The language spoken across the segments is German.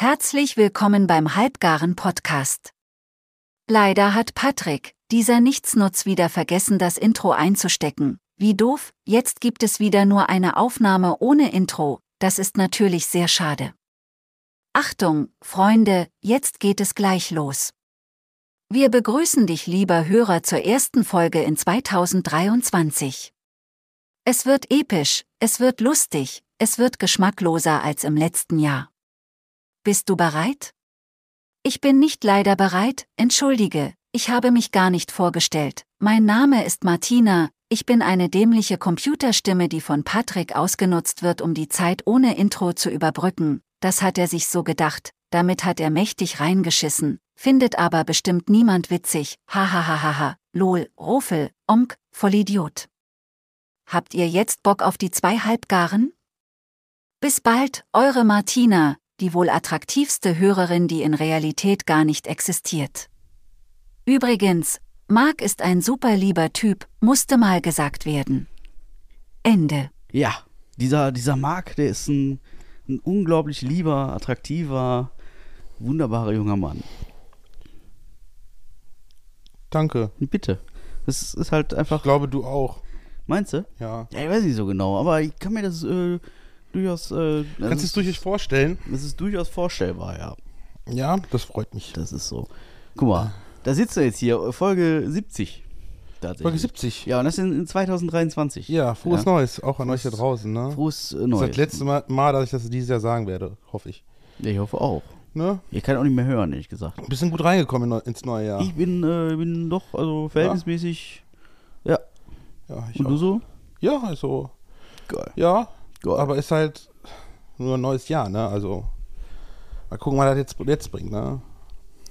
Herzlich willkommen beim Halbgaren Podcast. Leider hat Patrick, dieser Nichtsnutz, wieder vergessen, das Intro einzustecken. Wie doof, jetzt gibt es wieder nur eine Aufnahme ohne Intro, das ist natürlich sehr schade. Achtung, Freunde, jetzt geht es gleich los. Wir begrüßen dich, lieber Hörer, zur ersten Folge in 2023. Es wird episch, es wird lustig, es wird geschmackloser als im letzten Jahr. Bist du bereit? Ich bin nicht leider bereit, entschuldige, ich habe mich gar nicht vorgestellt. Mein Name ist Martina, ich bin eine dämliche Computerstimme, die von Patrick ausgenutzt wird, um die Zeit ohne Intro zu überbrücken. Das hat er sich so gedacht, damit hat er mächtig reingeschissen, findet aber bestimmt niemand witzig. Hahaha, lol, Rofel, Onk, Vollidiot. Habt ihr jetzt Bock auf die zwei Halbgaren? Bis bald, eure Martina, die wohl attraktivste Hörerin, die in Realität gar nicht existiert. Übrigens, Marc ist ein super lieber Typ, musste mal gesagt werden. Ende. Ja, dieser, dieser Marc, der ist ein, ein unglaublich lieber, attraktiver, wunderbarer junger Mann. Danke. Bitte. Das ist halt Ich einfach. glaube, du auch. Meinst du? Ja. Ja, ich weiß nicht so genau, aber ich kann mir das äh, durchaus. Äh, Kannst du es durchaus vorstellen? das ist durchaus vorstellbar, ja. Ja, das freut mich. Das ist so. Guck mal, da sitzt er jetzt hier, Folge 70. Tatsächlich. Folge 70. Ja, und das in, in 2023. Ja, frohes Ja. Neues, auch an euch da draußen, ne? Frohes äh, Das ist Neues. das letzte Mal, Mal, dass ich das dieses Jahr sagen werde, hoffe ich. Ja, ich hoffe auch. Ne? Ich kann auch nicht mehr hören, ehrlich gesagt. Bisschen gut reingekommen ins neue Jahr. Ich bin, äh, bin doch, also verhältnismäßig. Ja. ja, ich Und auch. du so? Ja, also, Geil. ja, Geil. aber ist halt nur ein neues Jahr, ne? Also, mal gucken, was das jetzt, jetzt bringt, ne?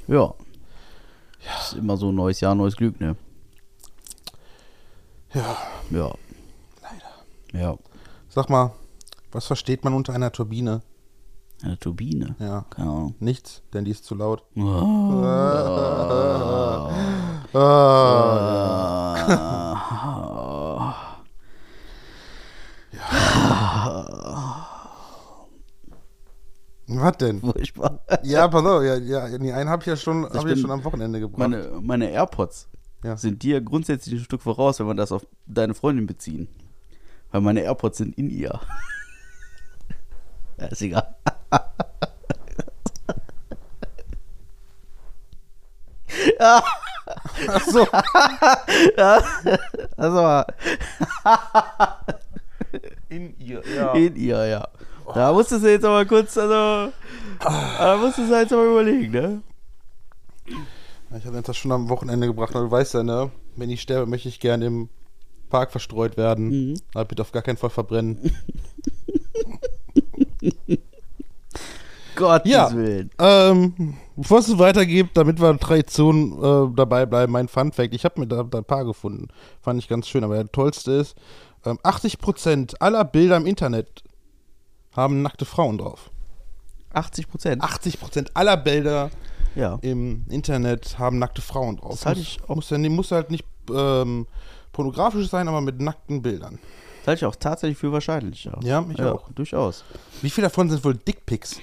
Ja. Ist immer so ein neues Jahr, neues Glück, ne? Ja, Ja. Leider. Ja. sag mal, was versteht man unter einer Turbine? Eine Turbine. Ja, Keine Ahnung. nichts, denn die ist zu laut. Was denn? Furchtbar. Ja, pass auf, ja, ja, die einen habe ich ja schon, hab ich ja bin- schon am Wochenende gebracht. Meine, meine AirPods Ja. sind dir grundsätzlich ein Stück voraus, wenn man das auf deine Freundin beziehen. Weil meine AirPods sind in ihr. ja, ist egal. Ach so. Also In ihr, ja. in ihr, ja. Da musstest du jetzt aber kurz, also. Da musstest du jetzt aber überlegen, ne? Ich habe das schon am Wochenende gebracht, aber du weißt ja, ne? Wenn ich sterbe, möchte ich gern im Park verstreut werden. Mhm. Aber bitte auf gar keinen Fall verbrennen. Gottes Ja. Willen. ähm, bevor es weitergeht, damit wir Tradition äh, dabei bleiben, mein Fun Fact. Ich habe mir da, da ein paar gefunden. Fand ich ganz schön, aber der tollste ist, ähm, 80% aller Bilder im Internet haben nackte Frauen drauf. 80 Prozent. 80% aller Bilder Ja. im Internet haben nackte Frauen drauf. Das halte muss, ich auch- muss, ja, nie- muss halt nicht ähm, pornografisch sein, aber mit nackten Bildern. Das halte ich auch tatsächlich für wahrscheinlich, ja. Ja, ich auch. Durchaus. Wie viele davon sind wohl Dickpics?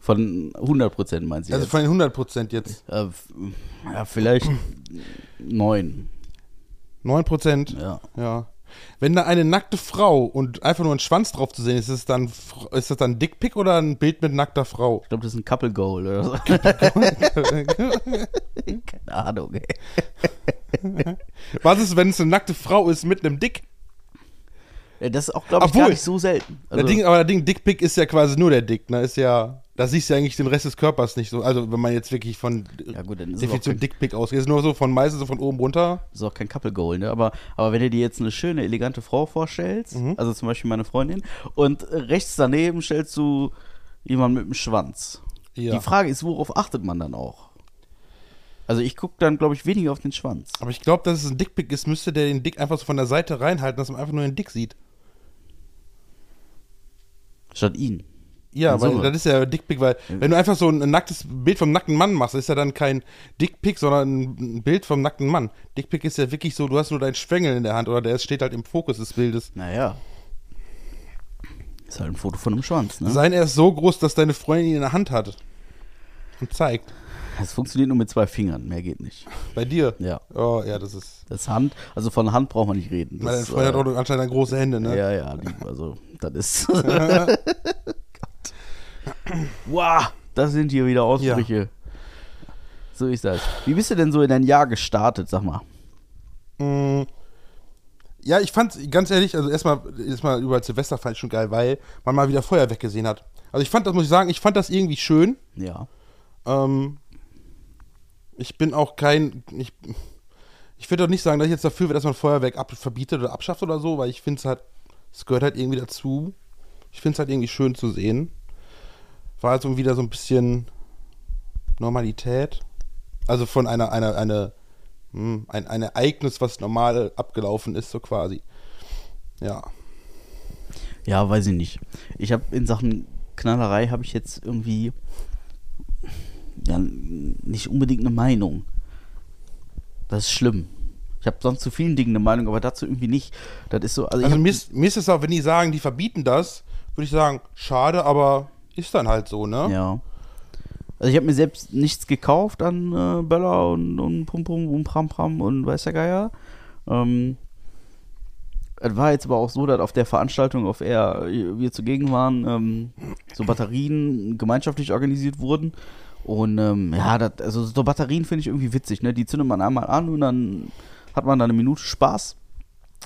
Von 100 Prozent meinst du Also jetzt? von den 100% jetzt. Äh, ja, vielleicht neun. 9%? Ja. Ja. Wenn da eine nackte Frau und einfach nur ein Schwanz drauf zu sehen ist, ist das dann, ist das dann Dickpic oder ein Bild mit nackter Frau? Ich glaube, das ist ein Couple Goal oder so. Keine Ahnung, ey. Was ist, wenn es eine nackte Frau ist mit einem Dick? Ja, das ist auch, glaube ich, Obwohl- gar nicht so selten. Also, der Ding, aber der Ding, Dickpic ist ja quasi nur der Dick, ne? Ist ja, da siehst du ja eigentlich den Rest des Körpers nicht so. Also, wenn man jetzt wirklich von ja gut, dann ist Definition kein, Dickpic ausgeht, ist nur so von meistens so von oben runter. ist auch kein Couple Goal, ne? Aber, aber wenn du dir jetzt eine schöne, elegante Frau vorstellst, Mhm. also zum Beispiel meine Freundin, und rechts daneben stellst du jemanden mit dem Schwanz. Ja. Die Frage ist, worauf achtet man dann auch? Also ich gucke dann, glaube ich, weniger auf den Schwanz. Aber ich glaube, dass es ein Dickpic ist, müsste der den Dick einfach so von der Seite reinhalten, dass man einfach nur den Dick sieht. Statt ihn. Ja, Summe. das ist ja Dickpic, weil wenn du einfach so ein nacktes Bild vom nackten Mann machst, ist ja dann kein Dickpic, sondern ein Bild vom nackten Mann. Dickpic ist ja wirklich so, du hast nur deinen Schwengel in der Hand oder der steht halt im Fokus des Bildes. Naja. Ist halt ein Foto von einem Schwanz, ne? Sein er ist so groß, dass deine Freundin ihn in der Hand hat. Und zeigt. Das funktioniert nur mit zwei Fingern, mehr geht nicht. Bei dir. Ja. Oh, ja, das ist. Das Hand, also von Hand braucht man nicht reden. Meine Das, Freundin äh, hat auch anscheinend große Hände, ne? Ja, ja, die, also, das ist. Wow, das sind hier wieder Ausbrüche. So ist das. Wie bist du denn so in dein Jahr gestartet, sag mal? Mm, Ja, ich fand, ganz ehrlich, also erstmal, erstmal über Silvester fand ich schon geil, weil man mal wieder Feuerwerk gesehen hat. Also ich fand das, muss ich sagen, ich fand das irgendwie schön. Ja. Ähm, ich bin auch kein, ich, ich würde doch nicht sagen, dass ich jetzt dafür wäre, dass man Feuerwerk ab, verbietet oder abschafft oder so, weil ich finde es halt, es gehört halt irgendwie dazu. Ich finde es halt irgendwie schön zu sehen. War also wieder so ein bisschen Normalität. Also von einer, einer, eine, hm, ein, ein Ereignis, was normal abgelaufen ist, so quasi. Ja. Ja, weiß ich nicht. Ich habe in Sachen Knallerei habe ich jetzt irgendwie ja, nicht unbedingt eine Meinung. Das ist schlimm. Ich habe sonst zu vielen Dingen eine Meinung, aber dazu irgendwie nicht. Das ist so. Also, Also mir ist, mir ist es auch, wenn die sagen, die verbieten das, würde ich sagen, schade, aber ist dann halt so, ne? Ja. Also ich habe mir selbst nichts gekauft an äh, Böller und, und Pum Pum und Pram Pram und weiß der Geier. Ähm, es war jetzt aber auch so, dass auf der Veranstaltung, auf der wir zugegen waren, ähm, so Batterien gemeinschaftlich organisiert wurden. Und ähm, ja, das, also so Batterien finde ich irgendwie witzig, ne? Die zündet man einmal an und dann hat man da eine Minute Spaß.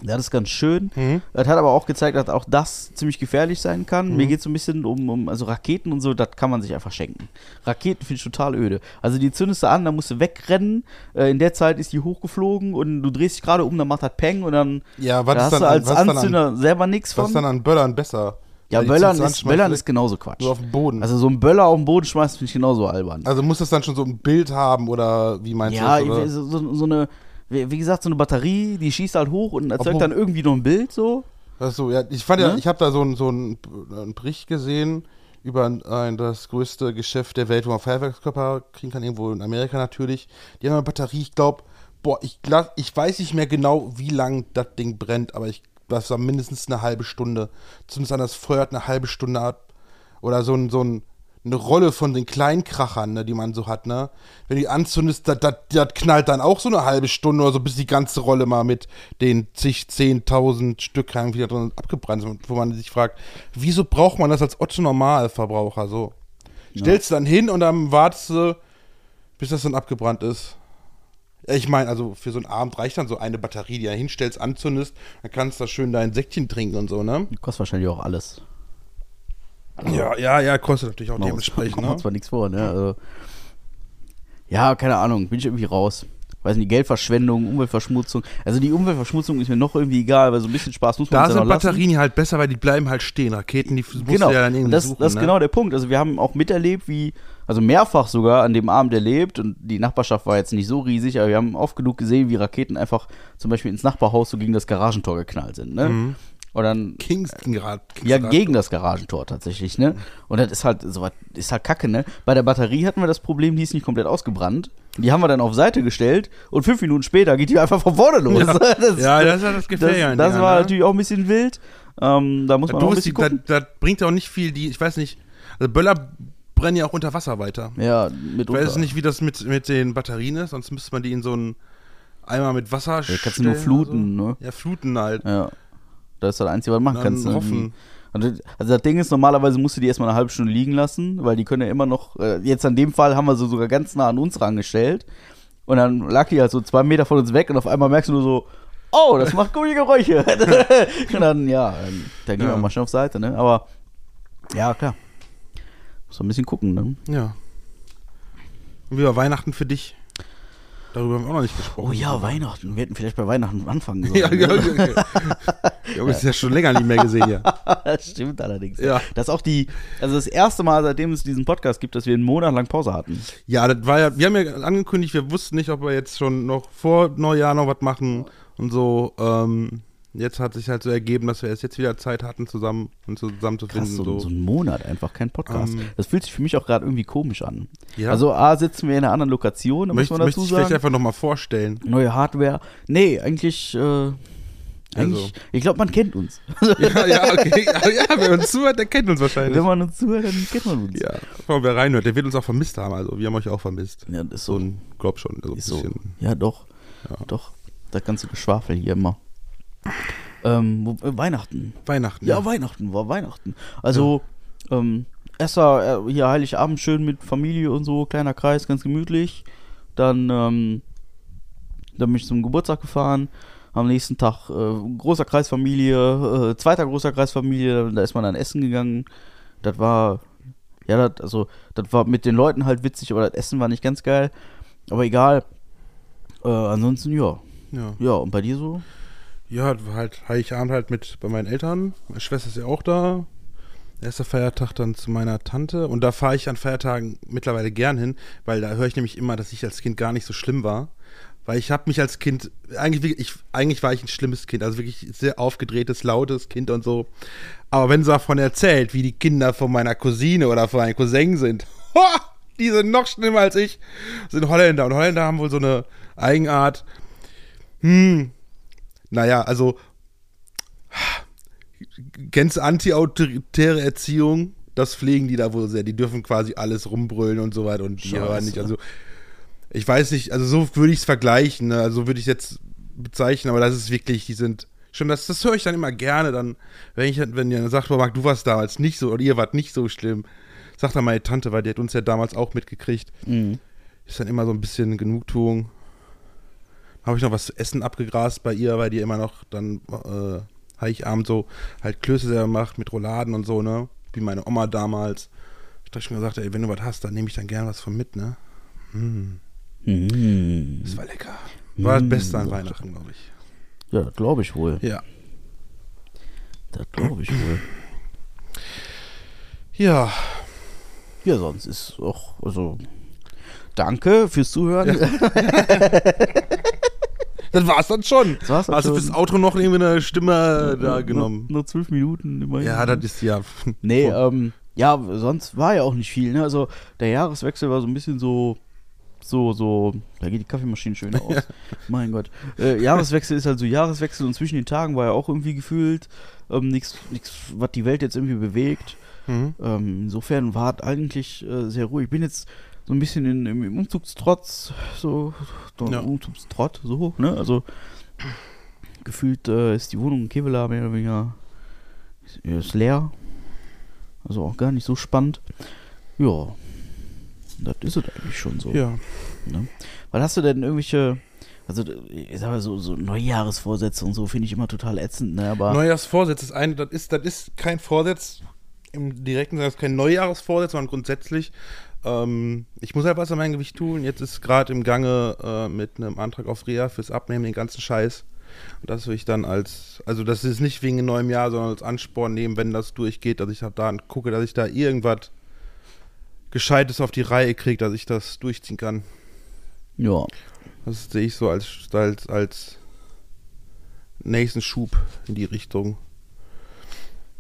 Ja, das ist ganz schön. Mhm. Es hat aber auch gezeigt, dass auch das ziemlich gefährlich sein kann. Mhm. Mir geht es so ein bisschen um, um, also Raketen und so, das kann man sich einfach schenken. Raketen finde ich total öde. Also die zündest du an, dann musst du wegrennen. Äh, in der Zeit ist die hochgeflogen und du drehst dich gerade um, dann macht das Peng und dann Ja, was da hast dann, du an- als was Anzünder selber nichts an, was von. ist dann an Böllern besser? ja, Böllern ist, an, Böllern ist genauso Quatsch. Nur auf den Boden. Also, Also so ein Böller auf dem Boden schmeißt, finde ich genauso albern. muss das dann schon so ein Bild haben oder wie meinst ja, du das? So, so, so eine, wie wie gesagt, so eine Batterie, die schießt halt hoch und erzeugt Obwohl- dann irgendwie noch ein Bild so. Achso, ja, ich fand ja, Ne? ich habe da so einen so einen, Bericht gesehen über ein, das größte Geschäft der Welt, wo man Feuerwerkskörper kriegen kann, irgendwo in Amerika natürlich. Die haben eine Batterie, ich glaube, boah, ich, ich weiß nicht mehr genau, wie lang das Ding brennt, aber ich, das war mindestens eine halbe Stunde. Zumindest an das feuert eine halbe Stunde ab. Oder so ein, so ein, eine Rolle von den Kleinkrachern, ne, die man so hat, ne? Wenn die anzündest, das, das, das knallt dann auch so eine halbe Stunde oder so, bis die ganze Rolle mal mit den zig, zehntausend Stück wieder drin abgebrannt ist, wo man sich fragt, wieso braucht man das als Otto-Normalverbraucher so? Stellst du dann hin und dann wartest du, bis das dann abgebrannt ist. Ja, Ich meine, also für so einen Abend reicht dann so eine Batterie, die du hinstellst, anzündest, dann kannst du da schön dein Säckchen trinken und so, ne? Kostet wahrscheinlich auch alles. Ja, ja, ja, kostet natürlich auch dementsprechend, wir ne? zwar nichts vor, ne? Also, ja, keine Ahnung, bin ich irgendwie raus. Weiß nicht, Geldverschwendung, Umweltverschmutzung. Also die Umweltverschmutzung ist mir noch irgendwie egal, weil so ein bisschen Spaß muss man Da uns ja sind lassen. Batterien halt besser, weil die bleiben halt stehen. Raketen, die musst Genau, du ja dann irgendwie das, suchen, das ist ne? genau der Punkt. Also wir haben auch miterlebt, wie, also mehrfach sogar an dem Abend erlebt und die Nachbarschaft war jetzt nicht so riesig, aber wir haben oft genug gesehen, wie Raketen einfach zum Beispiel ins Nachbarhaus so gegen das Garagentor geknallt sind. Ne? Mhm. Und dann Kings, Kingsrad, Ja, gegen das Garagentor tatsächlich, ne? Und das ist halt so was, ist halt kacke, ne? Bei der Batterie hatten wir das Problem, die ist nicht komplett ausgebrannt. Die haben wir dann auf Seite gestellt und fünf Minuten später geht die einfach von vorne los. Ja, das, ja, das ist ja das Gefährliche das, das Dingern, war ne? natürlich auch ein bisschen wild. Ähm, da muss man auch ein bisschen das, gucken. das bringt ja auch nicht viel, die, ich weiß nicht, also Böller brennen ja auch unter Wasser weiter. ja, Ich mitunter. weiß nicht, wie das mit, mit den Batterien ist, sonst müsste man die in so einen Eimer mit Wasser Ja, kannst du nur fluten, oder ne? so. Ja, fluten halt. Ja. Das ist das Einzige, was du machen Dann kannst. ne? hoffen. Also das Ding ist, normalerweise musst du die erstmal eine halbe Stunde liegen lassen, weil die können ja immer noch, äh, jetzt an dem Fall haben wir sie sogar ganz nah an uns rangestellt. Und dann lag die halt so zwei Meter von uns weg und auf einmal merkst du nur so, oh, das macht gute Geräusche. und dann, ja, dann, dann gehen Ja. wir mal schnell auf Seite, ne? Aber, ja, klar. Muss man ein bisschen gucken, ne? Ja. Und wie war Weihnachten für dich? Darüber haben wir auch noch nicht gesprochen. Oh ja, Weihnachten. Wir hätten vielleicht bei Weihnachten anfangen sollen. Ja, ja, ne? okay. ja, aber das ist ja schon länger nicht mehr gesehen, ja. das stimmt allerdings. Ja. Das ist auch die, also das erste Mal, seitdem es diesen Podcast gibt, dass wir einen Monat lang Pause hatten. Ja, das war ja, wir haben ja angekündigt, wir wussten nicht, ob wir jetzt schon noch vor Neujahr noch was machen und so. Ähm, jetzt hat sich halt so ergeben, dass wir erst jetzt wieder Zeit hatten, zusammen und zusammen zu Krass, finden. so, so. so ein Monat einfach kein Podcast. Ähm. das fühlt sich für mich auch gerade irgendwie komisch an. Ja. Also A, sitzen wir in einer anderen Lokation, da muss möchte, man möchte dazu ich vielleicht sagen. einfach nochmal vorstellen. Neue Hardware. Nee, eigentlich, äh, Eigentlich, ich glaube, man kennt uns. ja, ja, okay. Ja, ja, wer uns zuhört, der kennt uns wahrscheinlich. Wenn man uns zuhört, dann kennt man uns. ja, allem wer reinhört, der wird uns auch vermisst haben. Also wir haben euch auch vermisst. Ja, das ist So so. ein, glaub schon, so ein Ist so. bisschen. Ja, doch. Ja. Doch. Das ganze Geschwafel hier immer. Ähm, äh, Weihnachten. Weihnachten. Ja, Weihnachten war Weihnachten. Also, ähm, erster äh, hier Heiligabend schön mit Familie und so, kleiner Kreis, ganz gemütlich. Dann, ähm, dann bin ich zum Geburtstag gefahren. Am nächsten Tag äh, großer Kreisfamilie, äh, zweiter großer Kreisfamilie, da ist man dann essen gegangen. Das war, ja, das, also, das war mit den Leuten halt witzig, aber das Essen war nicht ganz geil. Aber egal. Äh, ansonsten, ja. Ja. Ja, und bei dir so? Ja, halt Heiligabend halt mit bei meinen Eltern. Meine Schwester ist ja auch da. Erster Feiertag dann zu meiner Tante. Und da fahre ich an Feiertagen mittlerweile gern hin, weil da höre ich nämlich immer, dass ich als Kind gar nicht so schlimm war. Weil ich habe mich als Kind, eigentlich, ich, eigentlich war ich ein schlimmes Kind, also wirklich sehr aufgedrehtes, lautes Kind und so. Aber wenn sie davon erzählt, wie die Kinder von meiner Cousine oder von meinem Cousin sind, ha, die sind noch schlimmer als ich, sind Holländer. Und Holländer haben wohl so eine Eigenart, hm, naja, also ganz anti-autoritäre Erziehung, das pflegen die da wohl sehr. Die dürfen quasi alles rumbrüllen und so weiter und die Scheiße. hören nicht. Also ich weiß nicht, also so würde ich es vergleichen, ne? also würde ich es jetzt bezeichnen, aber das ist wirklich, die sind schon, das, das höre ich dann immer gerne, dann, wenn ich, wenn ihr sagt, Marc, du warst damals nicht so oder ihr wart nicht so schlimm, sagt dann meine Tante, weil die hat uns ja damals auch mitgekriegt, Mhm. ist dann immer so ein bisschen Genugtuung. Habe ich noch was zu essen abgegrast bei ihr, weil die immer noch dann äh, Heiligabend so halt Klöße selber macht mit Rouladen und so, ne? Wie meine Oma damals. Ich dachte schon gesagt, ey, wenn du was hast, dann nehme ich dann gern was von mit, ne? Mhm. Das war lecker. War Mm, das Beste an doch. Weihnachten, glaube ich. Ja, das glaube ich wohl. Ja. Das glaube ich wohl. Ja. Ja, sonst ist auch, also, danke fürs Zuhören. Das war's dann schon. Das war's dann Hast du schon. fürs Outro noch irgendwie eine Stimme da genommen? Nur, nur zwölf Minuten immerhin. Ja, das ist ja. Nee, ähm, ja, sonst war ja auch nicht viel, ne? Also, der Jahreswechsel war so ein bisschen so, so, so, da geht die Kaffeemaschine schön aus. Mein Gott. Äh, Jahreswechsel ist halt so Jahreswechsel und zwischen den Tagen war ja auch irgendwie gefühlt ähm, nichts, was die Welt jetzt irgendwie bewegt. Mhm. Ähm, insofern war es eigentlich äh, sehr ruhig. Ich bin jetzt so ein bisschen in, im, Umzugstrotz, so, so Ja. Umzugstrott, so, ne? Also gefühlt äh, ist die Wohnung in Kevela mehr oder weniger ist, ist leer. Also auch gar nicht so spannend. Ja, das ist es eigentlich schon so. Ja. Ne? Was hast du denn irgendwelche, also ich sag mal so, so Neujahresvorsätze und so finde ich immer total ätzend, ne? Aber Neujahrsvorsatz ist ein, das ist, das ist kein Vorsatz im direkten Sinne, das ist kein Neujahresvorsatz, sondern grundsätzlich. Ähm, ich muss halt was an meinem Gewicht tun. Jetzt ist gerade im Gange äh, mit einem Antrag auf Reha fürs Abnehmen den ganzen Scheiß. Und das will ich dann als, also das ist nicht wegen neuem Jahr, sondern als Ansporn nehmen, wenn das durchgeht, dass ich da dann gucke, dass ich da irgendwas Gescheites auf die Reihe kriege, dass ich das durchziehen kann. ja, Das sehe ich so als, als, als nächsten Schub in die Richtung.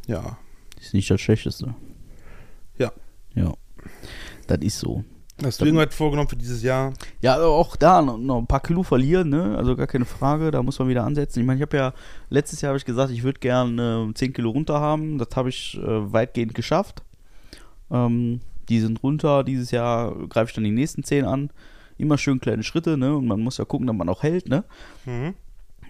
Ja. ist nicht das Schlechteste. Ja. Ja, das ist so. Hast du irgendwas vorgenommen für dieses Jahr? Ja, also auch da noch, ein paar Kilo verlieren, ne? Also gar keine Frage, da muss man wieder ansetzen. Ich meine, ich habe ja letztes Jahr habe ich gesagt, ich würde gerne äh, 10 Kilo runter haben. Das habe ich äh, weitgehend geschafft. Ähm, die sind runter. Dieses Jahr greife ich dann die nächsten 10 an. Immer schön kleine Schritte, ne? Und man muss ja gucken, dass man auch hält, ne? Mhm.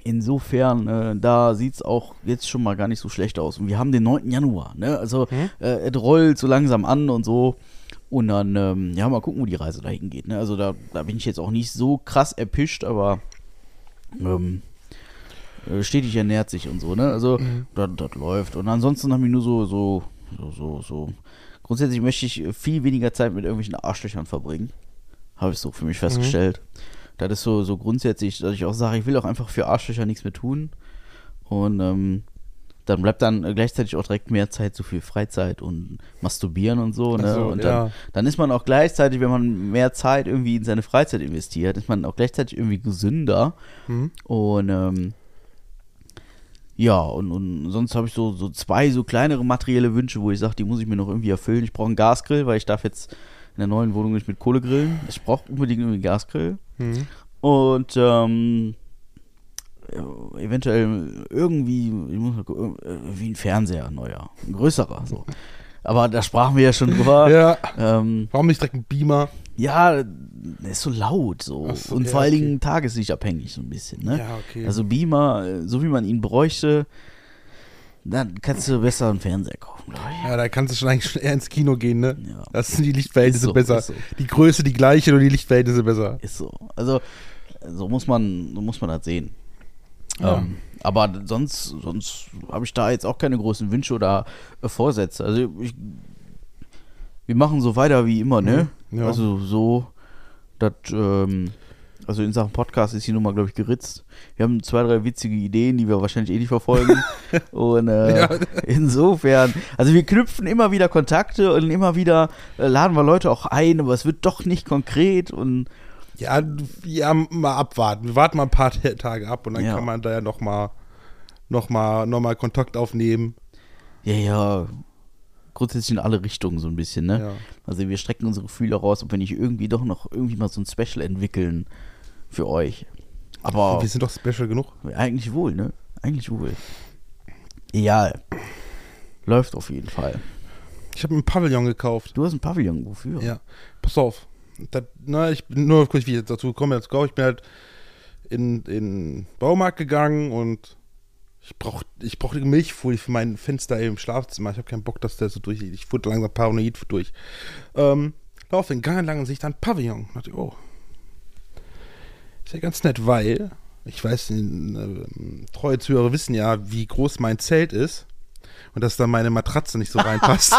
Insofern, äh, da sieht es auch jetzt schon mal gar nicht so schlecht aus. Und wir haben den 9. Januar, ne? Also Mhm. äh, es rollt so langsam an und so. Und dann, ähm, ja, mal gucken, wo die Reise dahin geht. Ne? Also da, da bin ich jetzt auch nicht so krass erpischt, aber ähm, äh, stetig ernährt sich und so, ne? Also das, das läuft. Und ansonsten habe ich nur so, so, so, so, so. Grundsätzlich möchte ich viel weniger Zeit mit irgendwelchen Arschlöchern verbringen. Habe ich so für mich festgestellt. Das ist so, so grundsätzlich, dass ich auch sage, ich will auch einfach für Arschlöcher nichts mehr tun. Und ähm, dann bleibt dann äh, gleichzeitig auch direkt mehr Zeit so für Freizeit und Masturbieren und so. Ne? So, und ja. dann, dann ist man auch gleichzeitig, wenn man mehr Zeit irgendwie in seine Freizeit investiert, ist man auch gleichzeitig irgendwie gesünder. Mhm. Und ähm, ja, und, und sonst habe ich so, so zwei so kleinere materielle Wünsche, wo ich sage, die muss ich mir noch irgendwie erfüllen. Ich brauche einen Gasgrill, weil ich darf jetzt in der neuen Wohnung nicht mit Kohle grillen. Ich brauche unbedingt irgendwie einen Gasgrill. Mhm. Und ähm, äh, eventuell irgendwie, ich muss mal gucken, äh, wie ein Fernseher, neuer, ein größerer, so. Aber da sprachen wir ja schon drüber. Ja. Ähm, Warum nicht direkt ein Beamer? ja, der ist so laut so so, und ja, vor allen okay. Dingen tageslichtabhängig so ein bisschen, ne? Ja, okay. Also Beamer, äh, so wie man ihn bräuchte, dann kannst du besser einen Fernseher kaufen, glaube ich. Ja, da kannst du schon eigentlich schon eher ins Kino gehen, ne? Ja. Das sind die Lichtverhältnisse so, besser. so. Die Größe die gleiche, nur die Lichtverhältnisse besser. Ist so. Also so muss man, so muss man das sehen. Ja. Ähm, aber sonst, sonst habe ich da jetzt auch keine großen Wünsche oder äh, Vorsätze. Also ich, wir machen so weiter wie immer, ne? Mhm, ja. Also so, dass, ähm, also in Sachen Podcast ist die Nummer, glaube ich, geritzt. Wir haben zwei, drei witzige Ideen, die wir wahrscheinlich eh nicht verfolgen. und äh, Ja. insofern, also wir knüpfen immer wieder Kontakte und immer wieder äh, laden wir Leute auch ein, aber es wird doch nicht konkret und Ja, ja, mal abwarten. Wir warten mal ein paar Ta- Tage ab und dann Ja. kann man da ja noch mal, noch mal, noch mal Kontakt aufnehmen. Ja, ja. Grundsätzlich in alle Richtungen so ein bisschen, ne? Ja. Also wir strecken unsere Fühler raus, ob wir nicht irgendwie doch noch irgendwie mal so ein Special entwickeln für euch. Aber Wir sind doch special genug. eigentlich wohl, ne? Eigentlich wohl. Egal. Läuft auf jeden Fall. Ich habe einen Pavillon gekauft. Du hast ein Pavillon, wofür? Ja, pass auf. Das, na, ich bin nur kurz, wie ich dazu komme, jetzt go. Ich bin halt in den Baumarkt gegangen und ich brauch, ich brauchte Milchfolie für mein Fenster im Schlafzimmer. Ich habe keinen Bock, dass der so durch. Ich wurde langsam paranoid durch. Ähm, lauf den Gang lang und sehe ich dann Pavillon. Und dachte, ich, oh. Ist ja ganz nett, weil ich weiß, äh, treue Zuhörer wissen ja, wie groß mein Zelt ist. Und dass da meine Matratze nicht so reinpasst.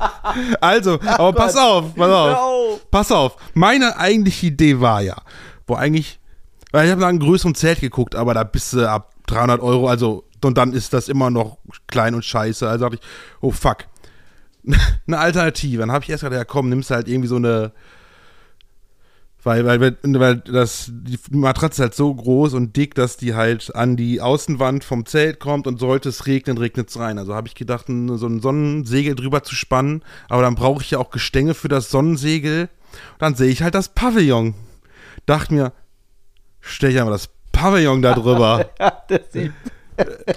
also, aber pass auf, pass auf. Pass auf, meine eigentliche Idee war ja, wo eigentlich, weil ich habe nach einem größeren Zelt geguckt, aber da bist du ab 300 Euro, also, und dann ist das immer noch klein und scheiße. Also dachte ich, oh fuck. eine Alternative. Dann habe ich erst gedacht, ja komm, nimmst du halt irgendwie so eine, weil, weil, weil das, die Matratze ist halt so groß und dick, dass die halt an die Außenwand vom Zelt kommt und sollte es regnen, regnet es rein. Also habe ich gedacht, so ein Sonnensegel drüber zu spannen, aber dann brauche ich ja auch Gestänge für das Sonnensegel. Dann sehe ich halt das Pavillon. Dachte mir, stell ich einmal das Pavillon da drüber. Das sieht-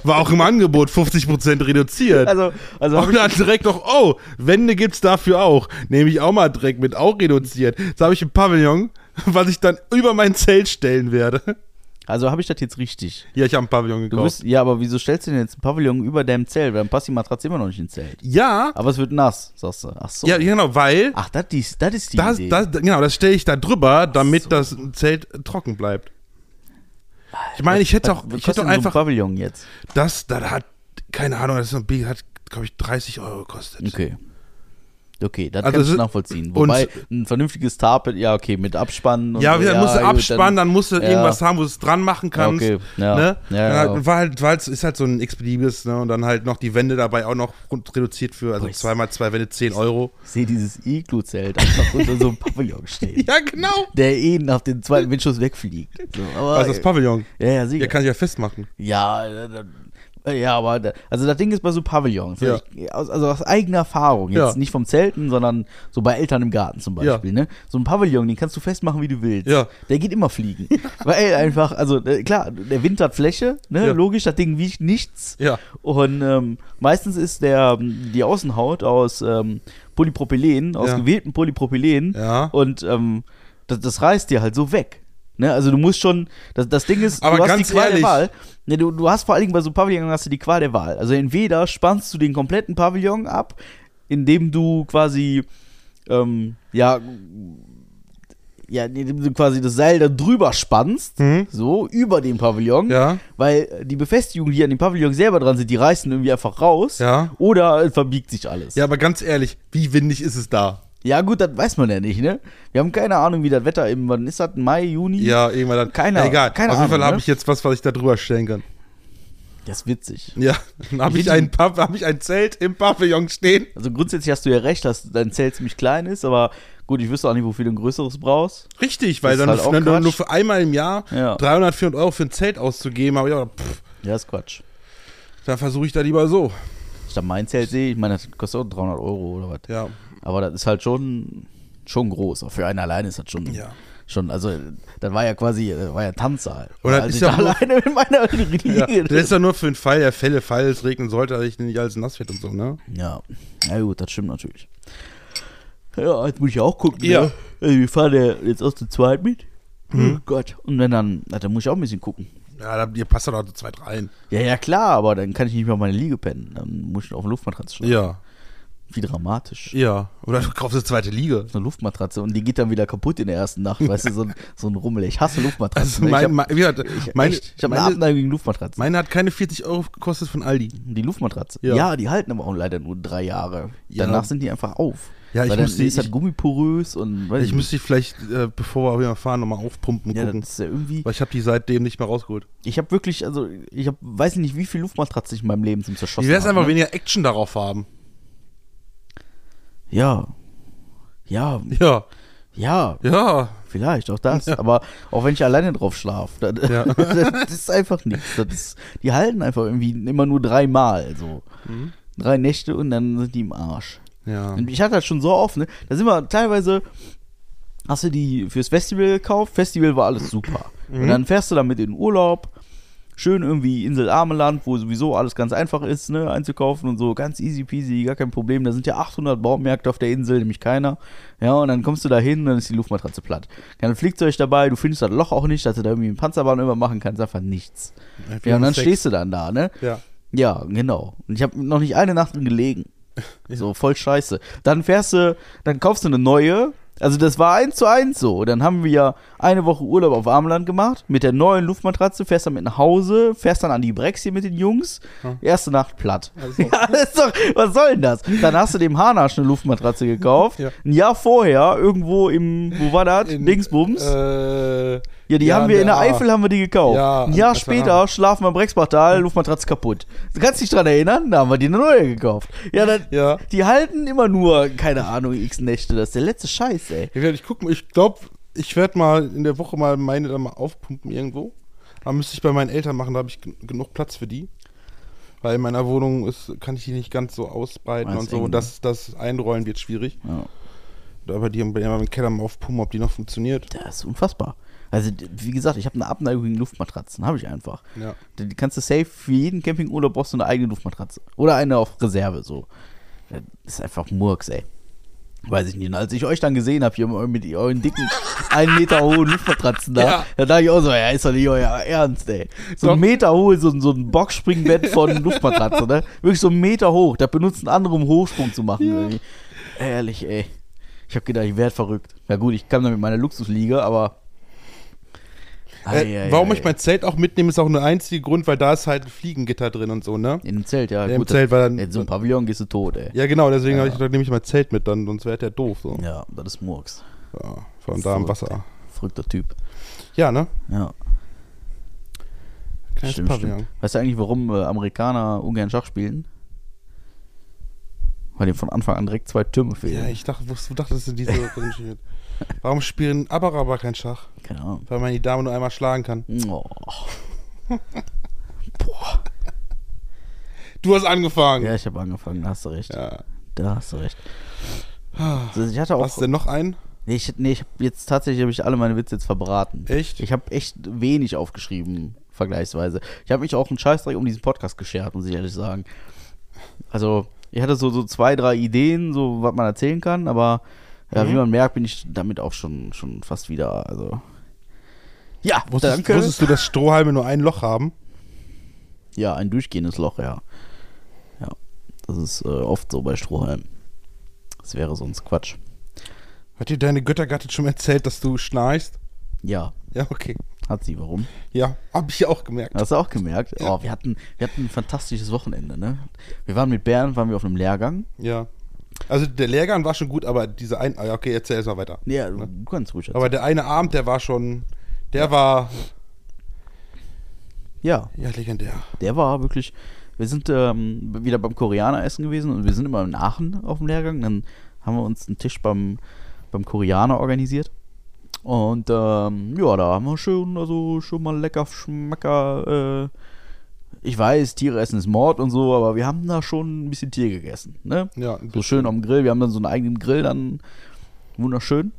War auch im Angebot 50% reduziert. also, also Und dann direkt noch, oh, Wände gibt's dafür auch. Nehme ich auch mal direkt mit, auch reduziert. Jetzt habe ich ein Pavillon, was ich dann über mein Zelt stellen werde. also habe ich das jetzt richtig. Ja, ich habe ein Pavillon gekauft. bist, ja, aber wieso stellst du denn jetzt ein Pavillon über deinem Zelt? Weil dann passt die Matratze immer noch nicht ins Zelt. ja, Aber es wird nass, sagst du. Ach so. ja, genau, weil Ach, das ist, das ist die das, Idee. das, genau, das stelle ich da drüber, damit so. das Zelt trocken bleibt. Ich meine, ich hätte auch, ich hätte auch denn so ein einfach, Pavillon jetzt. das, das hat, keine Ahnung, das ist ein Bild, hat, glaube ich, 30 Euro gekostet. Okay. Okay, das Also kann ich nachvollziehen. Wobei, ein vernünftiges Tarp, ja, okay, mit Abspannen. und Ja, dann musst du abspannen, dann, musst du ja. irgendwas haben, wo du es dran machen kannst. Okay, ja. Ne? Ja, Dann ja. halt, war halt, war halt, ist halt so ein Expedibles, ne? Und dann halt noch die Wände dabei auch noch reduziert für, also Boah, zweimal zwei Wände 10 Euro. Ich sehe dieses Iglu-Zelt einfach unter so einem Pavillon stehen. Ja, genau. Der eh nach dem zweiten Windschuss wegfliegt. So, Also das Pavillon. ja, ja, sicher. Ja, kann ich ja festmachen. Ja, äh, ja, aber da, also das Ding ist bei so Pavillons, Ja. ich, aus, also aus eigener Erfahrung, jetzt Ja. nicht vom Zelten, sondern so bei Eltern im Garten zum Ja. Beispiel, ne? So ein Pavillon, den kannst du festmachen, wie du willst. Ja. Der geht immer fliegen. Weil einfach, also äh, klar, der Wind hat Fläche, ne? Ja. Logisch, das Ding wiegt nichts. Ja. Und ähm, meistens ist der die Außenhaut aus ähm, Polypropylen, aus Ja. gewähltem Polypropylen. Ja. Und ähm, das, das reißt dir halt so weg. Ne? Also du musst schon, das, das Ding ist, Aber du hast die Qual ehrlich- der Wahl. Ne, du, du hast vor allen Dingen bei so Pavillon hast du die Qual der Wahl. Also entweder spannst du den kompletten Pavillon ab, indem du quasi ähm, ja ja, indem du quasi das Seil da drüber spannst, Mhm. so über den Pavillon, Ja. weil die Befestigungen, die an dem Pavillon selber dran sind, die reißen irgendwie einfach raus. Ja. Oder verbiegt sich alles. Ja, aber ganz ehrlich, wie windig ist es da? Ja, gut, das weiß man ja nicht, ne? Wir haben keine Ahnung, wie das Wetter im, wann ist das? Mai, Juni? Ja, irgendwann dann. Keine- ja, egal. keine Auf jeden Fall habe ne? ich jetzt was, was ich da drüber stellen kann. Das ist witzig. Ja, dann habe ich, Wie- ein Pav- hab ich ein Zelt im Pavillon stehen. Also grundsätzlich hast du ja recht, dass dein Zelt ziemlich klein ist, aber gut, ich wüsste auch nicht, wofür du ein größeres brauchst. Richtig, weil dann, halt auch dann nur, für einmal im Jahr Ja. 300, 400 Euro für ein Zelt auszugeben, aber ja, pff, Ja, ist Quatsch. dann versuche ich da lieber so. Ich da mein Zelt sehe, ich meine, das kostet auch 300 Euro oder was. Ja, Aber das ist halt schon, schon groß. Auch für einen alleine ist das schon, ja. Schon, also, das war ja quasi, das war ja Tanzsaal. Und das als ist ich ja nur- alleine mit meiner. Ja, das ist ja nur für den Fall der Fälle, falls es regnen sollte, dass ich nicht alles nass wird und so, ne? Ja, na gut, das stimmt natürlich. Ja, jetzt muss ich auch gucken. Ja. Ne? Also wir fahren ja jetzt aus der Zweit mit. Oh Gott. Und wenn dann, dann muss ich auch ein bisschen gucken. Ja, da, ihr passt doch zu zweit rein. Ja, ja, klar, aber dann kann ich nicht mehr auf meine Liege pennen. Dann muss ich auf eine Luftmatratze schlafen. Ja. Wie dramatisch. Ja. Oder du kaufst eine zweite Liege. So eine Luftmatratze und die geht dann wieder kaputt in der ersten Nacht, weißt du, so ein, so ein Rummel. Ich hasse Luftmatratzen. Also ich mein, mein, ich, meine, echt, ich hab eine meine, Abneigung gegen Luftmatratzen. meine hat keine 40 Euro gekostet von Aldi. Die Luftmatratze. Ja. Ja. die halten aber auch leider nur drei Jahre. Ja. Danach sind die einfach auf. Ja, ich die- ist ich- gummiporös und weiß Ich müsste die vielleicht, äh, bevor wir fahren, nochmal aufpumpen ja, gucken. das ist ja irgendwie. Weil ich habe die seitdem nicht mehr rausgeholt. Ich habe wirklich, also ich hab, weiß nicht, wie viel Luftmatratze ich in meinem Leben zum Zerschossen Wie wäre es habe, einfach ne? weniger Action darauf haben? Ja. Ja, Ja. ja, Ja. vielleicht auch das. Aber auch wenn ich alleine drauf schlafe, das, Ja. das ist einfach nichts. Das ist, die halten einfach irgendwie immer nur dreimal. So. Mhm. Drei Nächte und dann sind die im Arsch. Ja. Und ich hatte das schon so oft, ne? Da sind wir teilweise, hast du die fürs Festival gekauft, Festival war alles super. Mhm. Und dann fährst du damit in den Urlaub, schön irgendwie Insel Armeland, wo sowieso alles ganz einfach ist, ne, einzukaufen und so, ganz easy peasy, gar kein Problem. Da sind ja 800 Baumärkte auf der Insel, nämlich keiner. Ja, und dann kommst du da hin dann ist die Luftmatratze platt. Kein Flugzeug dabei, du findest das Loch auch nicht, dass du da irgendwie einen Panzerbahn über machen kannst, einfach nichts. Ja, und dann stehst du dann da, ne? Ja. Ja, genau. Und ich habe noch nicht eine Nacht drin gelegen. So, voll scheiße. Dann fährst du, dann kaufst du eine neue. Also das war eins zu eins so. Dann haben wir ja eine Woche Urlaub auf Armland gemacht mit der neuen Luftmatratze, fährst dann mit nach Hause, fährst dann an die Brex hier mit den Jungs. Erste Nacht platt. Ja, das ist doch, was soll denn das? Dann hast du dem Hanasch eine Luftmatratze gekauft. Ja. Ein Jahr vorher, irgendwo im, wo war das? In, Dingsbums. Äh, Ja, die haben wir in der Eifel haben wir die gekauft. Ja, ein Jahr später schlafen wir im Brexbachtal, Luftmatratze kaputt. Du kannst dich dran erinnern? Da haben wir die eine neue gekauft. Ja, dann, Ja. die halten immer nur, keine Ahnung, x Nächte. Das ist der letzte Scheiß, ey. Ich, guck mal, ich glaube, ich werde mal in der Woche mal meine dann mal aufpumpen irgendwo. Aber müsste ich bei meinen Eltern machen, da habe ich gen- genug Platz für die. Weil in meiner Wohnung ist, kann ich die nicht ganz so ausbreiten und so. eng, das, das Einrollen wird schwierig. Ja, Aber die haben ja mal im Keller mal aufpumpen, ob die noch funktioniert. das ist unfassbar. Also, wie gesagt, ich habe eine Abneigung gegen Luftmatratzen. Habe ich einfach. Ja. Die kannst du safe für jeden Campingurlaub brauchst du eine eigene Luftmatratze. Oder eine auf Reserve, so. Das ist einfach Murks, ey. Weiß ich nicht. Und als ich euch dann gesehen habe, hier mit euren dicken, einen Meter hohen Luftmatratzen da, Ja. da dachte ich auch so, ja, ist doch nicht euer Ernst, ey. So ein Meter hoch, so, ein- so ein Boxspringbett von Luftmatratze, ne? Wirklich so einen Meter hoch. Da benutzen andere, um Hochsprung zu machen. irgendwie. Ehrlich, ey. Ich habe gedacht, ich werde verrückt. Ja gut, ich kam dann mit meiner Luxusliege, aber. Ei, Äh, ei, warum ei. ich mein Zelt auch mitnehme, ist auch nur der einzige Grund, weil da ist halt ein Fliegengitter drin und so, ne? In dem Zelt, ja. Ja, im gut, Zelt, weil dann- in so einem Pavillon gehst du tot, ey. Ja, genau, deswegen Ja. ich nehme ich mein Zelt mit, dann, sonst wäre der doof. So. Ja, das ist Murks. Ja, von da am. Wasser. Verrückter Typ. Ja, ne? Ja, Kleines stimmt, Pavillon. stimmt. Weißt du eigentlich, warum äh, Amerikaner ungern Schach spielen? Weil dem von Anfang an direkt zwei Türme fehlen. Ja, ich dachte, du dachtest in diese Richtung geht. Warum spielen Araber kein Schach? Keine Ahnung. Weil man die Dame nur einmal schlagen kann. Oh. Du hast angefangen. Ja, ich habe angefangen, da hast du recht. Ja. Da hast du recht. Also ich hatte auch. Hast du denn noch einen? Nee, ich, nee, ich hab jetzt tatsächlich habe ich alle meine Witze jetzt verbraten. Echt? Ich habe echt wenig aufgeschrieben, vergleichsweise. Ich habe mich auch einen Scheißdreck um diesen Podcast geschert, muss ich ehrlich sagen. Also, ich hatte so, so zwei, drei Ideen, so was man erzählen kann, aber ja, Mhm. wie man merkt, bin ich damit auch schon, schon fast wieder, also. Ja, Wusstest, danke. wusstest du, dass Strohhalme nur ein Loch haben? Ja, ein durchgehendes Loch, ja. Ja, das ist äh, oft so bei Strohhalmen. Das wäre sonst Quatsch. Hat dir deine Göttergattin schon erzählt, dass du schnarchst? Ja, Ja, okay. hat sie, warum? Ja, hab ich auch gemerkt. Hast du auch gemerkt? Ja. Oh, wir hatten, wir hatten ein fantastisches Wochenende, ne? Wir waren mit Bern, waren wir auf einem Lehrgang. Ja. Also der Lehrgang war schon gut, aber diese ein. ah, Ja, okay, erzähl erst mal weiter. Ja, du kannst ruhig erzählen. Aber der eine Abend, der war schon. Der war. Ja, Ja, legendär. der war wirklich. Wir sind ähm, wieder beim Koreaner essen gewesen und wir sind immer in Aachen auf dem Lehrgang. Dann haben wir uns einen Tisch beim, beim Koreaner organisiert. Und ähm, ja, da haben wir schön, also schon mal lecker Schmacker. Äh, ich weiß, Tiere essen ist Mord und so, aber wir haben da schon ein bisschen Tier gegessen. Ne? Ja, So schön am Grill. Wir haben dann so einen eigenen Grill dann. Wunderschön.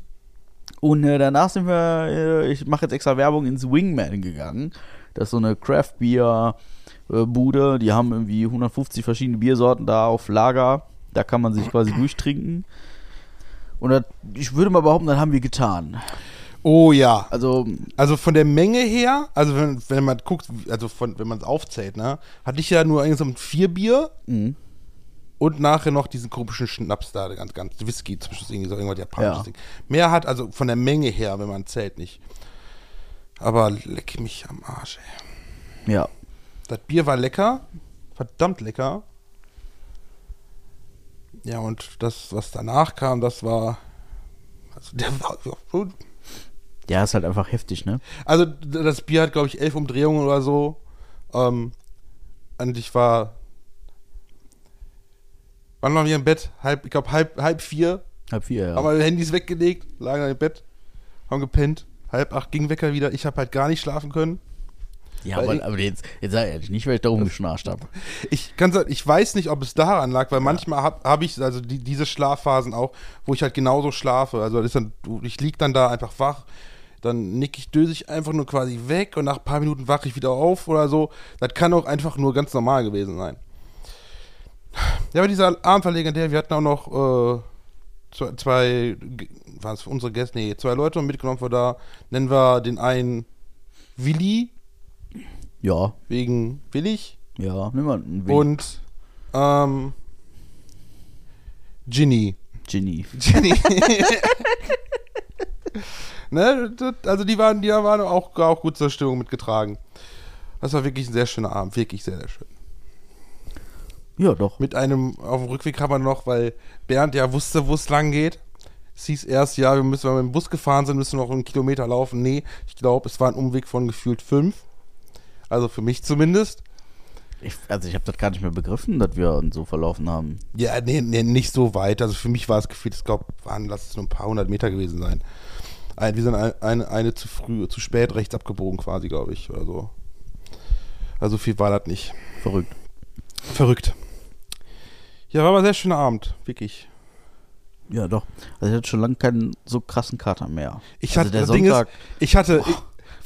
Und äh, danach sind wir, äh, ich mache jetzt extra Werbung ins Wingman gegangen. Das ist so eine Craft Beer äh, Bude. Die haben irgendwie 150 verschiedene Biersorten da auf Lager. Da kann man sich quasi durchtrinken. Und das, ich würde mal behaupten, das haben wir getan. Oh ja. Also, Also von der Menge her, also wenn, wenn man guckt, also von, wenn man es aufzählt, ne, hatte ich ja nur insgesamt vier Bier mh. und nachher noch diesen komischen Schnaps da, ganz, ganz Whisky zwischen irgendwie so irgendwas japanisches Ja. Ding. Mehr hat also von der Menge her, wenn man zählt, nicht. Aber leck mich am Arsch, ey. ja. Das Bier war lecker, verdammt lecker. Ja, und das, was danach kam, das war. Also, der war Ja, ist halt einfach heftig, ne? also das Bier hat, glaube ich, elf Umdrehungen oder so. Ähm, und ich war. Wann waren wir im Bett? Halb, ich glaube, halb, halb vier. Halb vier, ja. Haben wir Handys weggelegt, lagen im Bett, haben gepennt. Halb acht ging Wecker wieder. Ich habe halt gar nicht schlafen können. ja, aber, ich- aber jetzt, jetzt sag ehrlich, nicht, weil ich da rumgeschnarcht habe. Ich kann sagen, ich weiß nicht, ob es daran lag, weil manchmal habe hab ich also die, diese Schlafphasen auch, wo ich halt genauso schlafe. Also dann, ich lieg dann da einfach wach, dann nick ich, döse ich einfach nur quasi weg und nach ein paar Minuten wache ich wieder auf oder so. Das kann auch einfach nur ganz normal gewesen sein. Ja, aber dieser Abend war legendär. Wir hatten auch noch äh, zwei, zwei waren es unsere Gäste? Nee, zwei Leute mitgenommen von da. Nennen wir den einen Willi, Ja, wegen Willig. ja, nimm mal einen Wink. Und ähm, Ginny. Ginny. Ginny. ne, das, also die waren, die waren auch, auch gut zur Stimmung mitgetragen. Das war wirklich ein sehr schöner Abend, wirklich sehr, sehr schön. Ja, doch. Mit einem, auf dem Rückweg haben wir noch, weil Bernd ja wusste, wo es lang geht. Es hieß erst, ja, wir müssen, wenn wir mit dem Bus gefahren sind, müssen wir noch einen Kilometer laufen. Nee, ich glaube, es war ein Umweg von gefühlt fünf. Also für mich zumindest. Ich, also ich habe das gar nicht mehr begriffen, dass wir uns so verlaufen haben. Ja, nee, nee, nicht so weit. Also für mich war es gefühlt, ich glaube, waren, lass es nur ein paar hundert Meter gewesen sein. Ein, wir sind ein, eine, eine zu früh, zu spät rechts abgebogen quasi, glaube ich, oder so. Also viel war das nicht. Verrückt. Verrückt. Ja, war aber ein sehr schöner Abend, wirklich. Ja, doch. Also ich hatte schon lange keinen so krassen Kater mehr. Ich also hatte, der das Ding ist, Sonntag, ich hatte,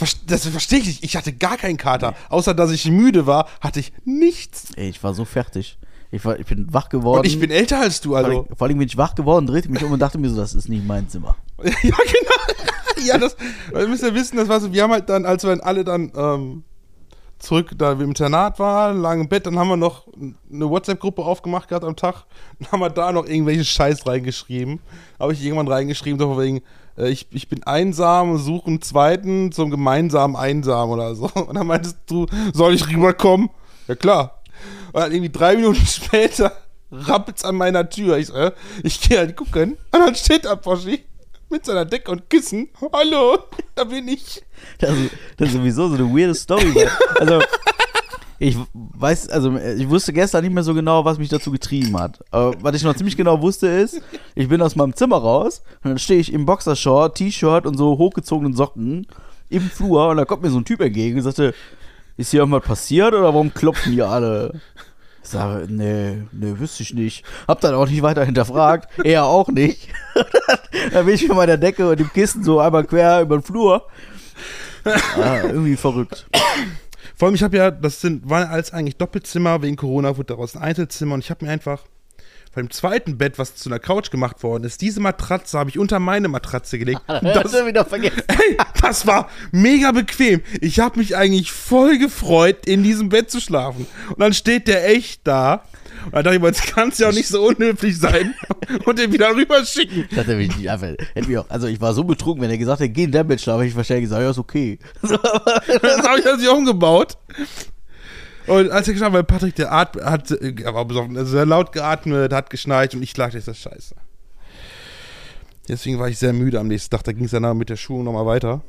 ich, das verstehe ich nicht, ich hatte gar keinen Kater. Außer, dass ich müde war, hatte ich nichts. ey, ich war so fertig. Ich, war, ich bin wach geworden. Und ich bin älter als du, vor, also. allem, vor allem bin ich wach geworden, drehte mich um und dachte mir so, das ist nicht mein Zimmer. ja, genau. ja, das, ihr müsst ja wissen, das war so, wir haben halt dann, als wir alle dann ähm, zurück da im Internat waren, lagen im Bett, dann haben wir noch eine WhatsApp-Gruppe aufgemacht gehabt am Tag und haben wir da noch irgendwelche Scheiß reingeschrieben. Habe ich irgendwann reingeschrieben, von wegen, äh, ich, ich bin einsam, suche einen zweiten zum gemeinsamen Einsam oder so. Und dann meintest du, soll ich rüberkommen? Ja klar. Und dann irgendwie drei Minuten später rappelt's an meiner Tür. Ich äh, ich gehe halt gucken. Und dann steht da Poschi mit seiner Decke und Kissen. Hallo, da bin ich. Das, das ist sowieso so eine weirde Story. Also, ich weiß, also ich wusste gestern nicht mehr so genau, was mich dazu getrieben hat. Aber was ich noch ziemlich genau wusste ist, ich bin aus meinem Zimmer raus und dann stehe ich im Boxershort, T-Shirt und so hochgezogenen Socken im Flur und da kommt mir so ein Typ entgegen und sagte, ist hier irgendwas passiert oder warum klopfen die alle? Sage, nee, nee, wüsste ich nicht. Hab dann auch nicht weiter hinterfragt. Er auch nicht. dann bin ich mit meiner Decke und dem Kissen so einmal quer über den Flur. Ah, irgendwie verrückt. Vor allem, ich habe ja, das sind, waren alles eigentlich Doppelzimmer, wegen Corona wurde daraus ein Einzelzimmer und ich habe mir einfach dem zweiten Bett, was zu einer Couch gemacht worden ist, diese Matratze habe ich unter meine Matratze gelegt. Das schon wieder vergessen. Ey, das war mega bequem. Ich habe mich eigentlich voll gefreut, in diesem Bett zu schlafen. Und dann steht der echt da. Und dann dachte ich mir, jetzt kann es ja auch nicht so unhöflich sein und den wieder rüberschicken. Das hätte mich nicht einfach. Hätte mich auch, also ich war so betrunken, wenn er gesagt hätte, geh in dein Bett schlafen, hätte ich wahrscheinlich gesagt, ja, ist okay. Das habe ich also umgebaut. Und als er geschlafen weil Patrick, der At hat, er war besoffen, also sehr laut geatmet, hat geschnarcht und ich das ist das scheiße. Deswegen war ich sehr müde am nächsten Tag. Da ging es danach mit der Schulung nochmal weiter.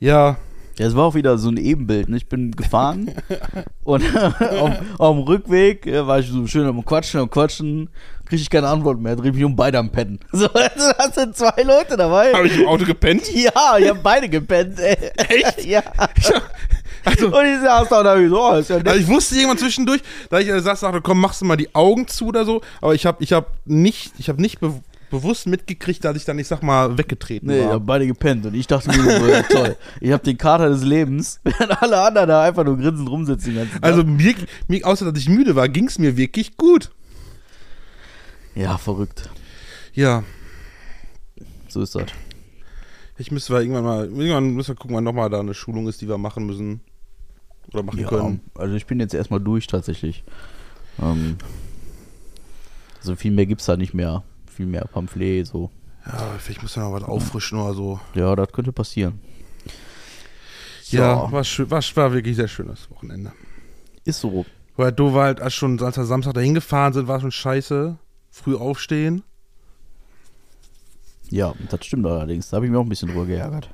Ja, Ja, es war auch wieder so ein Ebenbild. Ne? Ich bin gefahren und auf, auf dem Rückweg äh, war ich so schön am Quatschen, am Quatschen, kriege ich keine Antwort mehr, dreh mich um beide am Pennen. So, also da sind zwei Leute dabei. habe ich im Auto gepennt. Ja, die haben beide gepennt. Ey. Echt? Ja. Also, Und ich saß da und hab ich so, oh, ist ja nett. Also ich wusste irgendwann zwischendurch, da ich äh, saß, dachte, komm, machst du mal die Augen zu oder so. Aber ich habe ich hab nicht, ich habe nicht be bewusst mitgekriegt, dass ich dann, ich sag mal, weggetreten Nee, war. haben beide gepennt und ich dachte mir so, ja, toll, ich habe den Kater des Lebens, während alle anderen da einfach nur grinsend rumsitzen. Also mir, mir, außer dass ich müde war, ging es mir wirklich gut. ja, verrückt. Ja, So ist das. ich müsste mal irgendwann mal, irgendwann müssen wir gucken, wann nochmal da eine Schulung ist, die wir machen müssen. Oder machen Ja, können. also ich bin jetzt erstmal durch tatsächlich. Ähm, also viel mehr gibt's da nicht mehr. Viel mehr Pamphlet, so. Ja, vielleicht muss man noch was auffrischen oder so. Ja, das könnte passieren. Ja, war, schön, war, war wirklich sehr schönes Wochenende. Ist so. Weil du war halt als schon, als wir Samstag dahin gefahren sind, war schon scheiße. Früh aufstehen. Ja, das stimmt allerdings. Da habe ich mich auch ein bisschen drüber geärgert.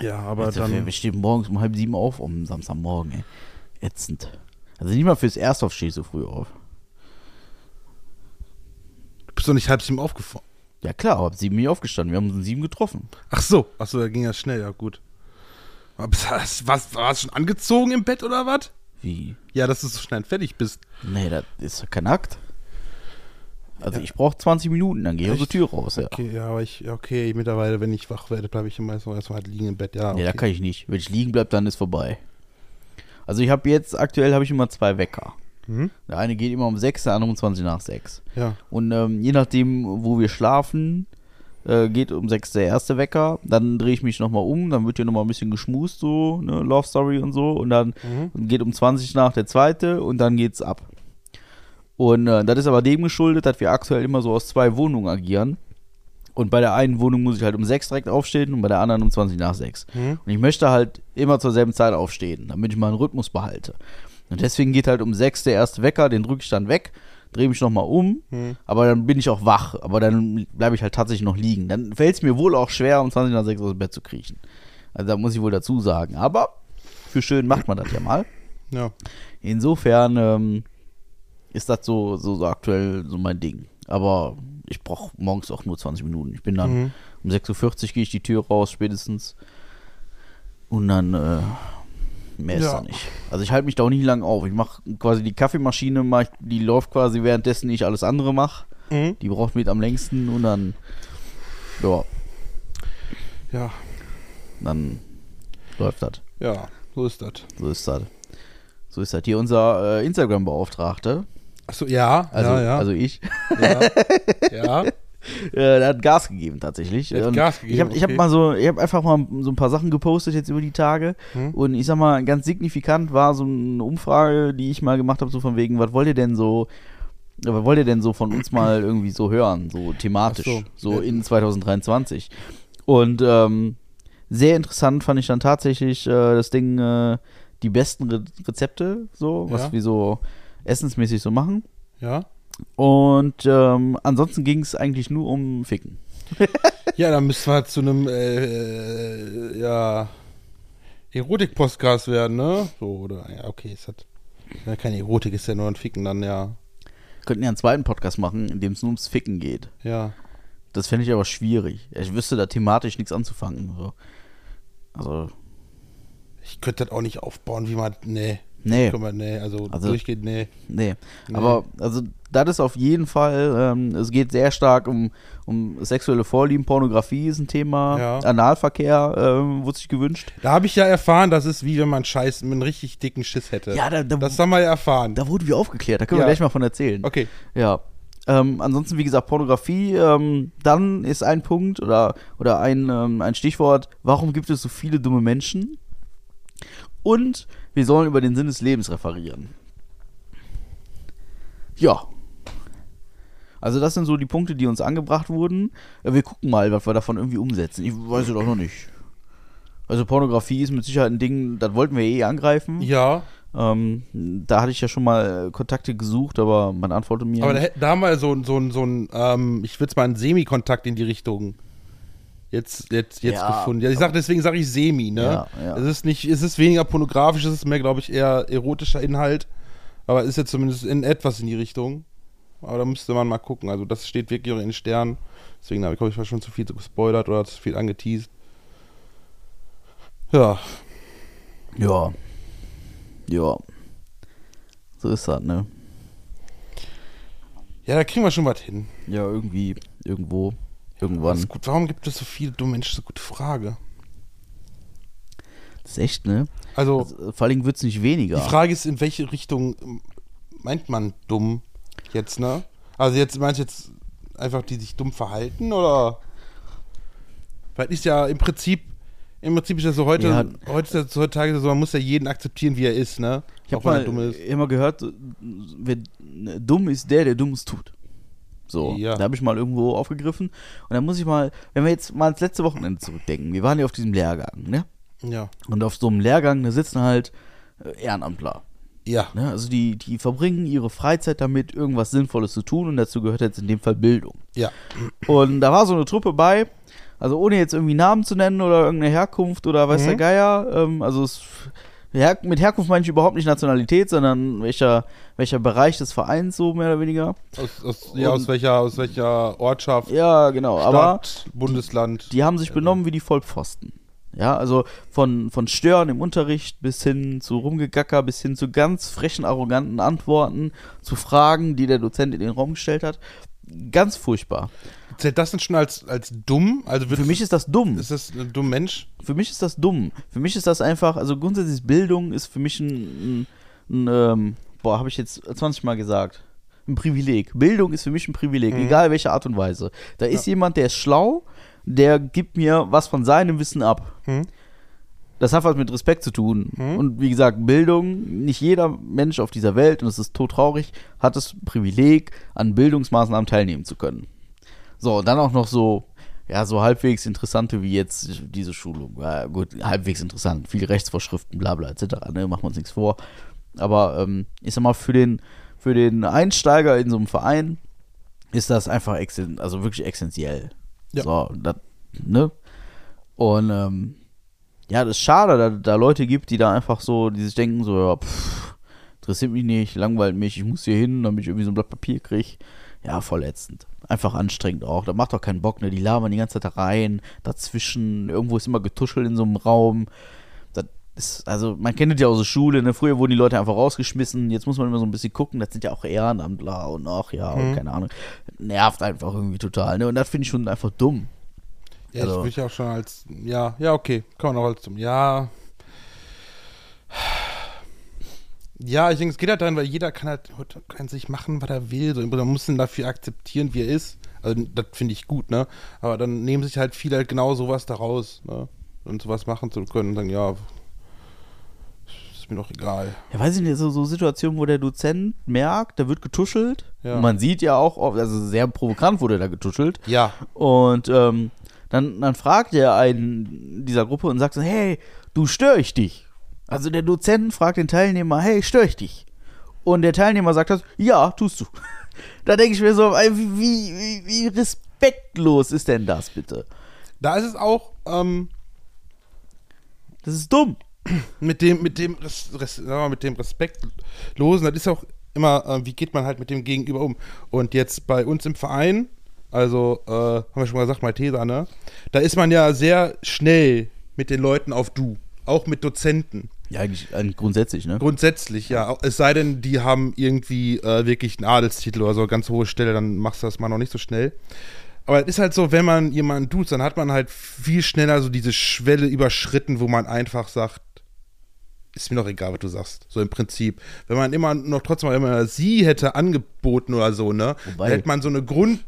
Ja, aber wir, dann. wir stehen morgens um halb sieben auf, um Samstagmorgen, ey. Ätzend. Also nicht mal fürs Erstauf stehe ich so früh auf. Du bist doch nicht halb sieben aufgefahren. Ja klar, ab sieben bin ich aufgestanden. Wir haben uns um sieben getroffen. Ach so, ach so, da ging ja schnell, ja gut. Aber Was, was, warst du schon angezogen im Bett oder was? Wie? Ja, dass du so schnell fertig bist. Nee, das ist doch kein Akt. Also ich brauche 20 Minuten, dann gehe ich aus der? Tür raus, ja. Okay, ja, aber ich, okay, mittlerweile, wenn ich wach werde, bleibe ich immer erstmal erstmal halt liegen im Bett, ja. Nee, Okay. da kann ich nicht. Wenn ich liegen bleibe, dann ist vorbei. Also ich habe jetzt, aktuell habe ich immer zwei Wecker. Mhm. Der eine geht immer um 6, der andere um 20 nach 6. Ja. Und ähm, je nachdem, wo wir schlafen, äh, geht um 6 der erste Wecker. Dann drehe ich mich nochmal um, dann wird hier nochmal ein bisschen geschmust, so, ne, Love Story und so. Und dann Mhm. geht um 20 nach der zweite und dann geht's ab. Und äh, das ist aber dem geschuldet, dass wir aktuell immer so aus zwei Wohnungen agieren. Und bei der einen Wohnung muss ich halt um 6 direkt aufstehen und bei der anderen um 20 nach 6. Mhm. Und ich möchte halt immer zur selben Zeit aufstehen, damit ich mal einen Rhythmus behalte. Und deswegen geht halt um 6 der erste Wecker, den drücke ich dann weg, drehe mich nochmal um, Mhm. aber dann bin ich auch wach. Aber dann bleibe ich halt tatsächlich noch liegen. Dann fällt es mir wohl auch schwer, um 20 nach 6 aus dem Bett zu kriechen. Also da muss ich wohl dazu sagen. Aber für schön macht man das ja mal. Ja. Insofern ähm, ist das so, so, so aktuell so mein Ding. Aber ich brauche morgens auch nur 20 Minuten. Ich bin dann Mhm. um 6.40 Uhr gehe ich die Tür raus, spätestens. Und dann äh, mehr ist Ja. da nicht. Also ich halte mich da auch nie lang auf. Ich mache quasi die Kaffeemaschine, mach ich, die läuft quasi währenddessen ich alles andere mache. Mhm. Die braucht mit am längsten und dann, ja, Ja. dann läuft das. Ja, so ist das. So ist das. So ist das. Hier unser äh, Instagram-Beauftragte, Achso, ja, also, ja, ja. also ich, ja. ja. äh, der hat Gas gegeben tatsächlich. Der hat Gas gegeben, Ich habe ich hab okay. mal so, ich habe einfach mal so ein paar Sachen gepostet jetzt über die Tage Hm. und ich sag mal, ganz signifikant war so eine Umfrage, die ich mal gemacht habe, so von wegen, was wollt ihr denn so, äh, was wollt ihr denn so von uns mal irgendwie so hören, so thematisch, so, so. In 2023. Und ähm, sehr interessant fand ich dann tatsächlich äh, das Ding, äh, die besten Re Rezepte, so, was Ja. wir so essensmäßig so machen. Ja. Und ähm, ansonsten ging es eigentlich nur um Ficken. Ja, dann müssen wir zu einem, äh, ja, Erotik-Podcast werden, ne? So, oder, ja, okay, es hat, ja, keine Erotik, ist ja nur ein Ficken dann, ja. Könnten ja einen zweiten Podcast machen, in dem es nur ums Ficken geht. Ja. Das fände ich aber schwierig. Ich wüsste da thematisch nichts anzufangen. So. Also, Ich könnte das auch nicht aufbauen, wie man, nee. Nee, wir, nee, also, Also- durchgeht, nee. nee. Nee. Aber, also, das ist auf jeden Fall, ähm, es geht sehr stark um, um sexuelle Vorlieben, Pornografie ist ein Thema, Ja. Analverkehr ähm, wurde sich gewünscht. Da habe ich ja erfahren, das ist wie wenn man Scheiß, einen richtig dicken Schiss hätte. Ja, da, da, Das haben wir ja erfahren. da wurden wir aufgeklärt, da können wir Ja. gleich mal von erzählen. Okay. Ja. Ähm, ansonsten, wie gesagt, Pornografie, ähm, dann ist ein Punkt oder, oder ein, ähm, ein Stichwort, warum gibt es so viele dumme Menschen? Und wir sollen über den Sinn des Lebens referieren. Ja. Also das sind so die Punkte, die uns angebracht wurden. Äh, Wir gucken mal, was wir davon irgendwie umsetzen. Ich weiß es auch noch nicht. Also Pornografie ist mit Sicherheit ein Ding, das wollten wir eh angreifen. Ja, Ähm, da hatte ich ja schon mal äh, Kontakte gesucht, aber man antwortet mir. aber da, da haben wir so, so, so ein, ähm, ich würde es mal einen Semi-Kontakt in die Richtung jetzt, jetzt, jetzt Ja. gefunden. Ja, ich sag, deswegen sage ich Semi, ne? Ja, ja. Es ist nicht, es ist weniger pornografisch, es ist mehr, glaube ich, eher erotischer Inhalt. Aber es ist jetzt zumindest in etwas in die Richtung. Aber da müsste man mal gucken. Also das steht wirklich auch in den Sternen. Deswegen habe ich, glaube ich, schon zu viel gespoilert oder zu viel angeteased. Ja, Ja. Ja. So ist das, ne? ja, da kriegen wir schon was hin. Ja, irgendwie, irgendwo. Irgendwann. gut. Warum gibt es so viele dumme Menschen? Das ist eine gute Frage. Das ist echt, ne? Also, Also, vor allem wird es nicht weniger. die Frage ist, in welche Richtung ähm, meint man dumm jetzt, ne? Also jetzt meinst du jetzt einfach, die sich dumm verhalten oder? Weil ist ja im Prinzip, im Prinzip ist das so heute, Ja. heute ist das heutzutage so, man muss ja jeden akzeptieren, wie er ist, ne? Ich habe mal immer gehört, wer, dumm ist der, der Dummes tut. So, Ja. da habe ich mal irgendwo aufgegriffen. Und dann muss ich mal, wenn wir jetzt mal ans letzte Wochenende zurückdenken, wir waren ja auf diesem Lehrgang, ne? Ja. Und auf so einem Lehrgang, da sitzen halt äh, Ehrenamtler. Ja. Ne? Also die, die verbringen ihre Freizeit damit, irgendwas Sinnvolles zu tun und dazu gehört jetzt in dem Fall Bildung. Ja. Und da war so eine Truppe bei, also ohne jetzt irgendwie Namen zu nennen oder irgendeine Herkunft oder weiß Mhm. der Geier, ähm, also es, Her mit Herkunft meine ich überhaupt nicht Nationalität, sondern welcher, welcher Bereich des Vereins so mehr oder weniger. Aus, aus, ja, aus welcher, aus welcher Ortschaft, Ja, genau, aber Stadt, Bundesland. die haben sich benommen wie die Vollpfosten. Ja, also von, von Stören im Unterricht bis hin zu Rumgegacker, bis hin zu ganz frechen, arroganten Antworten zu Fragen, die der Dozent in den Raum gestellt hat. Ganz furchtbar. Zählt das denn schon als, als dumm? Also Für mich ist das dumm. ist das ein dummer Mensch? Für mich ist das dumm. Für mich ist das einfach, also grundsätzlich ist Bildung ist für mich ein, ein, ein ähm, boah, habe ich jetzt 20 Mal gesagt, ein Privileg. Bildung ist für mich ein Privileg, Mhm. egal welche Art und Weise. Da ist jemand, der ist schlau, der gibt mir was von seinem Wissen ab. Mhm. Das hat was mit Respekt zu tun. Mhm. Und wie gesagt, Bildung, nicht jeder Mensch auf dieser Welt, und es ist todtraurig, hat das Privileg, an Bildungsmaßnahmen teilnehmen zu können. So, und dann auch noch so, ja, so halbwegs interessante wie jetzt diese Schulung. Ja, gut, halbwegs interessant. Viele Rechtsvorschriften, bla bla, etc. Ne, machen wir uns nichts vor. Aber ähm, ich sag mal, für den, für den Einsteiger in so einem Verein ist das einfach also wirklich essentiell. Ja. So, das, ne? Und ähm, ja, das ist schade, da, da Leute gibt, die da einfach so, die sich denken, so, ja, pff, interessiert mich nicht, langweilt mich, ich muss hier hin, damit ich irgendwie so ein Blatt Papier kriege. Ja, voll ätzend. Einfach anstrengend auch. Da macht doch keinen Bock, ne? Die labern die ganze Zeit da rein, dazwischen, irgendwo ist immer getuschelt in so einem Raum. Das ist, also, man kennt es ja aus der Schule, ne? Früher wurden die Leute einfach rausgeschmissen, jetzt muss man immer so ein bisschen gucken, das sind ja auch Ehrenamtler und ach ja, und Mhm. keine Ahnung. Nervt einfach irgendwie total, ne? Und das finde ich schon einfach dumm. Ja, Also- ich würde ja auch schon als, ja, ja, okay, kann man auch als ja. Ja, ich denke, es geht halt daran, weil jeder kann halt kann sich machen, was er will. So, man muss ihn dafür akzeptieren, wie er ist. Also, das finde ich gut, ne? Aber dann nehmen sich halt viele halt genau sowas daraus, ne? Und sowas machen zu können und sagen, ja, ist mir doch egal. Ja, weiß ich nicht, so, so Situationen, wo der Dozent merkt, da wird getuschelt. Ja. Und man sieht ja auch, also sehr provokant wurde da getuschelt. Ja, Und ähm, dann, dann fragt er einen dieser Gruppe und sagt so, hey, du stör ich dich. Also der Dozent fragt den Teilnehmer, hey, stör ich dich? Und der Teilnehmer sagt das, ja, tust du. da denke ich mir so, wie, wie, wie respektlos ist denn das bitte? da ist es auch, ähm, Das ist dumm. mit dem, mit dem, mal, mit dem Respektlosen, das ist auch immer, äh, wie geht man halt mit dem Gegenüber um? Und jetzt bei uns im Verein, also, äh, haben wir schon mal gesagt, Malteser, ne? Da ist man ja sehr schnell mit den Leuten auf Du. Auch mit Dozenten. Ja, eigentlich, eigentlich grundsätzlich, ne? Grundsätzlich, ja. Es sei denn, die haben irgendwie äh, wirklich einen Adelstitel oder so, ganz hohe Stelle, dann machst du das mal noch nicht so schnell. Aber es ist halt so, wenn man jemanden tut, dann hat man halt viel schneller so diese Schwelle überschritten, wo man einfach sagt, ist mir doch egal, was du sagst. So im Prinzip. Wenn man immer noch trotzdem, wenn man sie hätte angeboten oder so, ne, Wobei- dann hätte man so eine Grund,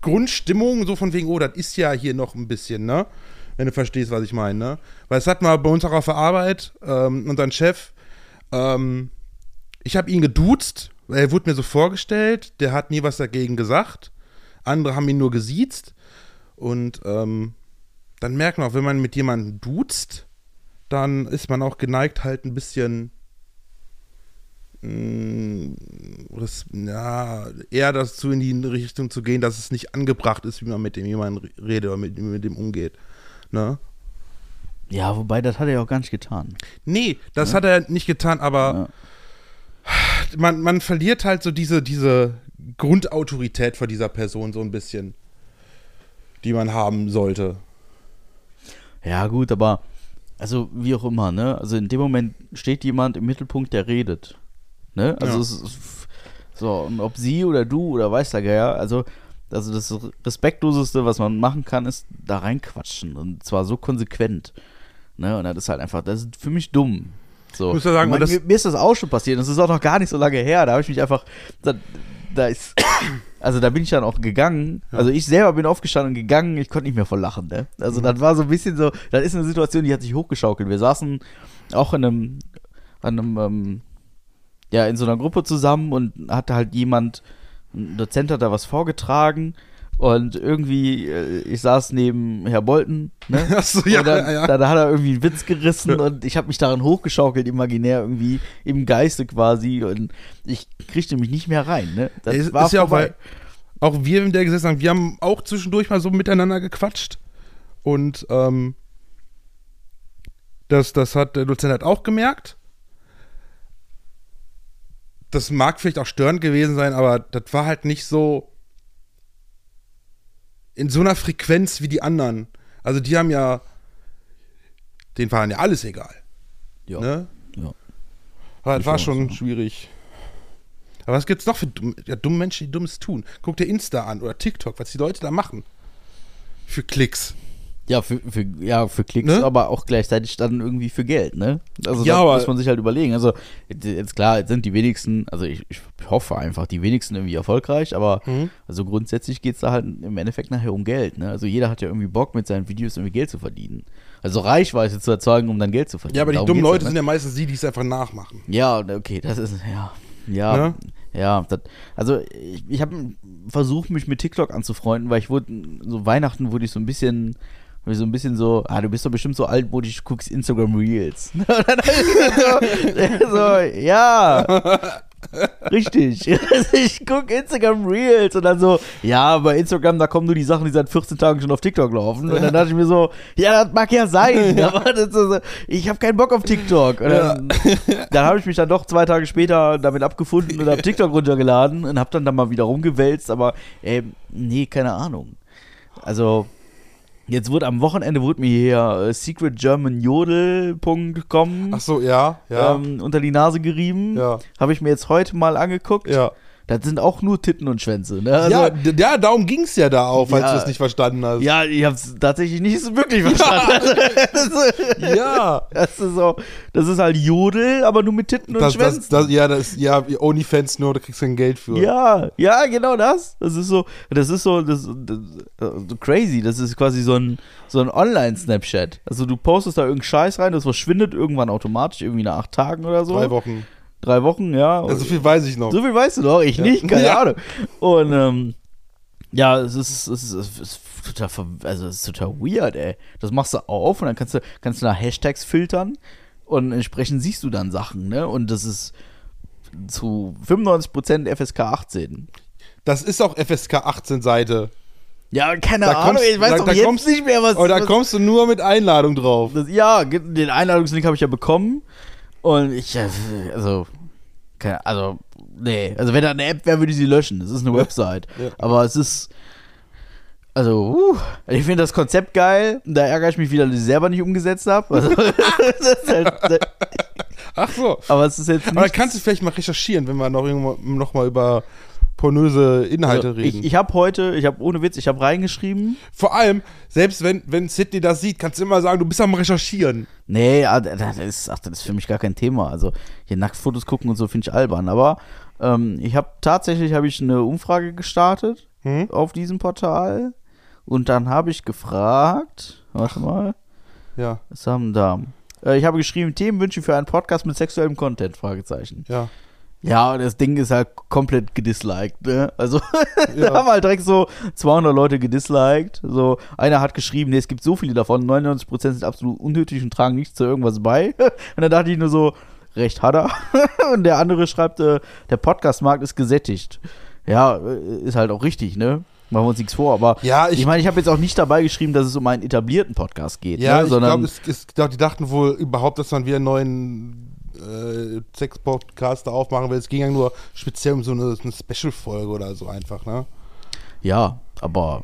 Grundstimmung, so von wegen, oh, das ist ja hier noch ein bisschen, ne? Wenn du verstehst, was ich meine, ne? Weil es hat mal bei uns auch auf der Arbeit, ähm, unseren Chef, ähm, ich habe ihn geduzt, er wurde mir so vorgestellt, der hat nie was dagegen gesagt. Andere haben ihn nur gesiezt. Und ähm, dann merkt man auch, wenn man mit jemandem duzt, dann ist man auch geneigt, halt ein bisschen das, ja, eher dazu in die Richtung zu gehen, dass es nicht angebracht ist, wie man mit dem jemanden redet oder mit, mit dem umgeht. Ne? Ja, wobei, das hat er ja auch gar nicht getan. Nee, das hat er nicht getan, aber man, man verliert halt so diese, diese Grundautorität vor dieser Person so ein bisschen, die man haben sollte. Ja, gut, aber also wie auch immer, ne? Also in dem Moment steht jemand im Mittelpunkt, der redet. Ne? Also Ja. es ist so, und ob sie oder du oder weiß der Geier, also also das Respektloseste, was man machen kann, ist da reinquatschen. Und zwar so konsequent. Ne? Und das ist halt einfach, das ist für mich dumm. So. Muss ja sagen, das- mir, mir ist das auch schon passiert. Das ist auch noch gar nicht so lange her. Da habe ich mich einfach. Da, da ist. Also da bin ich dann auch gegangen. Also ich selber bin aufgestanden und gegangen. Ich konnte nicht mehr vor lachen. Ne? Mhm. Also das war so ein bisschen so. Das ist eine Situation, die hat sich hochgeschaukelt. Wir saßen auch in einem, an einem, ähm, ja, in so einer Gruppe zusammen und hatte halt jemand, ein Dozent hat da was vorgetragen und irgendwie, äh, ich saß neben Herr Bolton, ne? Ach so, ja, und dann, ja, dann hat er irgendwie einen Witz gerissen und ich habe mich daran hochgeschaukelt, imaginär irgendwie im Geiste quasi und ich kriegte mich nicht mehr rein, ne? Das ist, war ist ja auch, weil auch wir in der gesessen haben, wir haben auch zwischendurch mal so miteinander gequatscht. Und ähm, das, das hat der Dozent halt auch gemerkt. Das mag vielleicht auch störend gewesen sein, aber das war halt nicht so in so einer Frequenz wie die anderen. Also die haben ja, denen war ja alles egal. ja. Ne? ja. Aber das war schon so. schwierig. Aber was gibt's noch für dumme, ja, dumme Menschen, die Dummes tun? Guck dir Insta an oder TikTok, was die Leute da machen. Für Klicks. Ja, für, für, ja, für Klicks, Ne? aber auch gleichzeitig dann irgendwie für Geld, ne? Also Ja, da aber- muss man sich halt überlegen. Also jetzt klar, jetzt sind die wenigsten, also ich, ich hoffe einfach, die wenigsten irgendwie erfolgreich, aber Mhm. also grundsätzlich geht es da halt im Endeffekt nachher um Geld, ne? Also jeder hat ja irgendwie Bock, mit seinen Videos irgendwie Geld zu verdienen. Also Reichweite zu erzeugen, um dann Geld zu verdienen. Ja, aber die Darum dummen Leute ne? sind ja meistens die, die es einfach nachmachen. Ja, okay, das ist, ja. Ja, Ne? ja, das, also ich, ich habe versucht, mich mit TikTok anzufreunden, weil ich wurde, so Weihnachten wurde ich so ein bisschen, ich so ein bisschen so, ah, du bist doch bestimmt so altmodisch, du guckst Instagram Reels. So, so, ja, richtig. Ich guck Instagram Reels und dann so, ja, bei Instagram, da kommen nur die Sachen, die seit 14 Tagen schon auf TikTok laufen. Und dann dachte ich mir so, ja, das mag ja sein, aber so, ich habe keinen Bock auf TikTok. Und dann, dann habe ich mich dann doch zwei Tage später damit abgefunden und habe TikTok runtergeladen und habe dann da mal wieder rumgewälzt, aber ey, nee, keine Ahnung. Also, jetzt wurde am Wochenende wurde mir hier äh, secretgermanyodel.com Ach so, ja, ja. ähm, unter die Nase gerieben. Ja. Habe ich mir jetzt heute mal angeguckt. ja. Das sind auch nur Titten und Schwänze. Ne? Also, ja, ja, darum ging's ja da auch, falls Ja. du es nicht verstanden hast. ja, ich habe es tatsächlich nicht so wirklich verstanden. das, ist, Ja. das ist so, das ist halt Jodel, aber nur mit Titten und Das, Schwänzen. das, das, ja, das, ja, Onlyfans nur, da kriegst du kein Geld für. Ja, ja, genau das. Das ist so, das ist so, das, das, so crazy. Das ist quasi so ein, so ein Online-Snapchat. Also du postest da irgendeinen Scheiß rein, das verschwindet irgendwann automatisch, irgendwie nach acht Tagen oder so. Drei Wochen. Drei Wochen, ja. Ja, so viel weiß ich noch. So viel weißt du doch, ich Ja. nicht, keine Ja. Ahnung. Und ähm, ja, es ist, es ist, es ist total, also es ist total weird, ey. Das machst du auf und dann kannst du, kannst du nach Hashtags filtern und entsprechend siehst du dann Sachen, ne? Und das ist zu 95% FSK 18. Das ist auch FSK 18 Seite. Ja, keine Da Ahnung, kommst- ich weiß da- doch da jetzt kommst- nicht mehr, was. Aber da was kommst du nur mit Einladung drauf. das, Ja, den Einladungslink habe ich ja bekommen. Und ich, äh, also, keine, also, nee. Also, wenn da eine App wäre, würde ich sie löschen. Das ist eine Website. Ja. Aber es ist, also, uh, ich finde das Konzept geil. Da ärgere ich mich wieder, dass ich es selber nicht umgesetzt habe. Also, halt, Ach so. aber es ist jetzt Aber nicht. kannst du vielleicht mal recherchieren, wenn wir noch, irgendwo- noch mal über pornöse Inhalte also, reden. ich ich habe heute, ich habe ohne Witz, ich habe reingeschrieben. Vor allem, selbst wenn, wenn Sydney das sieht, kannst du immer sagen, du bist am Recherchieren. Nee, ah, das ist, ach, das ist für mich gar kein Thema. Also hier Nacktfotos gucken und so finde ich albern. Aber ähm, ich habe tatsächlich habe ich eine Umfrage gestartet Hm? auf diesem Portal und dann habe ich gefragt, warte mal, Ja, was haben wir da? Äh, ich habe geschrieben Themenwünsche für einen Podcast mit sexuellem Content Fragezeichen. ja. Ja, das Ding ist halt komplett gedisliked, ne? Also, Ja. da haben halt direkt so 200 Leute gedisliked. So, einer hat geschrieben, nee, es gibt so viele davon, 99% sind absolut unnötig und tragen nichts zu irgendwas bei. Und dann dachte ich nur so, recht hat er. Und der andere schreibt, äh, der Podcastmarkt ist gesättigt. Ja, äh, ist halt auch richtig, ne? Machen wir uns nichts vor, aber Ja, ich- ich meine, ich habe jetzt auch nicht dabei geschrieben, dass es um einen etablierten Podcast geht, Ja, ne? ich glaube, die dachten wohl überhaupt, dass man wieder einen neuen äh, Sex-Podcast da aufmachen will. Es ging ja nur speziell um so eine, eine Special-Folge oder so einfach, ne? Ja, aber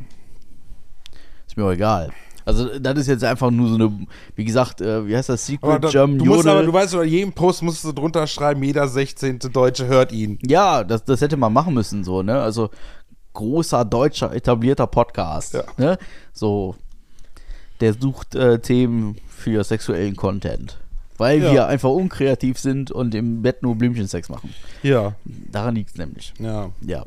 ist mir auch egal. Also das ist jetzt einfach nur so eine, wie gesagt, äh, wie heißt das, Secret da, German du musst Jodel. aber, du weißt, bei jedem Post musst du drunter schreiben, jeder 16. Deutsche hört ihn. ja, das, das hätte man machen müssen, so, ne? Also großer deutscher etablierter Podcast. Ja. Ne? So, der sucht äh, Themen für sexuellen Content. Weil Ja. wir einfach unkreativ sind und im Bett nur Blümchensex machen. Ja, Daran liegt es nämlich. ja. Ja.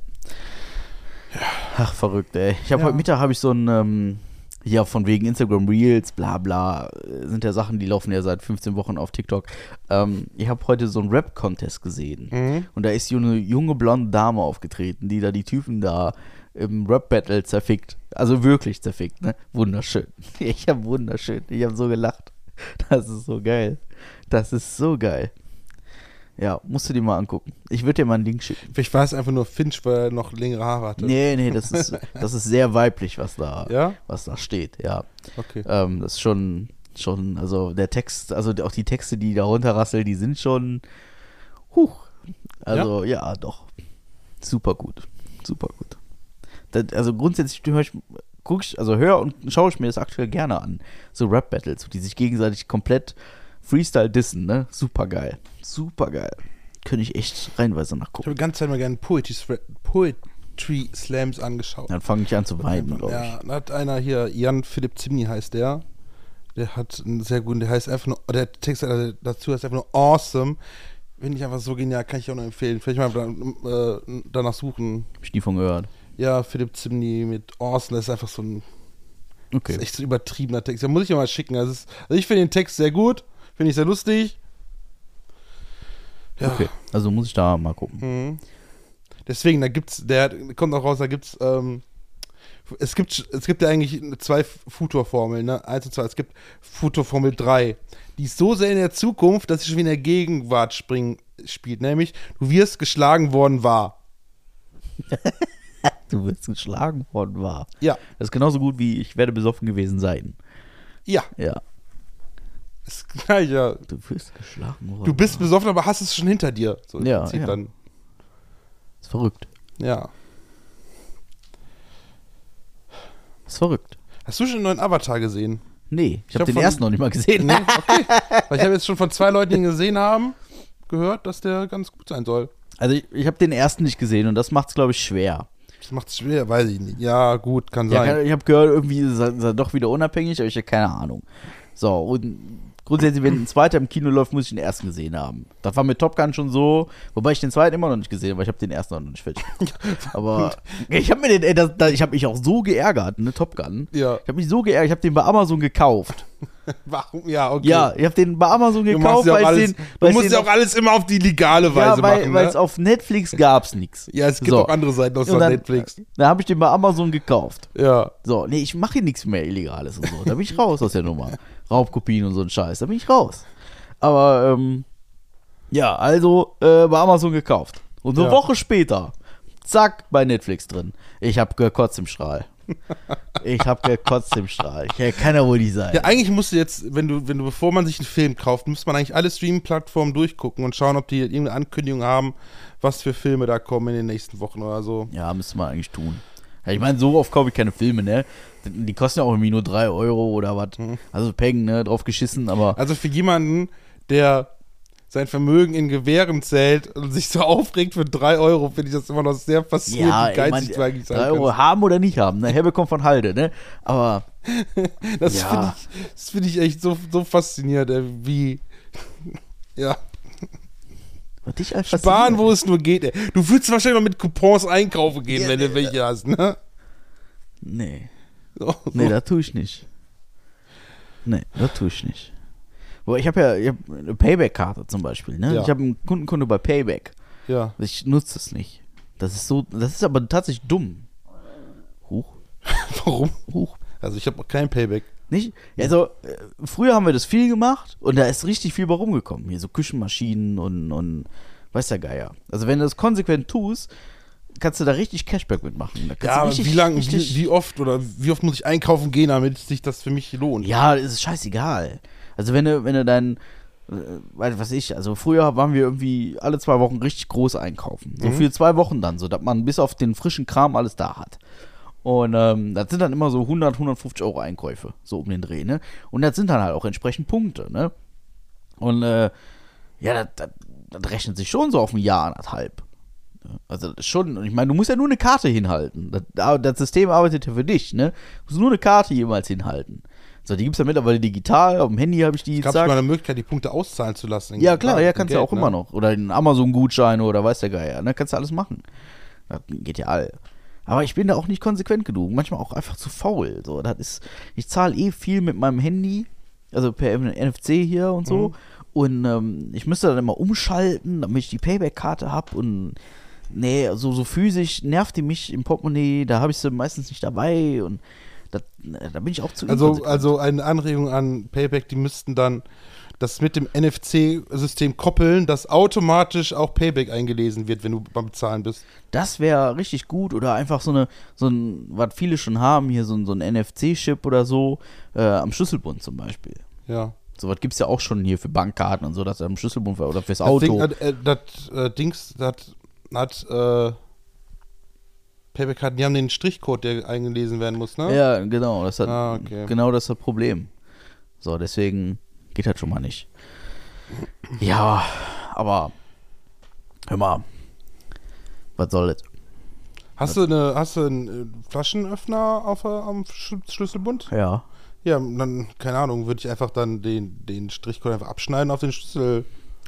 Ach, verrückt, ey. Ich habe Ja. heute Mittag habe ich so ein, ähm, ja, von wegen Instagram Reels, bla bla, äh, sind ja Sachen, die laufen ja seit 15 Wochen auf TikTok. Ähm, ich habe heute so einen Rap-Contest gesehen. Mhm. Und da ist so eine junge blonde Dame aufgetreten, die da die Typen da im Rap-Battle zerfickt. Also wirklich zerfickt, ne? Wunderschön. Ich habe wunderschön. Ich habe so gelacht. Das ist so geil. Das ist so geil. Ja, musst du dir mal angucken. Ich würde dir mal einen Link schicken. Vielleicht war es einfach nur Finch, weil er noch längere Haare hatte. Nee, nee, das ist, das ist sehr weiblich, was da, Ja? was da steht, ja. Okay. Ähm, das ist schon, schon, also der Text, also auch die Texte, die da runterrasseln, die sind schon, huch. Also, ja, doch. Super gut. Super gut. Das, also grundsätzlich höre ich, guck ich, also höre und schaue ich mir das aktuell gerne an. So Rap-Battles, die sich gegenseitig komplett Freestyle dissen, ne? Super geil. Super geil. Könnte ich echt reinweise Ich nachgucken. habe die ganze Zeit mal gerne Poetry, Poetry Slams angeschaut. Dann fange ich an zu weinen, glaube ich. Ja, da hat einer hier, Jan Philipp Zimni heißt der. Der hat einen sehr guten, der heißt einfach nur, der Text dazu heißt einfach nur awesome. Finde ich einfach so genial, kann ich auch nur empfehlen. Vielleicht mal äh, danach suchen. Hab ich nie von gehört. Ja, Philipp Zimni mit awesome, das ist einfach so ein, das Okay. ist echt so ein übertriebener Text. Da muss ich ja mal schicken. Also, ist, also ich finde den Text sehr gut, finde ich sehr lustig. Ja. Okay. Also muss ich da mal gucken. Mhm. Deswegen, da gibt's, der kommt auch raus, da gibt's, ähm, es gibt, es gibt ja eigentlich zwei Futurformeln, ne? Eins und zwei. Es gibt Futurformel 3. Die ist so sehr in der Zukunft, dass sie schon wieder in der Gegenwart springen, spielt. Nämlich, du wirst geschlagen worden war. Du wirst geschlagen worden war. Ja. Das ist genauso gut wie ich werde besoffen gewesen sein. Ja. Ja. Ist gleich, ja. Du wirst geschlagen worden. Du bist besoffen, aber hast es schon hinter dir. So Ja, Prinzip ja. dann. ist verrückt. Ja. Ist verrückt. Hast du schon den neuen Avatar gesehen? Nee, ich, Ich habe hab den von- ersten noch nicht mal gesehen. Nee? Okay. Weil ich habe jetzt schon von zwei Leuten, die ihn gesehen haben, gehört, dass der ganz gut sein soll. Also ich, ich habe den ersten nicht gesehen und das macht es, glaube ich, schwer. Das macht es schwer, weiß ich nicht. Ja, gut, kann Ja, sein. ich habe gehört, irgendwie ist er, ist er doch wieder unabhängig, aber ich habe keine Ahnung. So, und grundsätzlich, wenn ein zweiter im Kino läuft, muss ich den ersten gesehen haben. Das war mit Top Gun schon so, wobei ich den zweiten immer noch nicht gesehen habe, weil ich habe den ersten noch nicht fertig. Aber ich habe mir den, ey, das, das, ich habe mich auch so geärgert, ne, Top Gun. Ja. Ich habe mich so geärgert, ich habe den bei Amazon gekauft. Warum? Ja, okay. Ja, ich habe den bei Amazon gekauft, ja weil alles, den, du musst ja auch alles immer auf die legale ja, Weise weil machen. weil Ne? es auf Netflix gab's nichts. Ja, es gibt So. auch andere Seiten außer dann, Netflix. Da habe ich den bei Amazon gekauft. Ja. So, nee, ich mache hier nichts mehr Illegales und so. Da bin ich raus aus der Nummer. Raubkopien und so ein Scheiß. Da bin ich raus. Aber, ähm, ja, also äh, bei Amazon gekauft. Und eine Ja. Woche später, zack, bei Netflix drin. Ich hab gekotzt im Strahl. Ich hab gekotzt im Strahl. Ja, kann ja wohl nicht sein. Ja, eigentlich musst du jetzt, wenn du, wenn du, bevor man sich einen Film kauft, muss man eigentlich alle Streaming-Plattformen durchgucken und schauen, ob die irgendeine Ankündigung haben, was für Filme da kommen in den nächsten Wochen oder so. Ja, müsste man eigentlich tun. Ja, ich meine, so oft kaufe ich keine Filme, ne? Die kosten ja auch irgendwie nur 3 Euro oder was. Mhm. Also Peng, ne? Drauf geschissen, aber. Also für jemanden, der sein Vermögen in Gewehren zählt und sich so aufregt für drei Euro, finde ich das immer noch sehr faszinierend, Ja, wie ich geizig mein, du eigentlich sein 3 Euro kannst. haben oder nicht haben. Ne? Herbe kommt von Halde, ne? Aber Das Ja. finde ich, find ich echt so, so faszinierend, wie. Ja, dich als sparen, wo es nur geht. Ey. Du würdest wahrscheinlich noch mit Coupons einkaufen gehen, Ja, wenn du äh, welche hast, ne? Nee. So, Nee, so. das tue ich nicht. Nee, das tue ich nicht. Aber ich habe ja ich hab eine Payback-Karte zum Beispiel, ne? Ja. Ich habe einen Kundenkonto bei Payback. Ja. Ich nutze es nicht. Das ist so, das ist aber tatsächlich dumm. Huch, Warum? huch. Also ich habe kein Payback. Nicht? Also, äh, früher haben wir das viel gemacht und da ist richtig viel bei rumgekommen. Hier so Küchenmaschinen und, und weiß der Geier. Also, wenn du das konsequent tust, kannst du da richtig Cashback mitmachen. Ja, richtig, wie lang, richtig, wie, wie oft oder wie oft muss ich einkaufen gehen, damit sich das für mich lohnt? Ja, das ist scheißegal. Also, wenn du, wenn du dein, äh, weiß was ich, also früher waren wir irgendwie alle zwei Wochen richtig groß einkaufen. So für zwei Wochen dann, so dass man bis auf den frischen Kram alles da hat. Und ähm, das sind dann immer so 100, 150 Euro Einkäufe, so um den Dreh, ne? Und das sind dann halt auch entsprechend Punkte, ne? Und äh, ja, das, das, das rechnet sich schon so auf ein Jahr, anderthalb. Also das ist schon, ich meine, du musst ja nur eine Karte hinhalten. Das, das System arbeitet ja für dich, ne? Du musst nur eine Karte jemals hinhalten. So, die gibt es ja mittlerweile digital, auf dem Handy habe ich die Es gab zack. sogar eine Möglichkeit, die Punkte auszahlen zu lassen. Ja, klar, ja, kannst du ja auch ne? immer noch. Oder einen Amazon-Gutschein oder weiß der Geier, ne? Kannst du alles machen. Das geht ja all. Aber ich bin da auch nicht konsequent genug. Manchmal auch einfach zu faul. So, das ist, ich zahle eh viel mit meinem Handy, also per NFC hier und so. Und ähm, ich müsste dann immer umschalten, damit ich die Payback-Karte habe. Und nee, so, so physisch nervt die mich im Portemonnaie. Da habe ich sie meistens nicht dabei. Und das, da bin ich auch zu Also, also eine Anregung an Payback, die müssten dann das mit dem NFC-System koppeln, dass automatisch auch Payback eingelesen wird, wenn du beim Bezahlen bist. Das wäre richtig gut oder einfach so eine, so ein, was viele schon haben, hier so ein, so ein NFC-Chip oder so, äh, am Schlüsselbund zum Beispiel. Ja. So was gibt es ja auch schon hier für Bankkarten und so, dass er am Schlüsselbund oder fürs Das Auto. Ding, äh, das äh, Dings, das hat äh, Payback hat, die haben den Strichcode, der eingelesen werden muss, ne? ja, genau, das hat, Ah, okay. genau das ist das Problem. So, deswegen geht das schon mal nicht. Ja, aber hör mal, was soll das? Hast du eine, hast du einen äh, Flaschenöffner auf, äh, am Sch Schlüsselbund? Ja. Ja, dann, keine Ahnung, würde ich einfach dann den, den Strichcode einfach abschneiden auf den Schlüssel.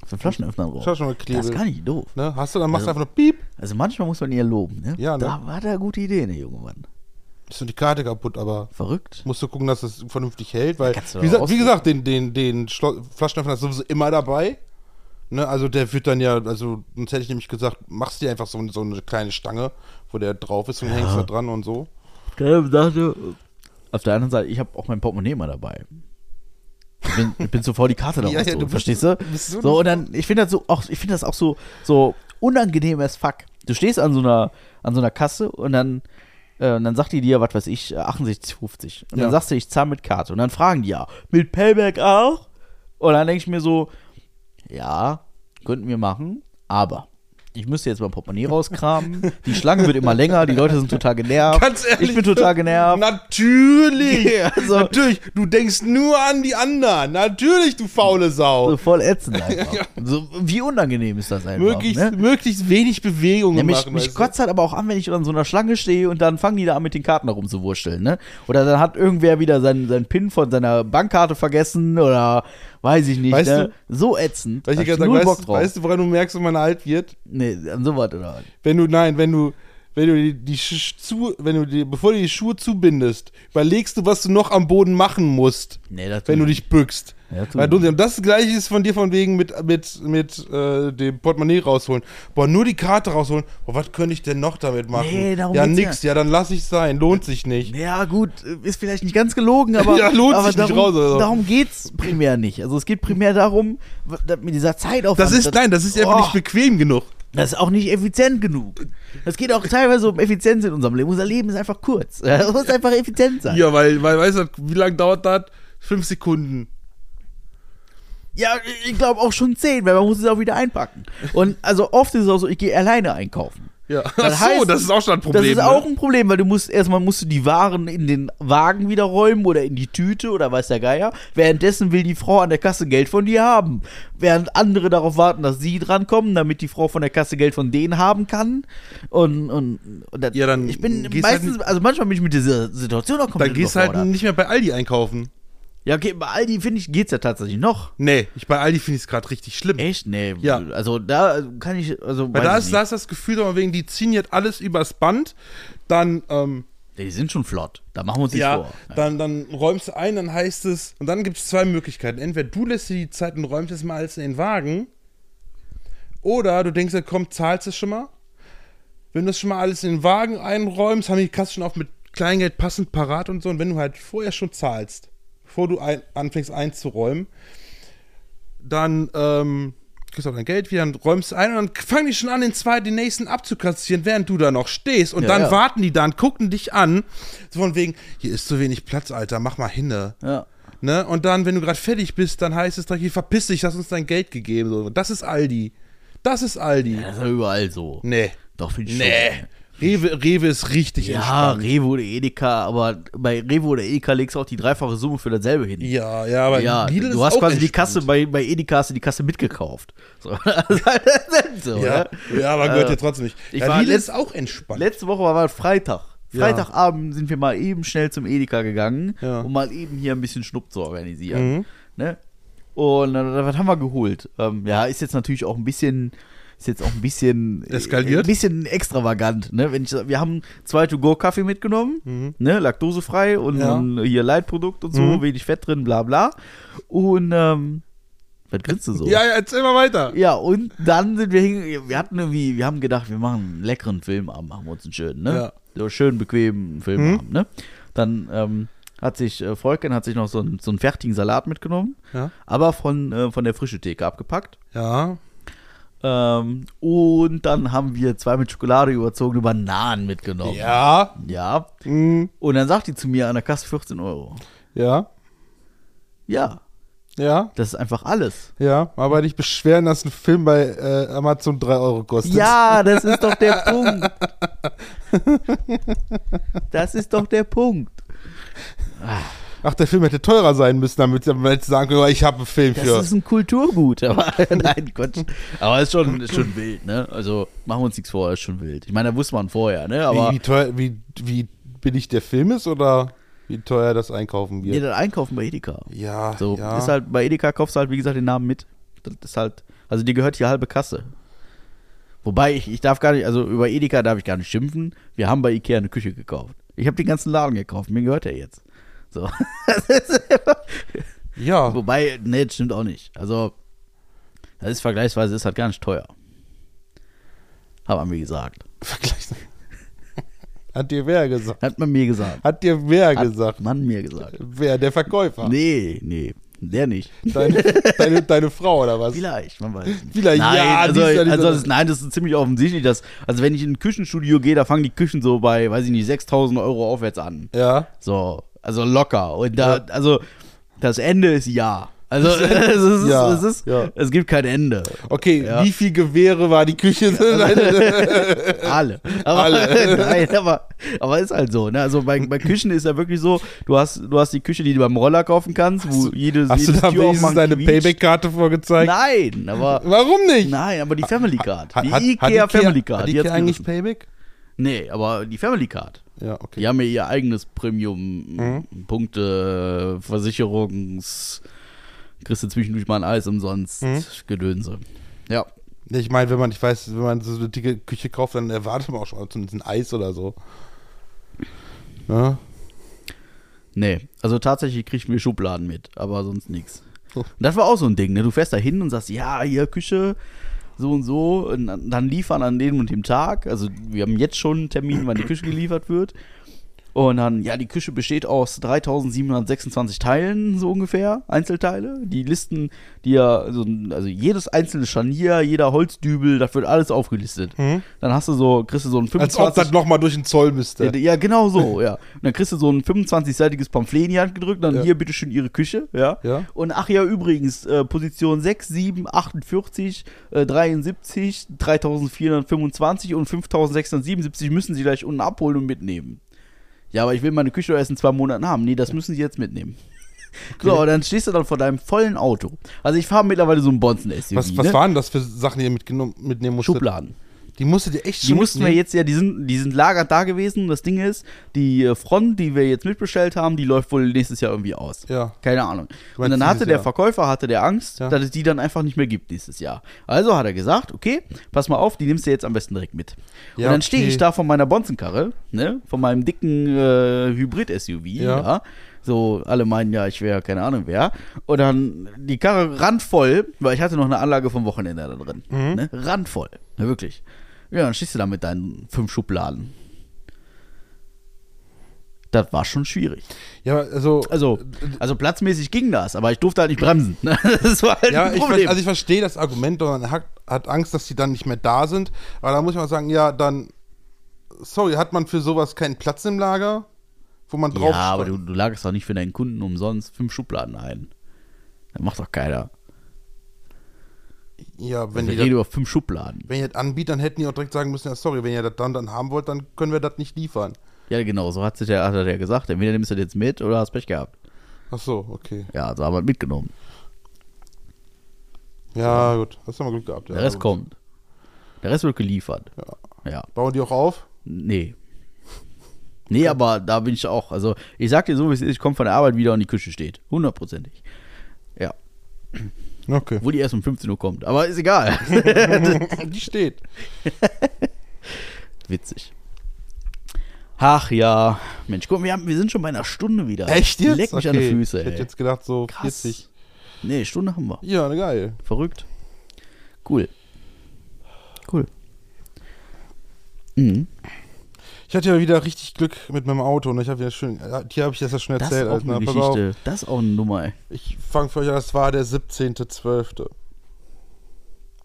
Für den Flaschenöffner drauf. Flaschenöffner Das ist gar nicht doof. Ne? Hast du, dann machst du Also- einfach nur Piep. Also manchmal muss man ihr loben, ne? Ja, ne? Da war der gute Idee, ne, junge Mann. Ist nur die Karte kaputt, aber Verrückt. musst du gucken, dass es vernünftig hält, weil, du wie, gesagt, wie gesagt, den, den, den Schlo- Flaschenöffner ist sowieso immer dabei. Ne? Also der wird dann ja, also sonst hätte ich nämlich gesagt, machst dir einfach so, so eine kleine Stange, wo der drauf ist und hängst da dran und so. Der auf der anderen Seite, ich habe auch mein Portemonnaie immer dabei. Ich bin, ich bin zuvor die Karte da Ja, ja, rausholen, du verstehst du? so So, und dann, ich finde das so, auch, ich finde das auch so, so unangenehm as fuck. Du stehst an so einer, an so einer Kasse und dann, äh, und dann sagt die dir, was weiß ich, äh, 68,50. Und Ja. dann sagst du, ich zahle mit Karte. Und dann fragen die ja, mit Payback auch? Und dann denke ich mir so, ja, könnten wir machen, aber ich müsste jetzt mein Portemonnaie rauskramen. Die Schlange wird immer länger, die Leute sind total genervt. Ganz ehrlich, ich bin total genervt. Natürlich! Also- Natürlich! Du denkst nur an die anderen! Natürlich, du faule Sau! So voll ätzend einfach. So, wie unangenehm ist das einfach? möglichst, ne? möglichst wenig Bewegungen Ja, mich machen. mich kotzt halt aber auch an, wenn ich an so einer Schlange stehe und dann fangen die da an, mit den Karten herumzuwurschteln, ne? Oder dann hat irgendwer wieder seinen, seinen PIN von seiner Bankkarte vergessen oder weiß ich nicht, Weißt ne? So ätzend. Weil ich gerade null sag, Bock weißt, drauf. weißt du, woran du merkst, wenn man alt wird? nee, an sowas oder was? Wenn du, nein, wenn du, wenn du die, die zu, wenn du die, bevor du die Schuhe zubindest, überlegst du, was du noch am Boden machen musst, Nee, wenn du dich bückst. Ja, Weil du, und das gleiche ist von dir von wegen mit, mit, mit äh, dem Portemonnaie rausholen. Boah, nur die Karte rausholen. Boah, was könnte ich denn noch damit machen? Nee, darum ja, nix. Ja. dann lass ich sein. Lohnt sich nicht. Ja, gut, ist vielleicht nicht ganz gelogen, aber, Ja, lohnt aber sich nicht darum, raus, also. darum geht's primär nicht. Also es geht primär darum, mit dieser Zeitaufwand. Das ist, nein, das ist einfach Oh, nicht bequem genug. Das ist auch nicht effizient genug. Es geht auch teilweise um Effizienz in unserem Leben. Unser Leben ist einfach kurz. Es muss einfach effizient sein. Ja, weil, weil, weißt du, wie lange dauert das? Fünf Sekunden. Ja, ich glaube auch schon zehn, weil man muss es auch wieder einpacken. Und also oft ist es auch so, ich gehe alleine einkaufen. Ja. Das Ach so, heißt, das ist auch schon ein Problem. Das ist ne? auch ein Problem, weil du musst erstmal musst du die Waren in den Wagen wieder räumen oder in die Tüte oder weiß der Geier. Währenddessen will die Frau an der Kasse Geld von dir haben. Während andere darauf warten, dass sie drankommen, damit die Frau von der Kasse Geld von denen haben kann. Und, und, und das, Ja, dann ich bin gehst meistens, halt- also manchmal bin ich mit dieser Situation auch Dann komplett gehst du halt nicht mehr bei Aldi einkaufen. Ja, okay, bei Aldi finde ich, geht's ja tatsächlich noch. Nee, ich bei Aldi finde ich es gerade richtig schlimm. Echt? Nee. Ja. Also da kann ich, also Weil da ist, da nicht. ist das Gefühl, aber wegen, die ziehen jetzt alles übers Band, dann, ähm, Die sind schon flott. Da machen wir uns nicht ja, vor. dann, dann räumst du ein, dann heißt es, und dann gibt es zwei Möglichkeiten. Entweder du lässt dir die Zeit und räumst es mal alles in den Wagen, oder du denkst, ja, komm, zahlst es schon mal. Wenn du das schon mal alles in den Wagen einräumst, haben die Kassen schon auch mit Kleingeld passend parat und so. Und wenn du halt vorher schon zahlst, bevor du ein, anfängst einzuräumen, dann ähm, kriegst du auch dein Geld wieder, dann räumst du ein und dann fangen die schon an, den zweiten, den nächsten abzukassieren, während du da noch stehst. Und Ja, dann ja. warten die da und gucken dich an. So von wegen, hier ist zu wenig Platz, Alter, mach mal hinne. Ja. Ne? Und dann, wenn du gerade fertig bist, dann heißt es direkt, hier, verpiss dich, hast uns dein Geld gegeben. So. Das ist Aldi. Das ist Aldi. Das ist ja überall so. Nee. Doch, finde ich Nee. Rewe, Rewe ist richtig Ja, entspannt. Rewe oder Edeka, aber bei Rewe oder Edeka legst du auch die dreifache Summe für dasselbe hin. Ja, ja, aber ja, Lidl du ist hast auch quasi die entspannt. Kasse, bei, bei Edeka hast du die Kasse mitgekauft. So, so, Ja, ne? ja aber gehört Äh, ja trotzdem nicht. ich ja, war Lidl ist auch entspannt. Letzte Woche war mal Freitag. Freitagabend sind wir mal eben schnell zum Edeka gegangen, Ja. um mal eben hier ein bisschen Schnupp zu organisieren. Mhm. Ne? Und äh, was haben wir geholt? Ähm, ja, ist jetzt natürlich auch ein bisschen, ist jetzt auch ein bisschen Eskaliert? Ein bisschen extravagant. Ne? Wenn ich, wir haben zwei To-Go-Kaffee mitgenommen, ne? laktosefrei und, Mhm. Ja. hier Leitprodukt und so, Mhm. wenig Fett drin, bla bla. Und ähm, was grinst du so? Ja, ja, erzähl mal weiter. Ja, und dann sind wir hingegangen, wir hatten irgendwie, wir haben gedacht, wir machen einen leckeren Filmabend, machen wir uns einen schönen, ne? Ja. So schön bequemen Filmabend, ne? Dann ähm, hat sich, äh, Volken hat sich noch so, einen- so einen fertigen Salat mitgenommen, Ja. aber von, äh, von der frische Theke abgepackt. Ja. Ähm, und dann haben wir zwei mit Schokolade überzogene Bananen mitgenommen. Ja. Ja. Mhm. Und dann sagt die zu mir an der Kasse 14 Euro. Ja. Ja, Ja. das ist einfach alles. Ja. Aber nicht beschweren, dass ein Film bei äh, Amazon 3 Euro kostet. Ja, das ist doch der Punkt. Das ist doch der Punkt. Ach, der Film hätte teurer sein müssen, damit sie damit sie sagen können, oh, ich habe einen Film Das für. ist ein Kulturgut, aber nein, Quatsch. Aber ist schon, ist schon wild, ne? Also machen wir uns nichts vor, ist schon wild. Ich meine, da wusste man vorher, ne? Aber wie, wie teuer, wie, wie billig der Film ist oder wie teuer das einkaufen wird? jeder einkaufen bei Edeka. Ja, So, ja. ist halt, bei Edeka kaufst du halt, wie gesagt, den Namen mit. Das ist halt, also dir gehört die halbe Kasse. Wobei, ich, ich darf gar nicht, also über Edeka darf ich gar nicht schimpfen. Wir haben bei Ikea eine Küche gekauft. Ich habe den ganzen Laden gekauft, mir gehört er jetzt. So. ja. Wobei, nee, das stimmt auch nicht. Also, das ist vergleichsweise, ist halt gar nicht teuer. Hat man mir gesagt. Vergleich- Hat dir wer gesagt? Hat man mir gesagt. Hat dir wer Hat gesagt? man mir gesagt. Wer? Der Verkäufer? Nee, nee, der nicht. Deine, deine, deine Frau oder was? Vielleicht, man weiß nicht. Vielleicht, nein, ja, also, die ist ja nicht also so- das, nein, das ist ziemlich offensichtlich, dass, also wenn ich in ein Küchenstudio gehe, da fangen die Küchen so bei, weiß ich nicht, 6000 Euro aufwärts an. Ja. So, also locker. Und da, Ja. also, das Ende ist ja. Also, es ist, Ja, es, ist, ja. es gibt kein Ende. Okay, Ja. wie viel Gewehre war die Küche? Alle. Aber, Alle. Nein, aber, aber ist halt so. Ne? Also bei, bei Küchen ist ja wirklich so, du hast, du hast die Küche, die du beim Roller kaufen kannst, wo jedes, Hast du jedes da Tür wenigstens deine. Payback-Karte vorgezeigt? Nein, aber. Warum nicht? Nein, aber die Family Card. Hat- die hat- hat Ikea Family Card. Hat die Ikea hat's eigentlich. Payback? Nee, aber die Family Card. Ja, okay. Die haben ja ihr eigenes Mhm. Premium-Punkte, Versicherungs. Kriegst du zwischendurch mal ein Eis umsonst. Mhm. Gedönse. Ja. Ich meine, wenn man, ich weiß, wenn man so eine dicke Küche kauft, dann erwartet man auch schon zumindest ein Eis oder so. Ja? Nee, also tatsächlich krieg ich mir Schubladen mit, aber sonst nichts. Oh. Und das war auch so ein Ding, ne? Du fährst da hin und sagst, ja, hier Küche, so und so, und dann- liefern an dem und dem Tag. Also wir haben jetzt schon einen Termin, wann die Küche geliefert wird. Und dann, ja, die Küche besteht aus 3726 Teilen, so ungefähr, Einzelteile. Die Listen, die ja, also, also jedes einzelne Scharnier, jeder Holzdübel, das wird alles aufgelistet. Dann hast du so, kriegst du so ein Mhm. Als ob 25 das nochmal durch den Zoll müsste. ja, ja, genau so, ja. Und dann kriegst du so ein 25-seitiges Pamphlet in die Hand gedrückt, dann Ja. hier bitteschön Ihre Küche, ja. Ja. Und ach ja, übrigens, äh, Position 6, 7, 48, äh, 73, 3425 und 5677 müssen Sie gleich unten abholen und mitnehmen. Ja, aber ich will meine Küche erst in zwei Monaten haben. Nee, das müssen Sie jetzt mitnehmen. So, dann stehst du dann vor deinem vollen Auto. Also ich fahre mittlerweile so ein Bonzen-SUV. was, was ne? waren das für Sachen, die ihr mitgenommen, mitnehmen musstet? Schubladen. Die musstet ihr echt Die schon mussten wir mitnehmen? jetzt ja, die sind, die sind lagert da gewesen. Das Ding ist, die äh, Front, die wir jetzt mitbestellt haben, die läuft wohl nächstes Jahr irgendwie aus. Ja. Keine Ahnung. Und dann hatte der Jahr? Verkäufer, hatte der Angst, Ja. dass es die dann einfach nicht mehr gibt nächstes Jahr. Also hat er gesagt, okay, pass mal auf, die nimmst du jetzt am besten direkt mit. Ja, und dann stehe okay. ich da vor meiner Bonzenkarre, ne, von meinem dicken äh, Hybrid-SUV, Ja. ja. So, alle meinen ja, ich wäre keine Ahnung wer. Und dann die Karre randvoll, weil ich hatte noch eine Anlage vom Wochenende da drin. Mhm. Ne? Randvoll. Ja, wirklich. Ja, dann stehst du da mit deinen fünf Schubladen. Das war schon schwierig. Ja, also. Also, also platzmäßig ging das, aber ich durfte halt nicht bremsen. Das war halt ja, ein ich, Problem. also ich verstehe das Argument, und man hat, hat Angst, dass die dann nicht mehr da sind. Aber da muss man sagen, ja, dann, sorry, hat man für sowas keinen Platz im Lager, wo man drauf ja, aber du, du lagerst doch nicht für deinen Kunden umsonst fünf Schubladen ein. Das macht doch keiner. Ja, wenn Wir die, reden das, über fünf Schubladen. wenn ihr das anbietet, dann hätten die auch direkt sagen müssen, ja, sorry, wenn ihr das dann, dann haben wollt, dann können wir das nicht liefern. Ja, genau, so hat sich der, hat er der gesagt. Entweder nimmst du das jetzt mit oder hast Pech gehabt. Ach so, okay. Ja, also haben wir es mitgenommen. Ja, gut. Hast du mal Glück gehabt. Ja, Der Rest kommt. Der Rest wird geliefert. Ja. Bauen die auch auf? Nee. Nee, aber da bin ich auch. Also, ich sag dir so, wie es ist, ich komme von der Arbeit wieder und die Küche steht. Hundertprozentig. Ja. Okay. Wo die erst um 15 Uhr kommt. Aber ist egal. die steht. Witzig. Ach ja. Mensch, guck, wir, haben, wir sind schon bei einer Stunde wieder. Echt jetzt? Leck mich an Okay. die Füße, Ich hätte ey. jetzt gedacht, so Krass. 40. Nee, Stunde haben wir. Ja, geil. Verrückt. Cool. Cool. Mhm. Ich hatte ja wieder richtig Glück mit meinem Auto und ich habe ja schön, hier habe ich das ja schon Das ist erzählt. auch also, eine pass auf, Geschichte. Das ist auch eine Nummer, ey. ich fange für euch an, das war der 17.12.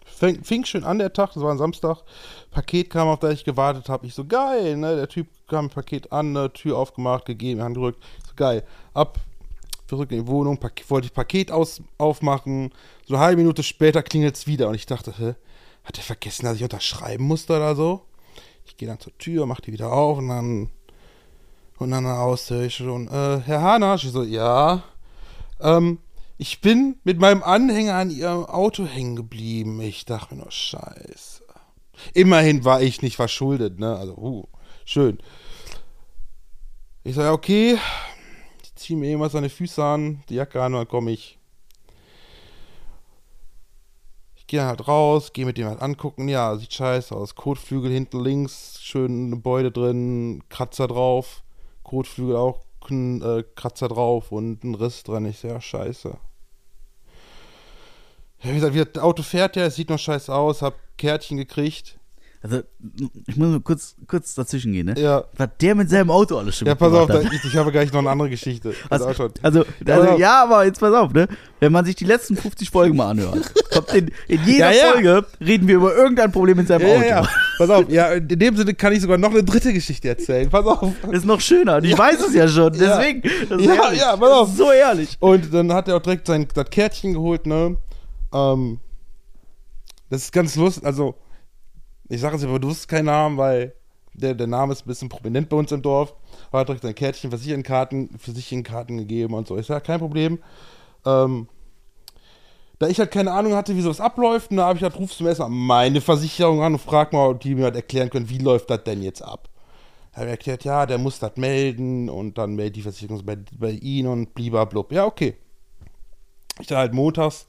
Fing, fing schön an der Tag, das war ein Samstag. Paket kam, auf das ich gewartet habe. Ich so, geil, ne? Der Typ kam Paket an, ne? Tür aufgemacht, gegeben, Hand gedrückt. Ich so, geil. Ab, zurück in die Wohnung, wollte ich Paket aus, aufmachen. So eine halbe Minute später klingelt es wieder und ich dachte, hä? Hat er vergessen, dass ich unterschreiben musste oder so? Ich gehe dann zur Tür, mach die wieder auf und dann und dann aus ich schon, äh, Herr Hanasch, ich so, ja. Ähm, ich bin mit meinem Anhänger an ihrem Auto hängen geblieben. Ich dachte mir nur, scheiße. Immerhin war ich nicht verschuldet, ne? Also, uh, schön. Ich sage, okay, ich ziehe mir an die Füße an, die Jacke an und dann komme ich. Ich gehe dann halt raus, gehe mit dem halt angucken. Ja, sieht scheiße aus. Kotflügel hinten links, schön Beute drin, Kratzer drauf. Kotflügel auch, äh, Kratzer drauf und ein Riss dran. Ich sehe, ja, scheiße. Ja, wie gesagt, wie das Auto fährt ja, es sieht noch scheiße aus, hab Kärtchen gekriegt. Also, ich muss mal kurz, kurz dazwischen gehen, ne? Ja. Was der mit seinem Auto alles schon Ja, pass auf, ich, ich habe gleich noch eine andere Geschichte. Also, also, Ja, also aber- ja, aber jetzt pass auf, ne? Wenn man sich die letzten 50 Folgen mal anhört, kommt in, in jeder Ja, ja. Folge reden wir über irgendein Problem mit seinem ja, Auto. ja, ja. Pass auf, ja, in dem Sinne kann ich sogar noch eine dritte Geschichte erzählen. Pass auf. Das ist noch schöner. Und ich weiß es ja schon. Ja. Deswegen. Ja, ehrlich. ja, pass auf. So ehrlich. Und dann hat er auch direkt sein das Kärtchen geholt, ne? Ähm, das ist ganz lustig, also ich sage es aber bewusst keinen Namen, weil der, der Name ist ein bisschen prominent bei uns im Dorf. Hat direkt sein Kärtchen für sich in Karten, gegeben und so. Ich sage, kein Problem. Ähm, da ich halt keine Ahnung hatte, wie sowas abläuft, da habe ich halt, rufst du mir erstmal meine Versicherung an und frag mal, ob die mir halt erklären können, wie läuft das denn jetzt ab. Da habe ich erklärt, ja, der muss das melden und dann meldet die Versicherung bei, bei ihm und blub. Ja, okay. Ich da halt montags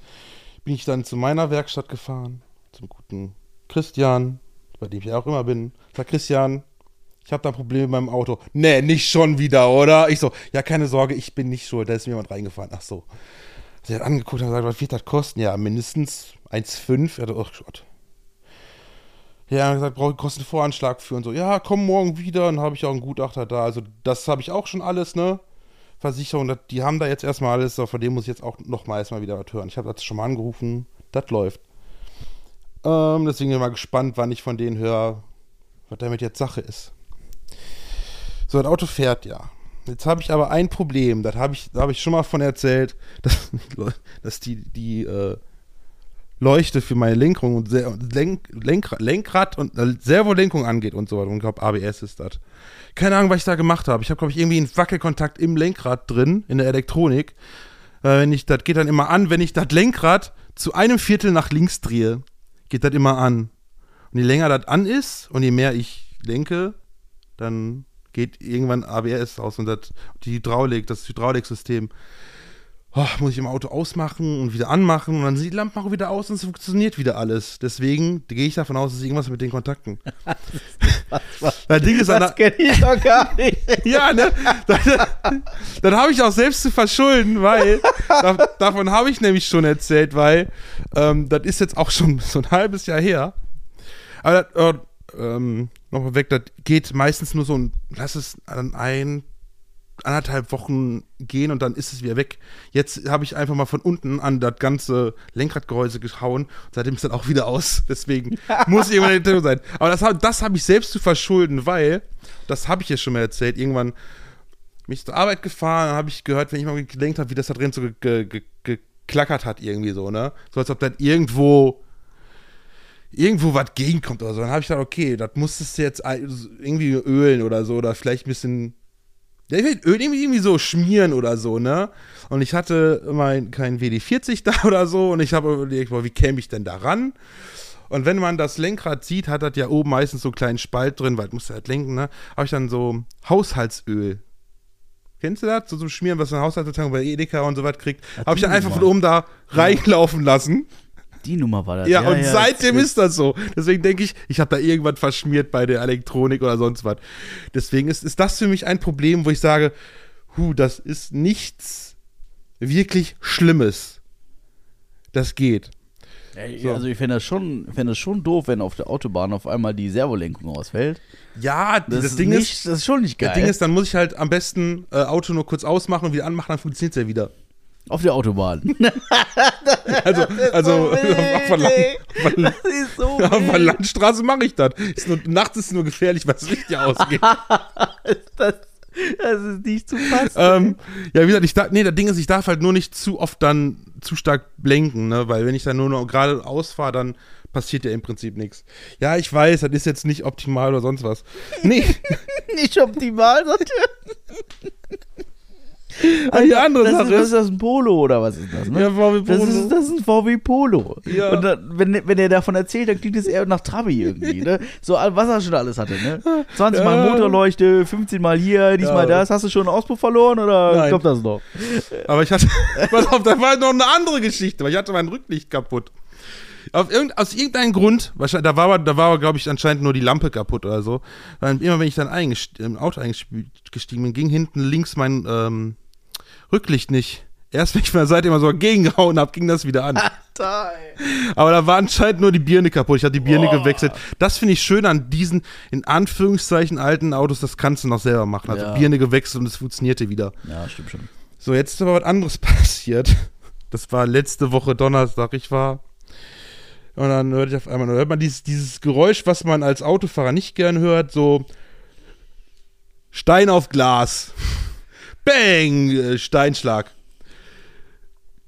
bin ich dann zu meiner Werkstatt gefahren, zum guten Christian, bei dem ich auch immer bin. Sag Christian, ich habe da ein Problem mit meinem Auto. Nee, nicht schon wieder, oder? Ich so, ja, keine Sorge, ich bin nicht schuld, da ist mir jemand reingefahren. Ach so. Sie hat angeguckt und gesagt, was wird das kosten? Ja, mindestens 1,5. Ja, oh Gott. Ja, hat gesagt, brauche kostet einen Voranschlag für und so. Ja, komm morgen wieder, dann habe ich auch einen Gutachter da. Also, das habe ich auch schon alles, ne? Versicherung, die haben da jetzt erstmal alles, von dem muss ich jetzt auch nochmal erstmal wieder was hören. Ich habe das schon mal angerufen, das läuft. Ähm, deswegen bin ich mal gespannt, wann ich von denen höre, was damit jetzt Sache ist. So, das Auto fährt ja. Jetzt habe ich aber ein Problem, das habe ich, da habe ich schon mal von erzählt, dass, dass die, die äh, Leuchte für meine Lenkung und Lenk, Lenkrad, Lenkrad und äh, Servolenkung angeht und so weiter. Und ich glaube, ABS ist das. Keine Ahnung, was ich da gemacht habe. Ich habe, glaube ich, irgendwie einen Wackelkontakt im Lenkrad drin, in der Elektronik. Äh, wenn ich, das geht dann immer an, wenn ich das Lenkrad zu einem Viertel nach links drehe, geht das immer an. Und je länger das an ist und je mehr ich lenke, dann geht irgendwann ABS aus und das, die Hydraulik, das Hydrauliksystem, oh, muss ich im Auto ausmachen und wieder anmachen und dann sind die Lampen auch wieder aus und es funktioniert wieder alles. Deswegen gehe ich davon aus, ist irgendwas mit den Kontakten. das Ding ist Das kenne ich doch gar nicht. ja, ne? Dann, dann habe ich auch selbst zu verschulden, weil da, davon habe ich nämlich schon erzählt, weil ähm, das ist jetzt auch schon so ein halbes Jahr her. Aber das, äh, ähm, nochmal weg, das geht meistens nur so ein, lass es an ein, anderthalb Wochen gehen und dann ist es wieder weg. Jetzt habe ich einfach mal von unten an das ganze Lenkradgehäuse gehauen und seitdem ist das auch wieder aus. Deswegen muss irgendwann drin sein. Aber das, das habe ich selbst zu verschulden, weil, das habe ich ja schon mal erzählt, irgendwann bin ich zur Arbeit gefahren, dann habe ich gehört, wenn ich mal gelenkt habe, wie das da drin so ge ge ge geklackert hat irgendwie so, ne? So als ob das irgendwo irgendwo was gegenkommt oder so. Dann habe ich gedacht, okay, das musstest du jetzt irgendwie ölen oder so oder vielleicht ein bisschen ja, ich will Öl irgendwie, so schmieren oder so, ne? Und ich hatte mein kein WD-40 da oder so und ich habe überlegt, boah, wie käme ich denn da ran? Und wenn man das Lenkrad sieht, hat das ja oben meistens so einen kleinen Spalt drin, weil du musst halt lenken, ne? Habe ich dann so Haushaltsöl. Kennst du das? So zum Schmieren, was ein Haushaltsabteilung bei Edeka und so was kriegt. Habe ich dann einfach von oben da reinlaufen lassen. Die Nummer war das. Ja, und seitdem das- ist das so. Deswegen denke ich, ich habe da irgendwas verschmiert bei der Elektronik oder sonst was. Deswegen ist, ist das für mich ein Problem, wo ich sage, hu, das ist nichts wirklich Schlimmes. Das geht. So. Also ich fände das, schon- fänd das schon doof, wenn auf der Autobahn auf einmal die Servolenkung ausfällt. Ja, Das, das, ist Ding nicht, ist, das ist schon nicht geil. das Ding ist, dann muss ich halt am besten äh, Auto nur kurz ausmachen und wieder anmachen, dann funktioniert es ja wieder. Auf der Autobahn. Also, also auf, der auf, ist so auf der wild. Landstraße mache ich das. Ist nur, nachts ist es nur gefährlich, weil das Licht ja ausgeht. das, das ist nicht zu fassen. ähm, ja, wie gesagt, ich darf, nee, das Ding ist, ich darf halt nur nicht zu oft dann zu stark blenken, ne? Weil wenn ich dann nur noch gerade ausfahre, dann passiert ja im Prinzip nichts. Ja, ich weiß, das ist jetzt nicht optimal oder sonst was. Nee, nicht optimal. sagt eine er. andere das ist, Sache was ist, ist das, ein Polo oder was ist das? Ne? ja, VW Das Polo. ist, das ist ein VW Polo. Ja. Und dann, wenn, wenn er davon erzählt, dann klingt es eher nach Trabi irgendwie. Ne? So, was er schon alles hatte. Ne? 20 Mal Ja. Motorleuchte, 15 Mal hier, diesmal Ja. das. Hast du schon einen Auspuff verloren oder Nein. kommt das noch? Aber ich hatte, pass auf, da war noch eine andere Geschichte, weil ich hatte mein Rücklicht kaputt. Irgend, aus irgendeinem Grund, wahrscheinlich, da war, aber- da war, glaube ich, anscheinend nur die Lampe kaputt oder so. Weil immer wenn ich dann eingest- im Auto eingestiegen bin, ging hinten links mein ähm, Rücklicht nicht. Erst wenn ich von der Seite immer so gegengehauen habe, ging das wieder an. Aber da war anscheinend nur die Birne kaputt. Ich hatte die Birne Boah. gewechselt. Das finde ich schön an diesen, in Anführungszeichen, alten Autos. Das kannst du noch selber machen. Also Ja. Birne gewechselt und es funktionierte wieder. Ja, stimmt schon. So, jetzt ist aber was anderes passiert. Das war letzte Woche Donnerstag. Ich war. Und dann hörte ich auf einmal, hört man dieses, dieses Geräusch, was man als Autofahrer nicht gern hört, so Stein auf Glas. Bang! äh, Steinschlag.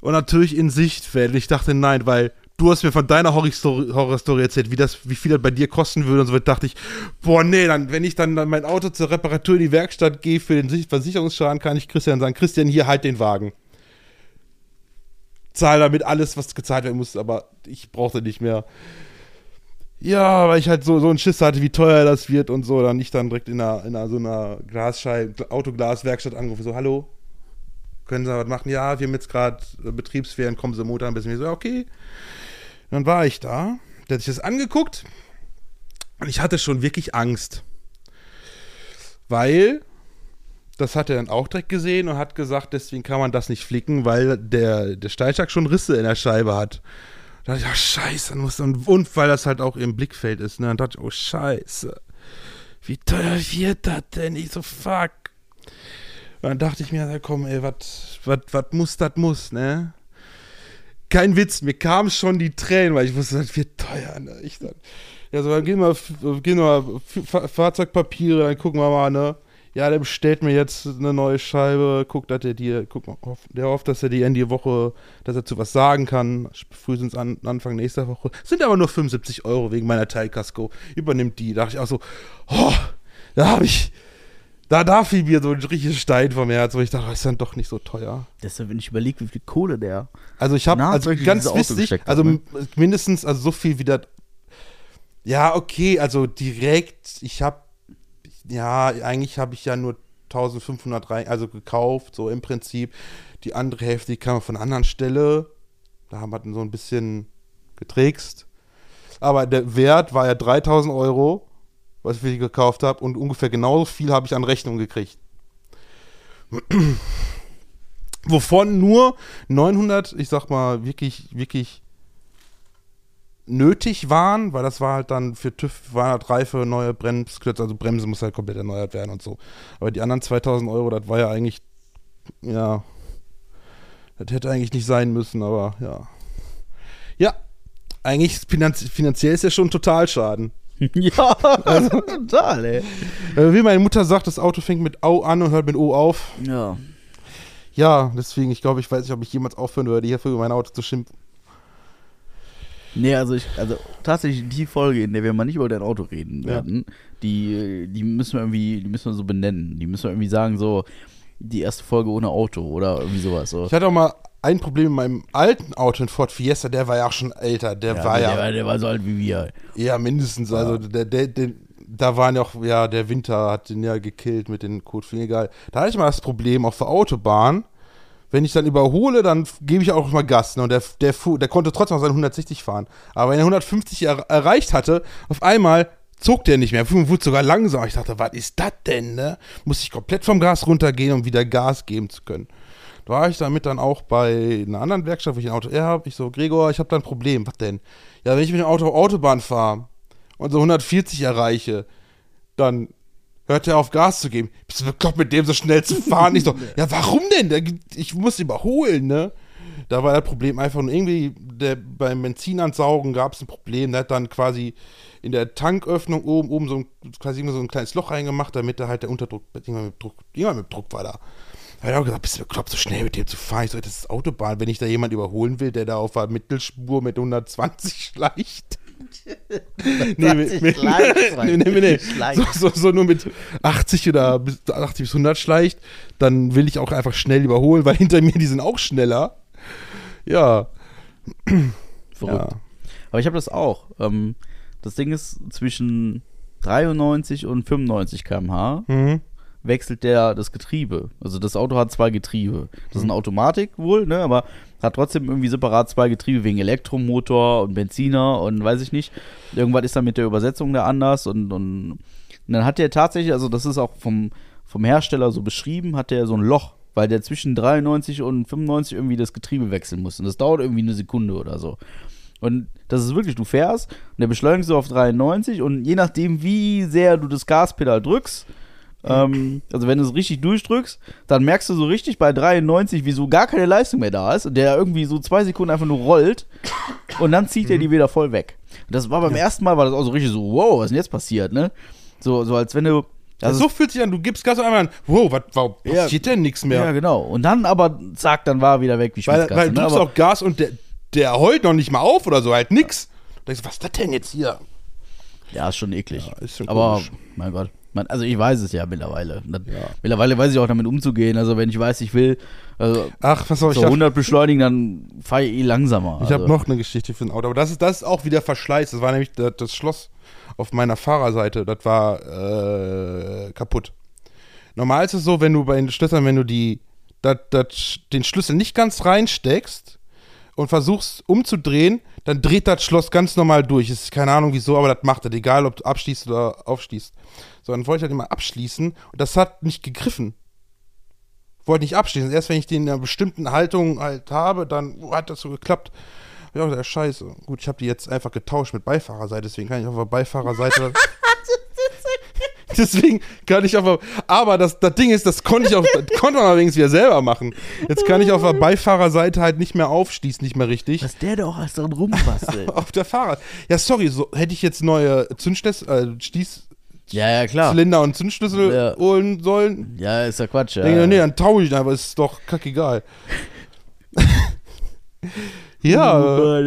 Und natürlich in Sichtfeld. Und ich dachte, nein, weil du hast mir von deiner Horrorstory erzählt, wie, das, wie viel das bei dir kosten würde und so weiter. dachte ich, boah, nee, dann, wenn ich dann, mein Auto zur Reparatur in die Werkstatt gehe für den Sich- Versicherungsschaden, kann ich Christian sagen, Christian, hier, halt den Wagen. Zahl damit alles, was gezahlt werden muss, aber ich brauchte nicht mehr. Ja, weil ich halt so, so einen Schiss hatte, wie teuer das wird und so, dann ich dann direkt in einer, in einer so einer Glasscheibe, Autoglaswerkstatt angerufen, so, hallo, können Sie was machen? Ja, wir haben jetzt gerade äh, Betriebsferien, kommen Sie Montag ein bisschen. Ich so, okay. Dann war ich da, der hat sich das angeguckt und ich hatte schon wirklich Angst. Weil, das hat er dann auch direkt gesehen und hat gesagt, deswegen kann man das nicht flicken, weil der, der Steinschlag schon Risse in der Scheibe hat. Da dachte ich, ach scheiße, dann muss dann, und weil das halt auch im Blickfeld ist, ne, dann dachte ich, oh scheiße, wie teuer wird das denn? Ich so, fuck. Und dann dachte ich mir, ja, komm, ey, was muss, das muss, ne? Kein Witz, mir kamen schon die Tränen, weil ich wusste, das wird teuer, ne? Ich dann, ja, so, dann gehen wir, gehen wir Fa- Fahrzeugpapiere, dann gucken wir mal, ne? Ja, der bestellt mir jetzt eine neue Scheibe, guckt, dass er dir, guck mal, der hofft, dass er dir in die Woche, dass er zu was sagen kann, frühestens an, Anfang nächster Woche. Sind aber nur 75 Euro wegen meiner Teilkasko. Übernimmt die. Da dachte ich auch so, oh, da habe ich, da, da fiel mir so ein richtiger Stein vom Herz, wo ich dachte, das ist dann doch nicht so teuer. Deshalb, wenn ich überlege, wie viel Kohle der. Also ich habe, also ganz wichtig, also ne? mindestens, also so viel wie das. Ja, okay, also direkt, ich habe, ja, eigentlich habe ich ja nur 1500 rein, also gekauft, so im Prinzip. Die andere Hälfte, die kam von einer anderen Stelle. Da haben wir dann so ein bisschen getrickst. Aber der Wert war ja 3000 Euro, was ich gekauft habe, und ungefähr genauso viel habe ich an Rechnung gekriegt. Wovon nur 900, ich sag mal, wirklich, wirklich nötig waren, weil das war halt dann für TÜV, waren halt Reife, neue Bremsklötze, also Bremse muss halt komplett erneuert werden und so. Aber die anderen 2000 Euro, das war ja eigentlich, ja, das hätte eigentlich nicht sein müssen, aber ja. Ja, eigentlich finanz finanziell ist ja schon ein Totalschaden. ja, total, ey. Äh, wie meine Mutter sagt, das Auto fängt mit Au an und hört mit O auf. Ja. Ja, deswegen, ich glaube, ich weiß nicht, ob ich jemals aufhören würde, hierfür über mein Auto zu schimpfen. Nee, also ich, also tatsächlich die Folge, in der wir mal nicht über dein Auto reden Ja. werden, die, die müssen wir irgendwie, die müssen wir so benennen. Die müssen wir irgendwie sagen, so die erste Folge ohne Auto oder irgendwie sowas. So. Ich hatte auch mal ein Problem mit meinem alten Auto, in Ford Fiesta, der war ja auch schon älter. Der war der, ja war, der war so alt wie wir. Ja, mindestens. Also der, der, der, da waren ja auch, ja, der Winter hat den ja gekillt mit den Kotfliegen, egal. Da hatte ich mal das Problem auf der Autobahn. Wenn ich dann überhole, dann gebe ich auch mal Gas. Ne? Und der, der, der konnte trotzdem noch seine 160 fahren. Aber wenn er 150 er, erreicht hatte, auf einmal zog der nicht mehr. Wurde sogar langsam. Ich dachte, was ist das denn? Ne? Muss ich komplett vom Gas runtergehen, um wieder Gas geben zu können. Da war ich damit dann auch bei einer anderen Werkstatt, wo ich ein Auto R habe. Ich so, Gregor, ich habe da ein Problem. Was denn? Ja, wenn ich mit dem Auto Autobahn fahre und so 140 erreiche, dann hört er auf Gas zu geben. Bist du bekloppt, mit dem so schnell zu fahren? Ich so, ja, warum denn? Ich muss überholen, ne? Da war das Problem einfach nur irgendwie, der, beim Benzinansaugen gab es ein Problem. Der hat dann quasi in der Tanköffnung oben, oben so ein, quasi so ein kleines Loch reingemacht, damit da halt der Unterdruck, irgendwann mit Druck, irgendwann mit Druck war da. Da hat er auch gesagt, bist du bekloppt, so schnell mit dem zu fahren? Ich so, das ist Autobahn. Wenn ich da jemand überholen will, der da auf der Mittelspur mit 120 schleicht. Nee, mit, mit, schleicht, nee, nee, nee, nee. So, so, so nur mit 80 oder bis 80 bis 100 schleicht, dann will ich auch einfach schnell überholen, weil hinter mir die sind auch schneller. Ja. Verrückt. ja. Aber ich habe das auch. Ähm, das Ding ist, zwischen 93 und 95 km/h Mhm. Wechselt der das Getriebe. Also das Auto hat zwei Getriebe. Das ist eine Automatik wohl, ne, aber hat trotzdem irgendwie separat zwei Getriebe wegen Elektromotor und Benziner und weiß ich nicht. Irgendwas ist dann mit der Übersetzung da anders und, und, und dann hat der tatsächlich, also das ist auch vom, vom Hersteller so beschrieben, hat der so ein Loch, weil der zwischen 93 und 95 irgendwie das Getriebe wechseln muss. Und das dauert irgendwie eine Sekunde oder so. Und das ist wirklich, du fährst und der beschleunigst so auf 93 und je nachdem, wie sehr du das Gaspedal drückst, ähm, also wenn du es richtig durchdrückst, dann merkst du so richtig bei 93, wie so gar keine Leistung mehr da ist und der irgendwie so zwei Sekunden einfach nur rollt und dann zieht er die wieder voll weg. Und das war beim ersten Mal, war das auch so richtig so, wow, was ist denn jetzt passiert, ne? So, so als wenn du. Also so fühlt sich an, du gibst Gas und einmal, wow, was, warum Ja. passiert denn nichts mehr? ja, genau. Und dann aber, zack, dann war er wieder weg wie weil, Schmitzkatze. weil du ne? drückst Aber- auch Gas und der, der heult noch nicht mal auf oder so, halt nix. Da denkst du, was ist das denn jetzt hier? Ja, ist schon eklig. Ja, ist schon Aber, komisch. mein Gott. Man, also ich weiß es ja mittlerweile. Das, Mittlerweile weiß ich auch damit umzugehen. Also wenn ich weiß, ich will also Ach, was soll ich so hab- 100 beschleunigen, dann fahre ich eh langsamer. Ich also. habe noch eine Geschichte für ein Auto, aber das ist, das ist auch wieder Verschleiß. Das war nämlich das, das Schloss auf meiner Fahrerseite, das war äh, kaputt. Normal ist es so, wenn du bei den Schlössern, wenn du die, das, das, den Schlüssel nicht ganz reinsteckst und versuchst umzudrehen, dann dreht das Schloss ganz normal durch. Ist keine Ahnung wieso, aber das macht das, egal ob du abschließt oder aufschließt. So, dann wollte ich halt immer abschließen und das hat nicht gegriffen. Wollte nicht abschließen. Erst wenn ich den in einer bestimmten Haltung halt habe, dann hat das so geklappt. Ja, der Scheiße. Gut, ich habe die jetzt einfach getauscht mit Beifahrerseite, deswegen kann ich auf der Beifahrerseite. deswegen kann ich auf. Aber das, das Ding ist, das konnte ich auch, das konnte man allerdings wieder selber machen. Jetzt kann ich auf der Beifahrerseite halt nicht mehr aufschließen, nicht mehr richtig. Was der da auch alles dran rumbastelt. Auf der Fahrer. Ja, sorry, so hätte ich jetzt neue Zündschlüssel, äh, Schließzylinder ja, ja, klar. und Zündschlüssel Ja. holen sollen. Ja, ist ja Quatsch. Ja. Denke, nee, dann tausche ich einfach, ist doch kackegal. ja, Oh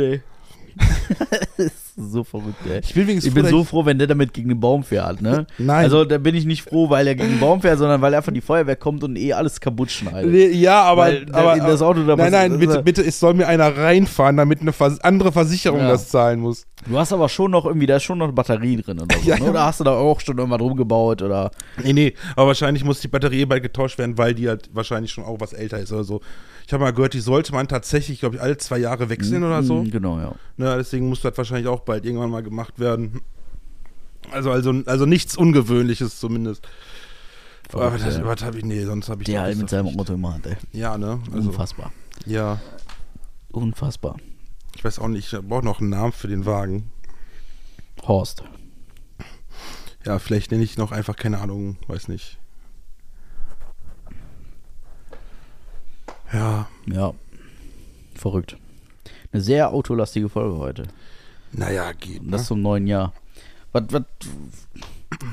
ist so verrückt, ey. ich bin Ich bin so froh, wenn der damit gegen den Baum fährt, ne? Nein. Also da bin ich nicht froh, weil er gegen den Baum fährt, sondern weil einfach die Feuerwehr kommt und eh alles kaputt schneidet. Nee, Ja, aber, Weil aber in das Auto da nein, nein, das bitte, ist- bitte, es soll mir einer reinfahren, damit eine vers andere Versicherung Ja. das zahlen muss. Du hast aber schon noch irgendwie, da ist schon noch eine Batterie drin oder so. Ja, ne? Oder hast du da auch schon irgendwas rumgebaut oder. Nee, nee, aber wahrscheinlich muss die Batterie bald getauscht werden, weil die halt wahrscheinlich schon auch was älter ist oder so. Ich habe mal gehört, die sollte man tatsächlich, glaube ich, alle zwei Jahre wechseln oder so. Mm, Genau, ja. Ne, deswegen muss das wahrscheinlich auch bald irgendwann mal gemacht werden. Also, also, also nichts Ungewöhnliches zumindest. Aber Verrückt, das, ja. was hab ich, nee, sonst habe ich Der halt mit seinem nicht. Automat, ey. Ja, ne? Also, Unfassbar. ja. Unfassbar. Ich weiß auch nicht, ich brauche noch einen Namen für den Wagen. Horst. Ja, vielleicht nenne ich noch einfach, keine Ahnung, weiß nicht. Ja, Ja. Verrückt. Eine sehr autolastige Folge heute. naja, geht. Und Ne? das zum neuen Jahr. Was, was,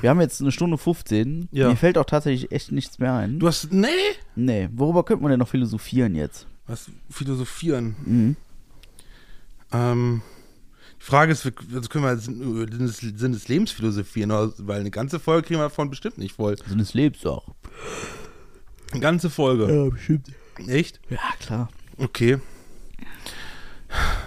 wir haben jetzt eine Stunde 15. Ja. Mir fällt auch tatsächlich echt nichts mehr ein. Du hast, nee, Nee, worüber könnte man denn noch philosophieren jetzt? was philosophieren. Mhm. Ähm, Die Frage ist, wir- also können wir Sinn Sinn des, Sinn des Lebens philosophieren, weil eine ganze Folge kriegen wir davon bestimmt nicht voll. Sinn des Lebens doch. Eine ganze Folge. Ja, bestimmt. Echt? Ja, klar. Okay.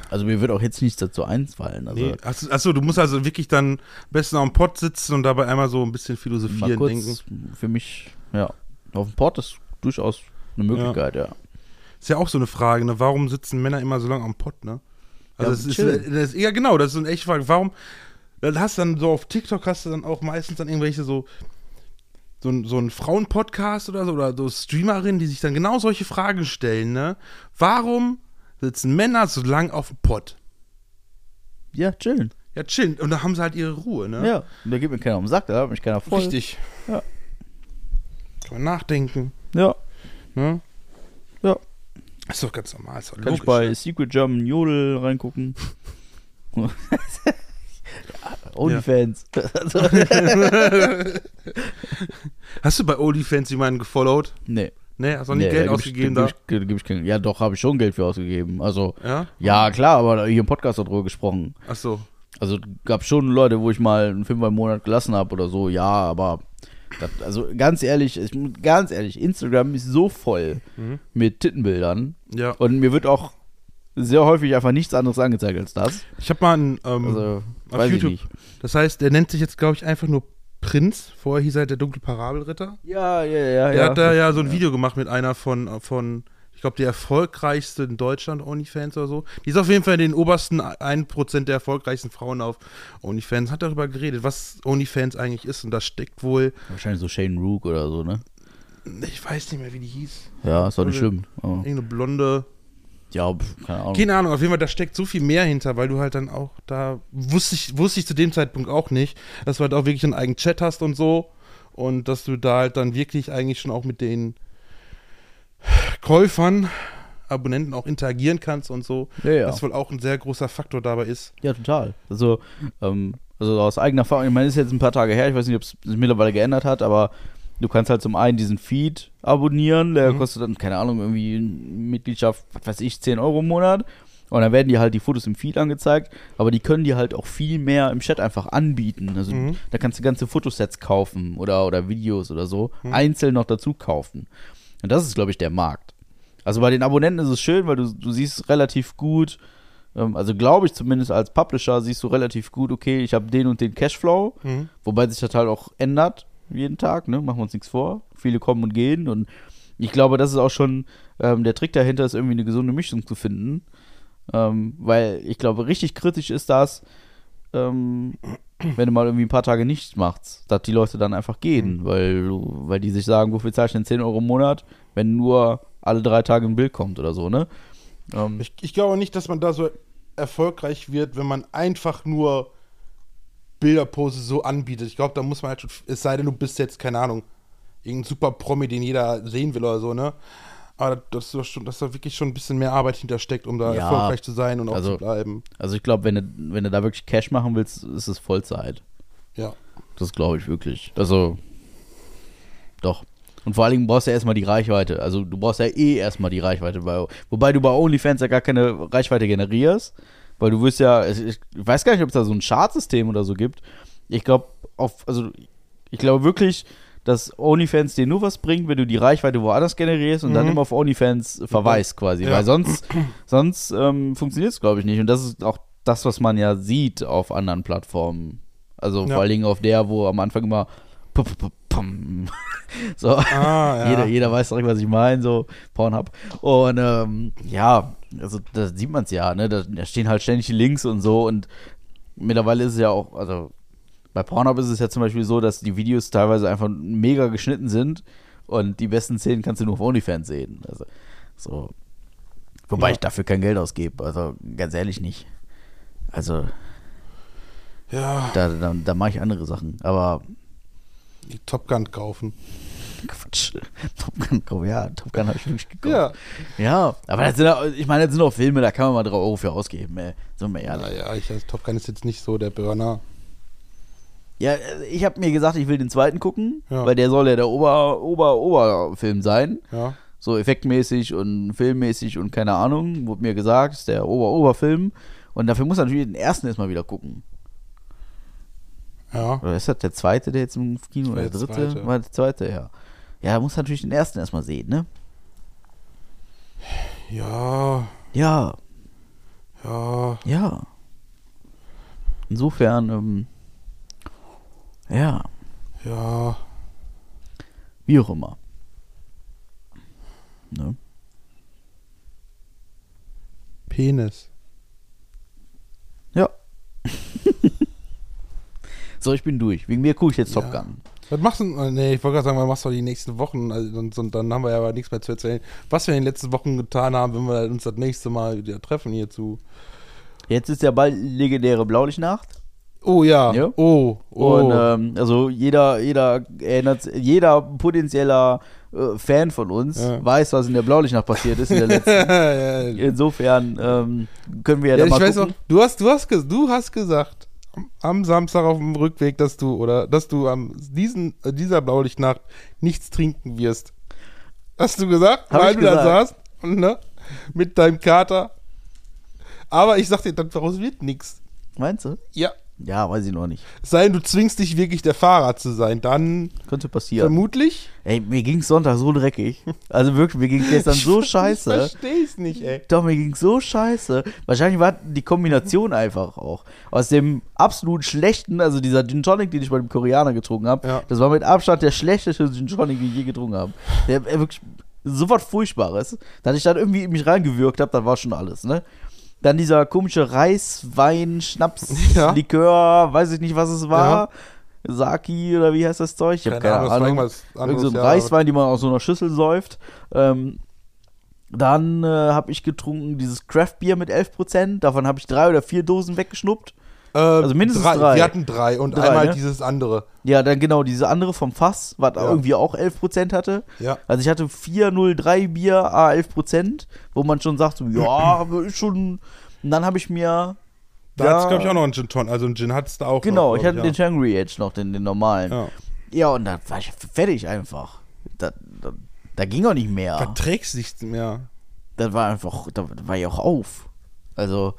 Also mir wird auch jetzt nichts dazu einfallen. Also Nee. Achso, achso, du musst also wirklich dann am besten am Pott sitzen und dabei einmal so ein bisschen mal philosophieren, kurz denken. für mich, ja, auf dem Port ist durchaus eine Möglichkeit, ja. Ist ja auch so eine Frage, ne? Warum sitzen Männer immer so lange am Pott, ne? Also Ja, das ist, ist, ja genau, das ist so eine echte Frage. Warum, dann hast du dann so auf TikTok hast du dann auch meistens dann irgendwelche so, so, ein- so ein Frauenpodcast oder so, oder so Streamerinnen, die sich dann genau solche Fragen stellen, ne? Warum sitzen Männer so lang auf dem Pott? Ja, chillen. Ja, chillen. Und da haben sie halt ihre Ruhe, ne? Ja, da geht mir keiner um den Sack, da hat mich keiner voll. Richtig. Ja. Kann man nachdenken, Ja, ne? ja. Ist doch ganz normal, ist doch Kann logisch. ich bei Secret German Jodel reingucken. ja, Onlyfans. Also, Hast du bei OnlyFans jemanden gefollowt? nee. Nee, hast du noch nie nee, Geld da ausgegeben ich, da? ich, ich kein, ja, doch, habe ich schon Geld für ausgegeben. Also, Ja? ja, klar, aber hier im Podcast darüber gesprochen. Ach so. Also gab schon Leute, wo ich mal einen Fünfer im Monat gelassen habe oder so, ja, aber das, also ganz ehrlich, ich, ganz ehrlich, Instagram ist so voll Mhm. mit Tittenbildern Ja. und mir wird auch sehr häufig einfach nichts anderes angezeigt als das. Ich habe mal einen, ähm, Also, auf weiß YouTube. ich nicht. das heißt, der nennt sich jetzt, glaube ich, einfach nur Prinz. Vorher hieß er der dunkle Parabelritter. Ja, ja, ja, Der ja. hat da ja so ein Video gemacht mit einer von, von ich glaube, der erfolgreichste in Deutschland, OnlyFans oder so. Die ist auf jeden Fall in den obersten 1% der erfolgreichsten Frauen auf OnlyFans. Hat darüber geredet, was OnlyFans eigentlich ist. Und da steckt wohl, Wahrscheinlich so Shane Rook oder so, ne? ich weiß nicht mehr, wie die hieß. Ja, ist doch nicht schlimm. Aber, Irgendeine blonde. Ja, keine Ahnung. Keine Ahnung, auf jeden Fall, da steckt so viel mehr hinter, weil du halt dann auch da, wusste ich, wusste ich zu dem Zeitpunkt auch nicht, dass du halt auch wirklich einen eigenen Chat hast und so und dass du da halt dann wirklich eigentlich schon auch mit den Käufern, Abonnenten auch interagieren kannst und so. Ja, ja. Was wohl auch ein sehr großer Faktor dabei ist. Ja, total. Also, ähm, also aus eigener Erfahrung, ich meine, ist jetzt ein paar Tage her, ich weiß nicht, ob es sich mittlerweile geändert hat, aber du kannst halt zum einen diesen Feed abonnieren, der Mhm. kostet dann, keine Ahnung, irgendwie eine Mitgliedschaft, was weiß ich, 10 Euro im Monat. Und dann werden dir halt die Fotos im Feed angezeigt, aber die können dir halt auch viel mehr im Chat einfach anbieten. Also Mhm. da kannst du ganze Fotosets kaufen oder, oder Videos oder so, Mhm. einzeln noch dazu kaufen. Und das ist, glaube ich, der Markt. Also bei den Abonnenten ist es schön, weil du, du siehst relativ gut, ähm, also glaube ich zumindest als Publisher, siehst du relativ gut, okay, ich habe den und den Cashflow, Mhm. wobei sich das halt auch ändert jeden Tag, ne? Machen wir uns nichts vor. Viele kommen und gehen und ich glaube, das ist auch schon ähm, der Trick dahinter, ist irgendwie eine gesunde Mischung zu finden. Ähm, weil ich glaube, richtig kritisch ist das, ähm, wenn du mal irgendwie ein paar Tage nichts machst, dass die Leute dann einfach gehen, weil, du, weil die sich sagen, wofür zahlst du denn 10 Euro im Monat, wenn nur alle drei Tage ein Bild kommt oder so, ne? Ähm, Ich, ich glaube nicht, dass man da so erfolgreich wird, wenn man einfach nur Bilderpose so anbietet. Ich glaube, da muss man halt schon, es sei denn, du bist jetzt, keine Ahnung, irgendein super Promi, den jeder sehen will oder so, ne? Aber dass, du schon, dass da wirklich schon ein bisschen mehr Arbeit hintersteckt, um da Ja, erfolgreich zu sein und auch also- zu bleiben. also ich glaube, wenn du, wenn du da wirklich Cash machen willst, ist es Vollzeit. Ja. Das glaube ich wirklich. Also, doch. Und vor allen Dingen brauchst du ja erstmal die Reichweite. Also, du brauchst ja eh erstmal die Reichweite. Bei, wobei du bei OnlyFans ja gar keine Reichweite generierst. Weil du wirst ja, ich, ich weiß gar nicht, ob es da so ein Chartsystem oder so gibt. Ich glaube, auf, also, ich glaube wirklich, dass OnlyFans dir nur was bringt, wenn du die Reichweite woanders generierst und dann Mhm. immer auf OnlyFans verweist quasi. Ja. Weil sonst, sonst ähm, funktioniert es, glaube ich, nicht. Und das ist auch das, was man ja sieht auf anderen Plattformen. Also Ja. vor allen Dingen auf der, wo am Anfang immer so Ah, ja. jeder, jeder weiß direkt, was ich meine, so Pornhub. Und ähm, ja, also da sieht man es ja, ne? Da, da stehen halt ständig die Links und so und mittlerweile ist es ja auch, also bei Pornhub ist es ja zum Beispiel so, dass die Videos teilweise einfach mega geschnitten sind und die besten Szenen kannst du nur auf OnlyFans sehen. Also so. Wobei Ja. ich dafür kein Geld ausgebe, also ganz ehrlich nicht. Also ja, da, da, da mache ich andere Sachen, aber die Top Gun kaufen. Quatsch. Top Gun, oh ja, Top Gun habe ich wirklich gekauft. Ja. Ja, aber das sind auch, ich meine, das sind auch Filme, da kann man mal 3 Euro für ausgeben, ey. Sind wir ehrlich. Naja, ich, also Top Gun ist jetzt nicht so der Burner. Ja, ich habe mir gesagt, ich will den zweiten gucken, Ja. weil der soll ja der Ober, Ober, Oberfilm sein. Ja. So effektmäßig und filmmäßig und keine Ahnung, wurde mir gesagt, ist der Ober, Oberfilm. Und dafür muss er natürlich den ersten erstmal wieder gucken. Ja. Oder ist das der zweite, der jetzt im Kino, oder der der dritte? zweite. War der zweite, ja. Ja, muss natürlich den ersten erstmal sehen, ne? Ja. Ja, Ja. ja. Insofern, ähm, ja, Ja. wie auch immer. Ne? Penis. Ja. so, ich bin durch. Wegen mir gucke ich jetzt Top Ja. Gun. Was machst du? äh, Nee, ich wollte gerade sagen, was machst du die nächsten Wochen? Also, und, und dann haben wir ja aber nichts mehr zu erzählen. Was wir in den letzten Wochen getan haben, wenn wir uns das nächste Mal wieder treffen hierzu. Jetzt ist ja bald legendäre Blaulichtnacht. Oh ja. Ja. Oh. Oh. Und ähm, also jeder, jeder erinnert, jeder potenzieller äh, Fan von uns Ja. weiß, was in der Blaulichtnacht passiert ist in der letzten. ja, Insofern ähm, können wir ja, ja, da ich mal weiß gucken. auch, du hast, du hast, du hast gesagt am- am Samstag auf dem Rückweg, dass du oder dass du am diesen äh, dieser Blaulichtnacht nichts trinken wirst. Hast du gesagt, Hab weil du da gesagt. saßt und, ne, mit deinem Kater. Aber ich sag dir, daraus wird nichts. Meinst du? Ja. Ja, weiß ich noch nicht. Es sei denn, du zwingst dich wirklich der Fahrer zu sein, dann Könnte passieren. vermutlich. Ey, mir ging's Sonntag so dreckig. Also wirklich, mir ging's gestern so Ich scheiße. versteh's nicht, ey. Doch, mir ging's so scheiße. Wahrscheinlich war die Kombination einfach auch. Aus dem absolut schlechten, also dieser Gin Tonic, den ich bei dem Koreaner getrunken habe, Ja. das war mit Abstand der schlechteste Gin Tonic, den ich je getrunken habe. Der der wirklich so was Furchtbares. Dass ich dann irgendwie in mich reingewürgt habe, das war schon alles, ne? Dann dieser komische Reis, Wein, Schnaps, Ja. Likör, weiß ich nicht, was es war. Saki oder wie heißt das Zeug? Ich habe keine, das war Ahnung. irgendwas Irgend anderes, so ein ja, Reiswein, die man aus so einer Schüssel säuft. Ähm, dann äh, habe ich getrunken dieses Craft-Bier mit 11%. Davon habe ich drei oder vier Dosen weggeschnuppt. Äh, Also mindestens drei. Wir hatten drei und Drei, einmal ne? dieses andere. Ja, dann genau diese andere vom Fass, was Ja. irgendwie auch 11% hatte. Ja. Also ich hatte 403 Bier, a 11%, wo man schon sagt, so, ja, aber ist schon. Und dann habe ich mir. Da ja, hat's, glaube ich, auch noch einen Gin Ton. Also einen Gin hat's da auch Genau, noch. ich hatte glaub den Shangri Edge noch, den, den normalen. Ja. Ja, und dann war ich fertig einfach. Da, da, da ging auch nicht mehr. Verträgst nichts mehr. das war einfach, da war ich auch auf. Also,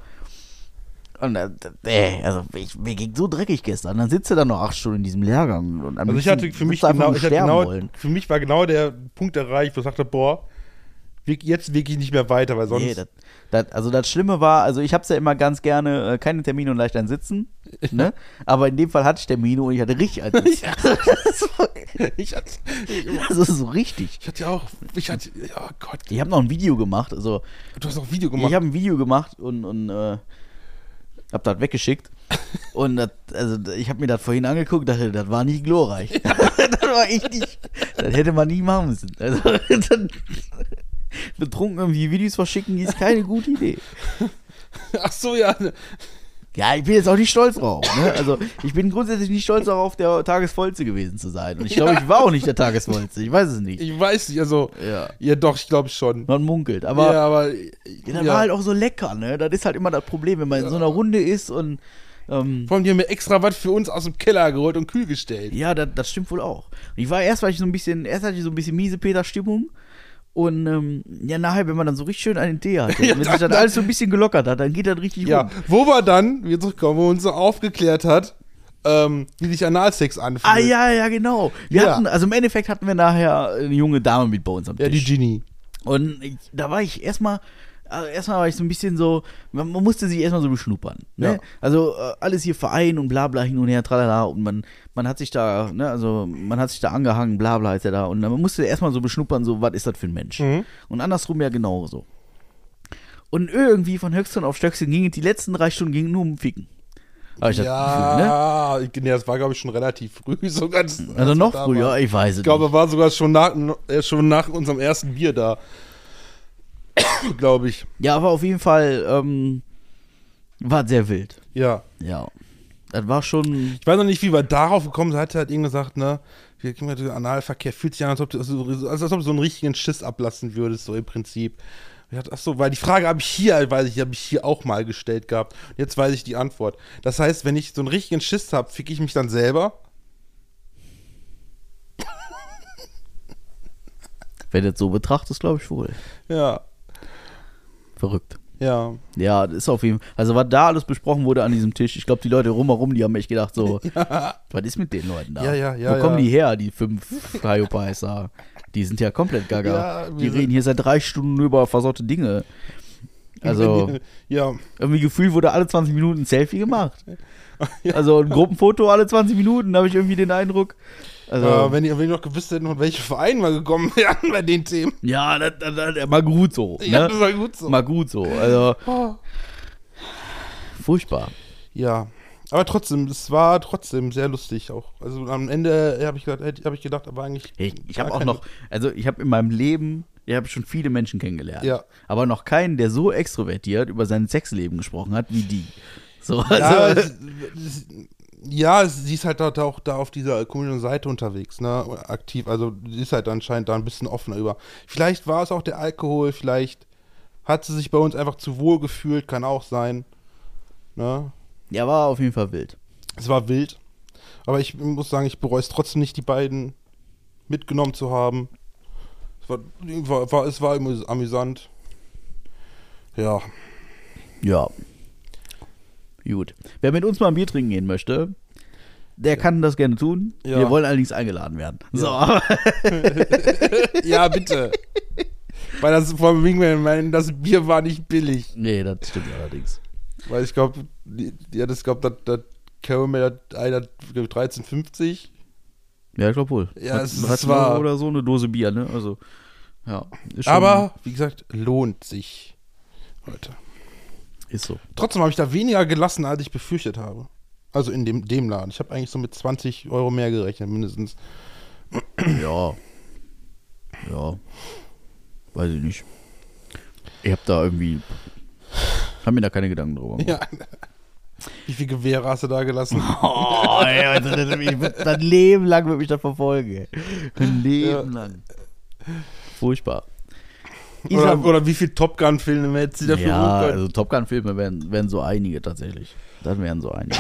und, äh, äh, also ich, mir ging so dreckig gestern. Dann sitzt du da noch acht Stunden in diesem Lehrgang. Und Also ich hatte für mich genau, ich hatte genau wollen. für mich war genau der Punkt erreicht, wo ich sagte, boah, jetzt wirklich nicht mehr weiter, weil sonst Nee, das, das, also das Schlimme war, also ich hab's ja immer ganz gerne, äh, keine Termine und leicht ein Sitzen, ne? Aber in dem Fall hatte ich Termine und ich hatte richtig ein Sitzen. ich, hatte, Also so richtig. ich hatte ja auch, ich hatte, oh Gott, Ich habe noch ein Video gemacht, also du hast auch ein Video gemacht. ich habe ein Video gemacht und, und äh, hab das weggeschickt. Und das, also ich habe mir das vorhin angeguckt, dachte, das war nicht glorreich. das war echt nicht. Das hätte man nie machen müssen. Also, dann, betrunken irgendwie Videos verschicken, ist keine gute Idee. Ach so, ja. Ja, ich bin jetzt auch nicht stolz drauf. Ne? Also ich bin grundsätzlich nicht stolz darauf, der Tagesvollste gewesen zu sein. Und ich glaube, ich war auch nicht der Tagesvollste. Ich weiß es nicht. Ich weiß nicht, also, Ja. ja doch, ich glaube schon. Man munkelt. Aber ja, aber, Ja, das ja. war halt auch so lecker, ne? Das ist halt immer das Problem, wenn man in so einer Runde ist und ähm, Vor allem, die haben mir extra was für uns aus dem Keller geholt und kühl gestellt. ja, das, das stimmt wohl auch. Und ich war erst, weil ich so ein bisschen, erst hatte ich so ein bisschen miese Peter-Stimmung. Und ähm, ja, nachher, wenn man dann so richtig schön einen Tee hatte, Ja, wenn sich dann- alles so ein bisschen gelockert hat, dann geht das richtig Ja, rum. wo wir dann, wir zurückkommen, wo uns so aufgeklärt hat, ähm, wie sich Analsex anfühlt. Ah, ja, ja, genau. Wir Ja. hatten, also im Endeffekt hatten wir nachher eine junge Dame mit bei uns am Ja, die Tisch. Genie. Und ich, da war ich erstmal, also erstmal war ich so ein bisschen so, man, musste sich erstmal so beschnuppern. Ne? Ja. Also äh, alles hier Verein und bla bla hin und her, tralala. Und man, man hat sich da, ne, also man hat sich da angehangen, bla bla etc. Und dann man musste erstmal so beschnuppern, so, was ist das für ein Mensch? Mhm. Und andersrum ja genauso. Und irgendwie von Höchstern auf Stöckchen ging es, die letzten drei Stunden gingen nur um Ficken. Hab ich das Gefühl, ne? Ja, das war, glaube ich, schon relativ früh. So ganz, Also als noch da früher, waren. ich weiß es Ich glaube, nicht. er war sogar schon nach, äh, schon nach unserem ersten Bier da. glaube ich. Ja, aber auf jeden Fall ähm, war sehr wild. Ja. Ja. Das war schon. Ich weiß noch nicht, wie wir darauf gekommen sind. Hat er halt eben gesagt, ne, ja Analverkehr, fühlt sich an, als ob du, also, als, ob du so einen richtigen Schiss ablassen würdest, so im Prinzip. Ich dachte, ach so, weil die Frage habe ich hier, weiß ich, habe ich hier auch mal gestellt gehabt. Und jetzt weiß ich die Antwort. Das heißt, wenn ich so einen richtigen Schiss habe, fick ich mich dann selber? Wenn du das so betrachtest, glaube ich wohl. Ja. Verrückt. Ja. Ja, das ist auf jeden Fall. Also, was da alles besprochen wurde an diesem Tisch, ich glaube, die Leute rumherum, die haben echt gedacht, so, was ist mit den Leuten da? Ja, ja, ja, Wo kommen ja. die her, die fünf Hyopies da? Die sind ja komplett gaga. Ja, die reden hier seit drei Stunden über versaute Dinge. Also, Ja. irgendwie gefühlt wurde alle 20 Minuten ein Selfie gemacht. Also, ein Gruppenfoto alle 20 Minuten, da habe ich irgendwie den Eindruck. Also, äh, wenn, die, wenn die noch gewusst hätten, von welchem Verein wir gekommen wären bei den Themen. ja, das, das, das, mal gut so. Ja, Ne? das war gut so. Mal gut so. Also, Oh. furchtbar. Ja. Aber trotzdem, es war trotzdem sehr lustig auch. Also am Ende habe ich, gedacht- hab ich gedacht, aber eigentlich. Ich, ich habe auch noch, also ich habe in meinem Leben, ich habe schon viele Menschen kennengelernt. Ja. Aber noch keinen, der so extrovertiert über sein Sexleben gesprochen hat wie die. So, Ja, also, es, ja, sie ist halt da, da auch da auf dieser komischen Seite unterwegs, ne? Aktiv. Also sie ist halt anscheinend da ein bisschen offener über. Vielleicht war es auch der Alkohol, vielleicht hat sie sich bei uns einfach zu wohl gefühlt, kann auch sein. Ne? ja, war auf jeden Fall wild. Es war wild. Aber ich muss sagen, ich bereue es trotzdem nicht, die beiden mitgenommen zu haben. Es war, war, war, es war amüs- amüsant. Ja. Ja. Gut. Wer mit uns mal ein Bier trinken gehen möchte, der kann das gerne tun. Ja. Wir wollen allerdings eingeladen werden. So, Ja, bitte. Weil das vor mein, das Bier war nicht billig. nee, das stimmt allerdings. Weil ich glaube, ja, das glaube, das, das Caramel hat einer glaub ich, 13,50. Ja, ich glaube wohl. Ja, es- hat war- oder so eine Dose Bier, ne? Also, ja. Aber, wie gesagt, lohnt sich. Leute. Ist so. Trotzdem habe ich da weniger gelassen, als ich befürchtet habe. Also in dem, dem Laden. Ich habe eigentlich so mit 20 Euro mehr gerechnet, mindestens. Ja. Ja. Weiß ich nicht. Ich hab da irgendwie. Hab mir da keine Gedanken drüber gemacht. Ja. Wie viel Gewehre hast du da gelassen? Oh, ey, also, das Leben lang wird mich das verfolgen. Ein Leben lang. Furchtbar. Oder, oder wie viel Top Gun-Filme hättest du dafür ja, also Top Gun-Filme wären, wären so einige tatsächlich. Das wären so einige.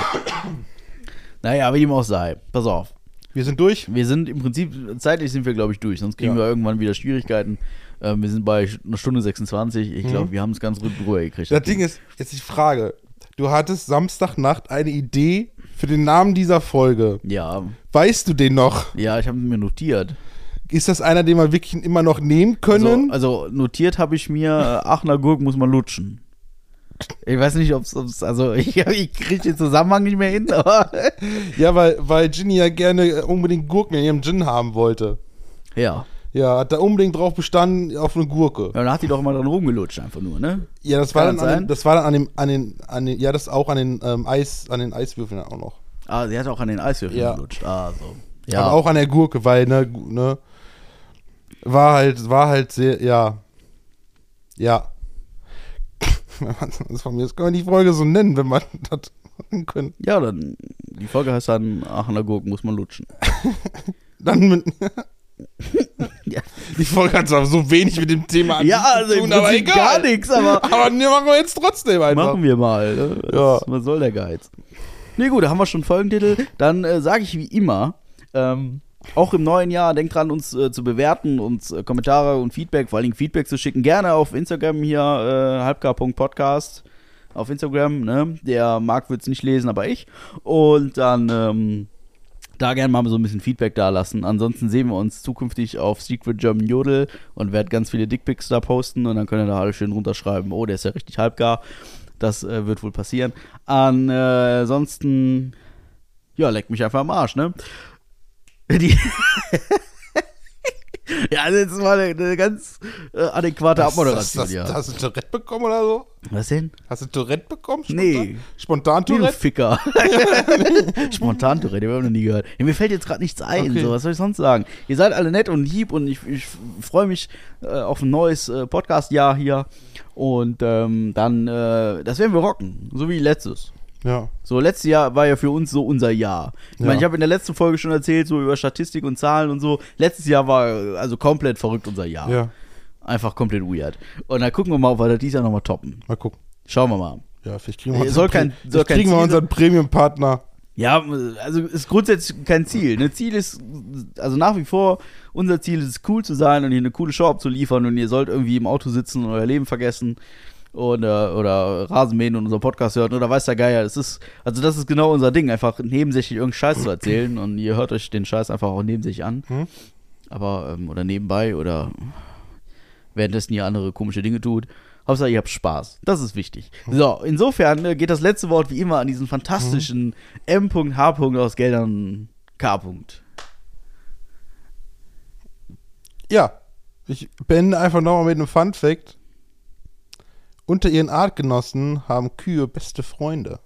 naja, wie dem auch sei. Pass auf. Wir sind durch. Wir sind im Prinzip, zeitlich sind wir, glaube ich, durch. Sonst kriegen Ja. wir irgendwann wieder Schwierigkeiten. Ähm, wir sind bei einer Stunde 26. Ich glaube, wir haben es ganz gut ruhig gekriegt. Mhm. Das Ding ist, jetzt die Frage. Du hattest Samstagnacht eine Idee für den Namen dieser Folge. Ja, Weißt du den noch? ja, ich habe mir notiert. Ist das einer, den wir wirklich immer noch nehmen können? Also, also notiert habe ich mir, äh, Aachener Gurk muss man lutschen. Ich weiß nicht, ob es, also ich, ich kriege den Zusammenhang nicht mehr hin, aber ja, weil, weil Ginny ja gerne äh, unbedingt Gurken in ihrem Gin haben wollte. ja. Ja, hat da unbedingt drauf bestanden auf eine Gurke. Ja, dann hat die doch immer dran rumgelutscht, einfach nur, ne? Ja, das war dann, an den, das war dann an dem, an den, an den, ja, das auch an den ähm, Eis, an den Eiswürfeln auch noch. Ah, sie hat auch an den Eiswürfeln Ja. gelutscht. Ah, so. Ja, Aber auch an der Gurke, weil, ne, ne, war halt, war halt sehr, ja, ja. Das von mir, das kann man die Folge so nennen, wenn man das machen können. ja, dann, die Folge heißt dann, Aachener Gurk muss man lutschen. Dann mit, Ja, die Folge hat zwar so wenig mit dem Thema an ja also tun, aber egal. gar nichts, aber Aber ne, machen wir jetzt trotzdem einfach. machen wir mal. Ne? Das, Ja. Was soll der Geiz? Nee, gut, da haben wir schon Folgentitel. Dann äh, sage ich wie immer, ähm, auch im neuen Jahr, denkt dran, uns äh, zu bewerten, uns äh, Kommentare und Feedback, vor allen Dingen Feedback zu schicken. Gerne auf Instagram hier, äh, halbgar.podcast auf Instagram. Ne? Der Marc wird es nicht lesen, aber ich. Und dann ähm, da gerne mal so ein bisschen Feedback da lassen. Ansonsten sehen wir uns zukünftig auf Secret German Jodel und werde ganz viele Dickpics da posten und dann könnt ihr da alle schön runterschreiben, oh, der ist ja richtig halbgar. Das äh, wird wohl passieren. Ansonsten, ja, leck mich einfach am Arsch, ne? Die ja, also jetzt mal eine, eine ganz äh, adäquate Hast, Abmoderation, hast, ja. hast, hast du Tourette bekommen oder so? Was denn? Hast du Tourette bekommen? Nee. Spontan Tourette? Ficker. Spontan Tourette, den habe ich noch nie gehört. Ja, mir fällt jetzt gerade nichts ein. Okay. So, was soll ich sonst sagen? Ihr seid alle nett und lieb und ich, ich freue mich äh, auf ein neues äh, Podcast-Jahr hier. Und ähm, dann, äh, das werden wir rocken. So wie letztes. Ja. So, letztes Jahr war ja für uns so unser Jahr. Ich meine, Ja. ich habe in der letzten Folge schon erzählt, so über Statistik und Zahlen und so. Letztes Jahr war also komplett verrückt unser Jahr. Ja. Einfach komplett weird. Und dann gucken wir mal, ob wir das dieses Jahr nochmal toppen. Mal gucken. Schauen wir mal. Ja, vielleicht kriegen wir, Äh, unseren soll kein- soll vielleicht kein kriegen wir unseren Premium-Partner. Ja, also ist grundsätzlich kein Ziel. Ne? Ziel ist, also nach wie vor, unser Ziel ist es cool zu sein und hier eine coole Show abzuliefern und ihr sollt irgendwie im Auto sitzen und euer Leben vergessen oder, oder Rasenmähen und unseren Podcast hört oder weiß der Geier. Es ist, also das ist genau unser Ding, einfach nebensächlich irgendeinen Scheiß zu erzählen und ihr hört euch den Scheiß einfach auch neben sich an. Hm? Aber, ähm, oder nebenbei oder währenddessen ihr andere komische Dinge tut. Hauptsache, ihr habt Spaß. Das ist wichtig. So, insofern äh, geht das letzte Wort wie immer an diesen fantastischen M.H. aus Geldern K. Ja, ich beende einfach nochmal mit einem Fun Fact. Unter ihren Artgenossen haben Kühe beste Freunde.